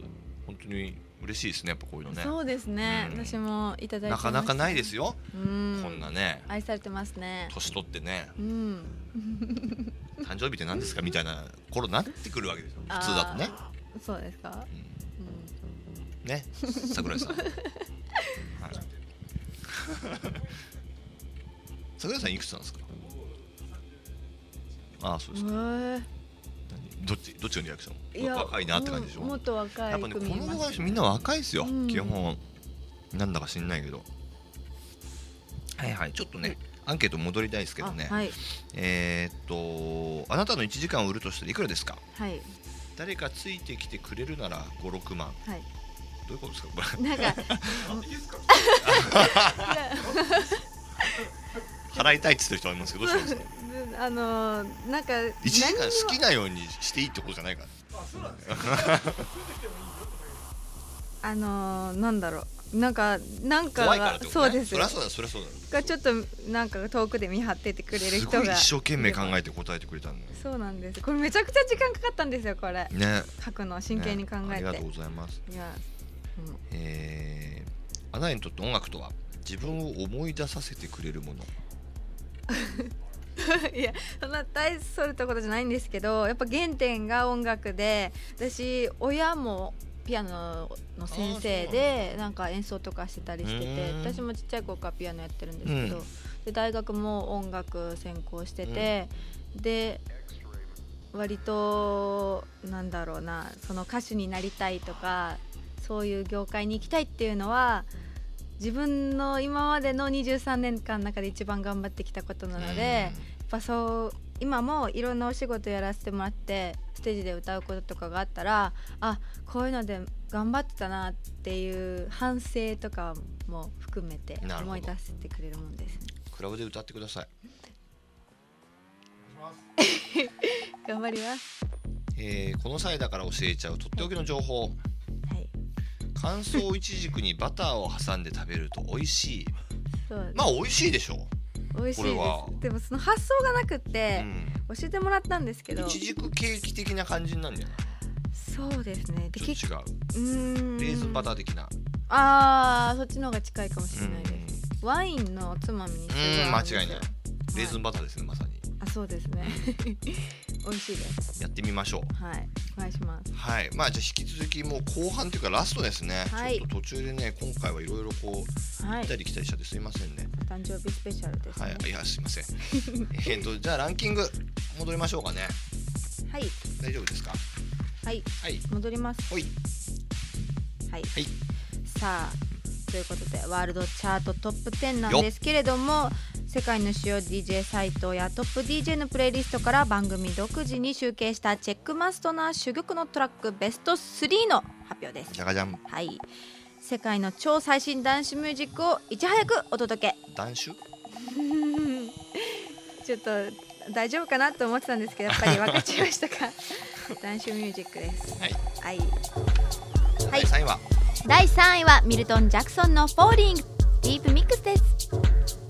本当に嬉しいですねやっぱこういうのね。そうですね、うん。私もいただいてなかなかないですすよ、うん。こんなね。愛されてますね。年取ってね。うん。誕生日って何ですかみたいな頃になってくるわけですよ。普通だとね。そうですか、ね？桜井さん、はい、桜井さんいくつなんですか？ああそうですか。うん、えどっちどっちのリアクショーいやン若いなって感じでしょ？うんもっと若いやっぱねこの会社みんな若いですよ、うん。基本。なんだか知んないけど。はいはい。ちょっとねアンケート戻りたいですけどね、あはい。えーっとあなたの1時間を売るとしたらいくらですか？はい。誰かついてきてくれるなら56万。はい。どういうことですか？これ。なんか 払いたいって言ってる人はいますけどどうしますか？あのーなんか1時間好きなようにしていいってことじゃないから。あのーなんだろう。なんかなんか怖いからっがてこと、ね、そうです。そりゃそうだそりゃそうだがちょっとなんか遠くで見張っててくれるすごい人が一生懸命考えて答えてくれたんだよそうなんです。これめちゃくちゃ時間かかったんですよこれ。ね。書くの真剣に考えて、ね。ありがとうございます。いや、うん。えー、あなたにとって音楽とは自分を思い出させてくれるもの いやそんな大それたことじゃないんですけどやっぱ原点が音楽で私親もピアノの先生でなんか演奏とかしてたりしててうん。私もちっちゃい頃からピアノやってるんですけど、うん。で大学も音楽専攻してて、で割となんだろうなその歌手になりたいとかそういう業界に行きたいっていうのは自分の今までの23年間の中で一番頑張ってきたことなので、やっぱそう今もいろんなお仕事やらせてもらってステージで歌うこととかがあったらあこういうので頑張ってたなっていう反省とかも含めて思い出せてくれるもんです。ねクラブで歌ってください、頑張ります。えーこの際だから教えちゃうとっておきの情報。はい。乾燥いちじくにバターを挟んで食べると美味しい。まあ美味しいでしょ美味しいです。でもその発想がなくっうて、ん。教えてもらったんですけど。いちじくケーキ的な感じになるんじゃない？そうですね。でちょっと違う。うーんレーズンバター的な。あーそっちの方が近いかもしうんれないです、ワインのおつまみにすごいうん合うんですよ間違いない。レーズンバターですねまさに。あそうですね 美味しいです。やってみましょう。はい。お願いします。はい。まあじゃあ引き続きもう後半というかラストですね、はい。ちょっと途中でね今回はいろいろこうはい。行ったり来たりしちゃってすいませんね。お誕生日スペシャルですね。はい。いやすいません。えっとじゃあランキング戻りましょうかね。はい。大丈夫ですか？はい。はい。戻ります。ほい。はい、はい。さあということでワールドチャートトップ10なんですけれども世界の主要 DJ サイトやトップ DJ のプレイリストから番組独自に集計したチェックマストな珠玉のトラックベスト3の発表です。じゃがじゃん。はい。世界の超最新男子ミュージックをいち早くお届け。男子？ちょっと大丈夫かなと思ってたんですけどやっぱり分かっちゃいましたか？男子ミュージックです。はい。はい。第3位は第3位はミルトン・ジャクソンの「フォーリング」ディープミックスです。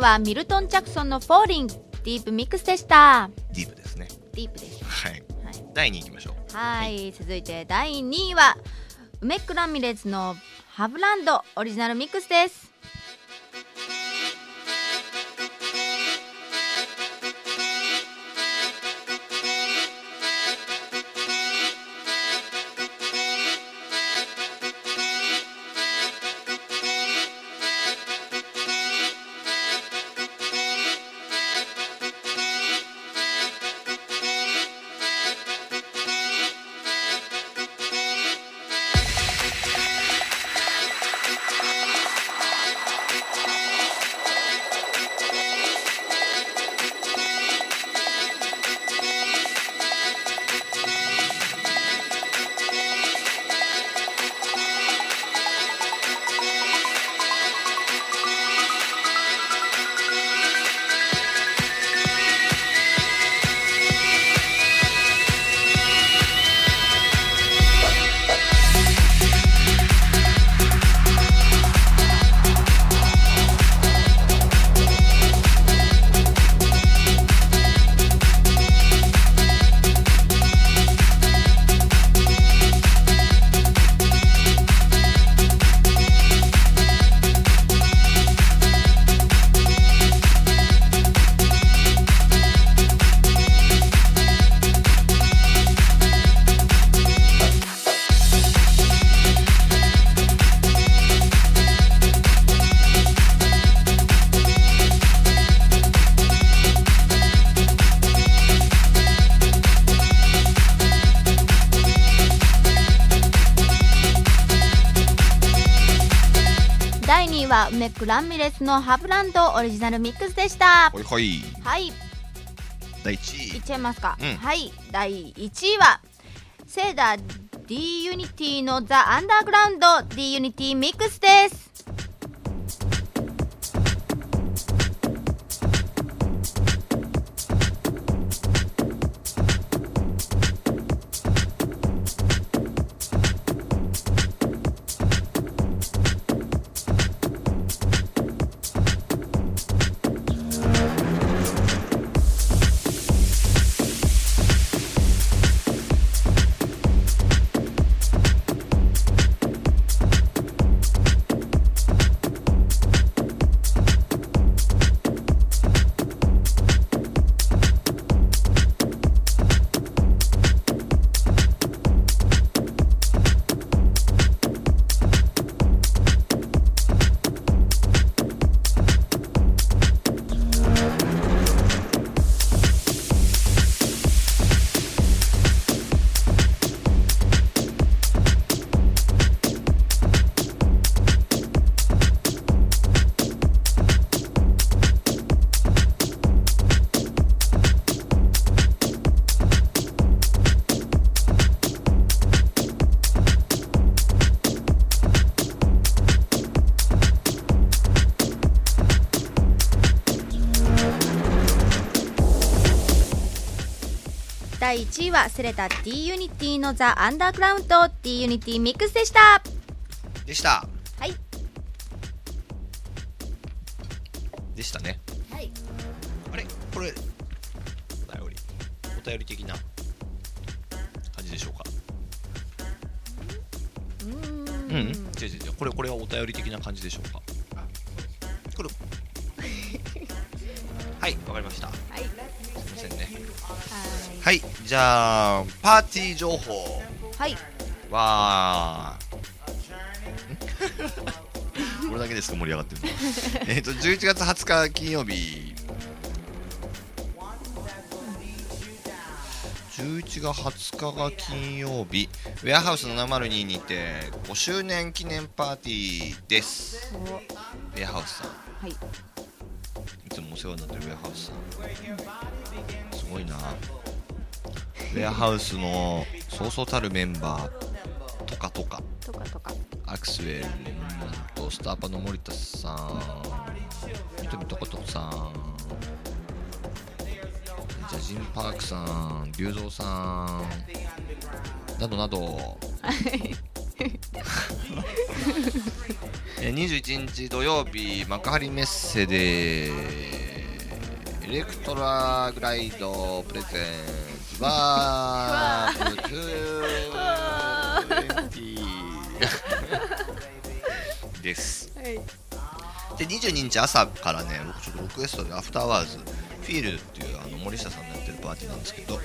はミルトン・ジャクソンの「フォーリン。グ」ディープミックスでした。ディープですね。ディープです。はい。はい。第2位いきましょう。はい、続いて第2位は梅ックラミレーズのハブランドオリジナルミックスですクラミレスのハブランドオリジナルミックスでした。ほいほい。はい。第1位。いっちゃいますか、うん。はい。第1位はセーダー D ユニティのザ・アンダーグラウンド D ユニティミックスはセレタ D ユニティのザ・アンダーグラウンド D ユニティミックスでした。でした。じゃあパーティー情報。いはい。はん これだけですか盛り上がってるの。えっと11月20日金曜日。11月20日が金曜日。ウェアハウス702にて5周年記念パーティーです。ウェアハウスさん。はい。いつもお世話になってるウェアハウスさん。すごいな。ウェアハウスのそうそうたるメンバーとかとかとかとかアクスウェルうんとスターパの森田さん三富とことさんジャジンパークさん龍造さん。などなど。えー21日土曜日幕張メッセで electraglide presents War p20ですはいで22日朝からね僕ちょっとリクエストでアフターワーズフィールドっていうあの森下さんのやってるパーティーなんですけどち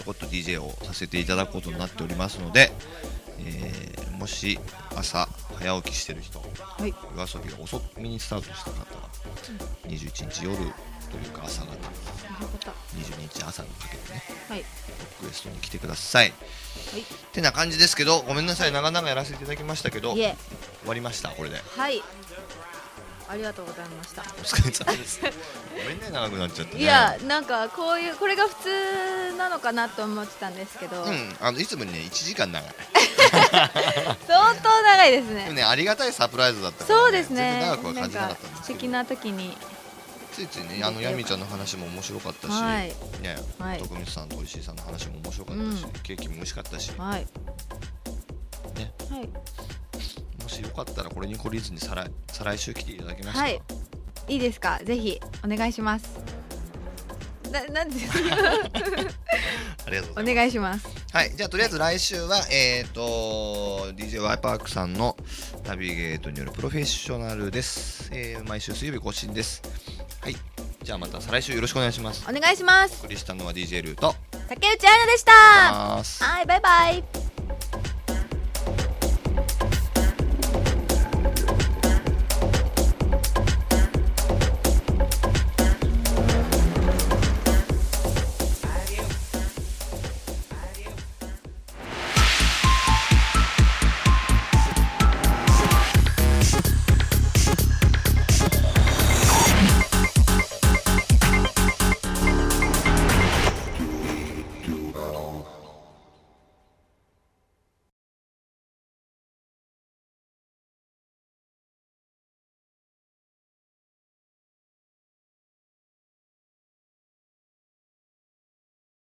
ょこっと DJ をさせていただくことになっておりますので、えーもし朝早起きしてる人、はい。夜遊びが遅めにスタートした方は21日夜というか朝方。22日朝にかけてね。はい。リクエストに来てください。はい。てな感じですけどごめんなさい。長々やらせていただきましたけど終わりましたこれで。はい。ありがとうございました。お疲れ様です。ごめんね長くなっちゃってね。いやなんかこういうこれが普通なのかなと思ってたんですけど、うん、あのいつもにね1時間長い。相当長いですでもねねありがたいサプライズだったから、ね、そうですね。長くは感じなかかったんですけど。素敵な時についついねあのヤミちゃんの話も面白かったし、はい。ね、はい。徳光さんと石井さんの話も面白かったし、うんケーキも美味しかったし、はい。ね。はい。もしよかったらこれに懲りずに再来再来週来ていただけますか、はい。いいですか？ぜひお願いしますななんで？す かありがとうごおざいます。願いします。はい、じゃあとりあえず来週は、えっ、と DJ ワイパークさんのナビゲートによるプロフェッショナルです、えー毎週水曜日更新です。はいじゃあまた再来週よろしくお願いします。お願いします。お送りしたのは DJ ルート竹内彩乃でした。はいバイバイ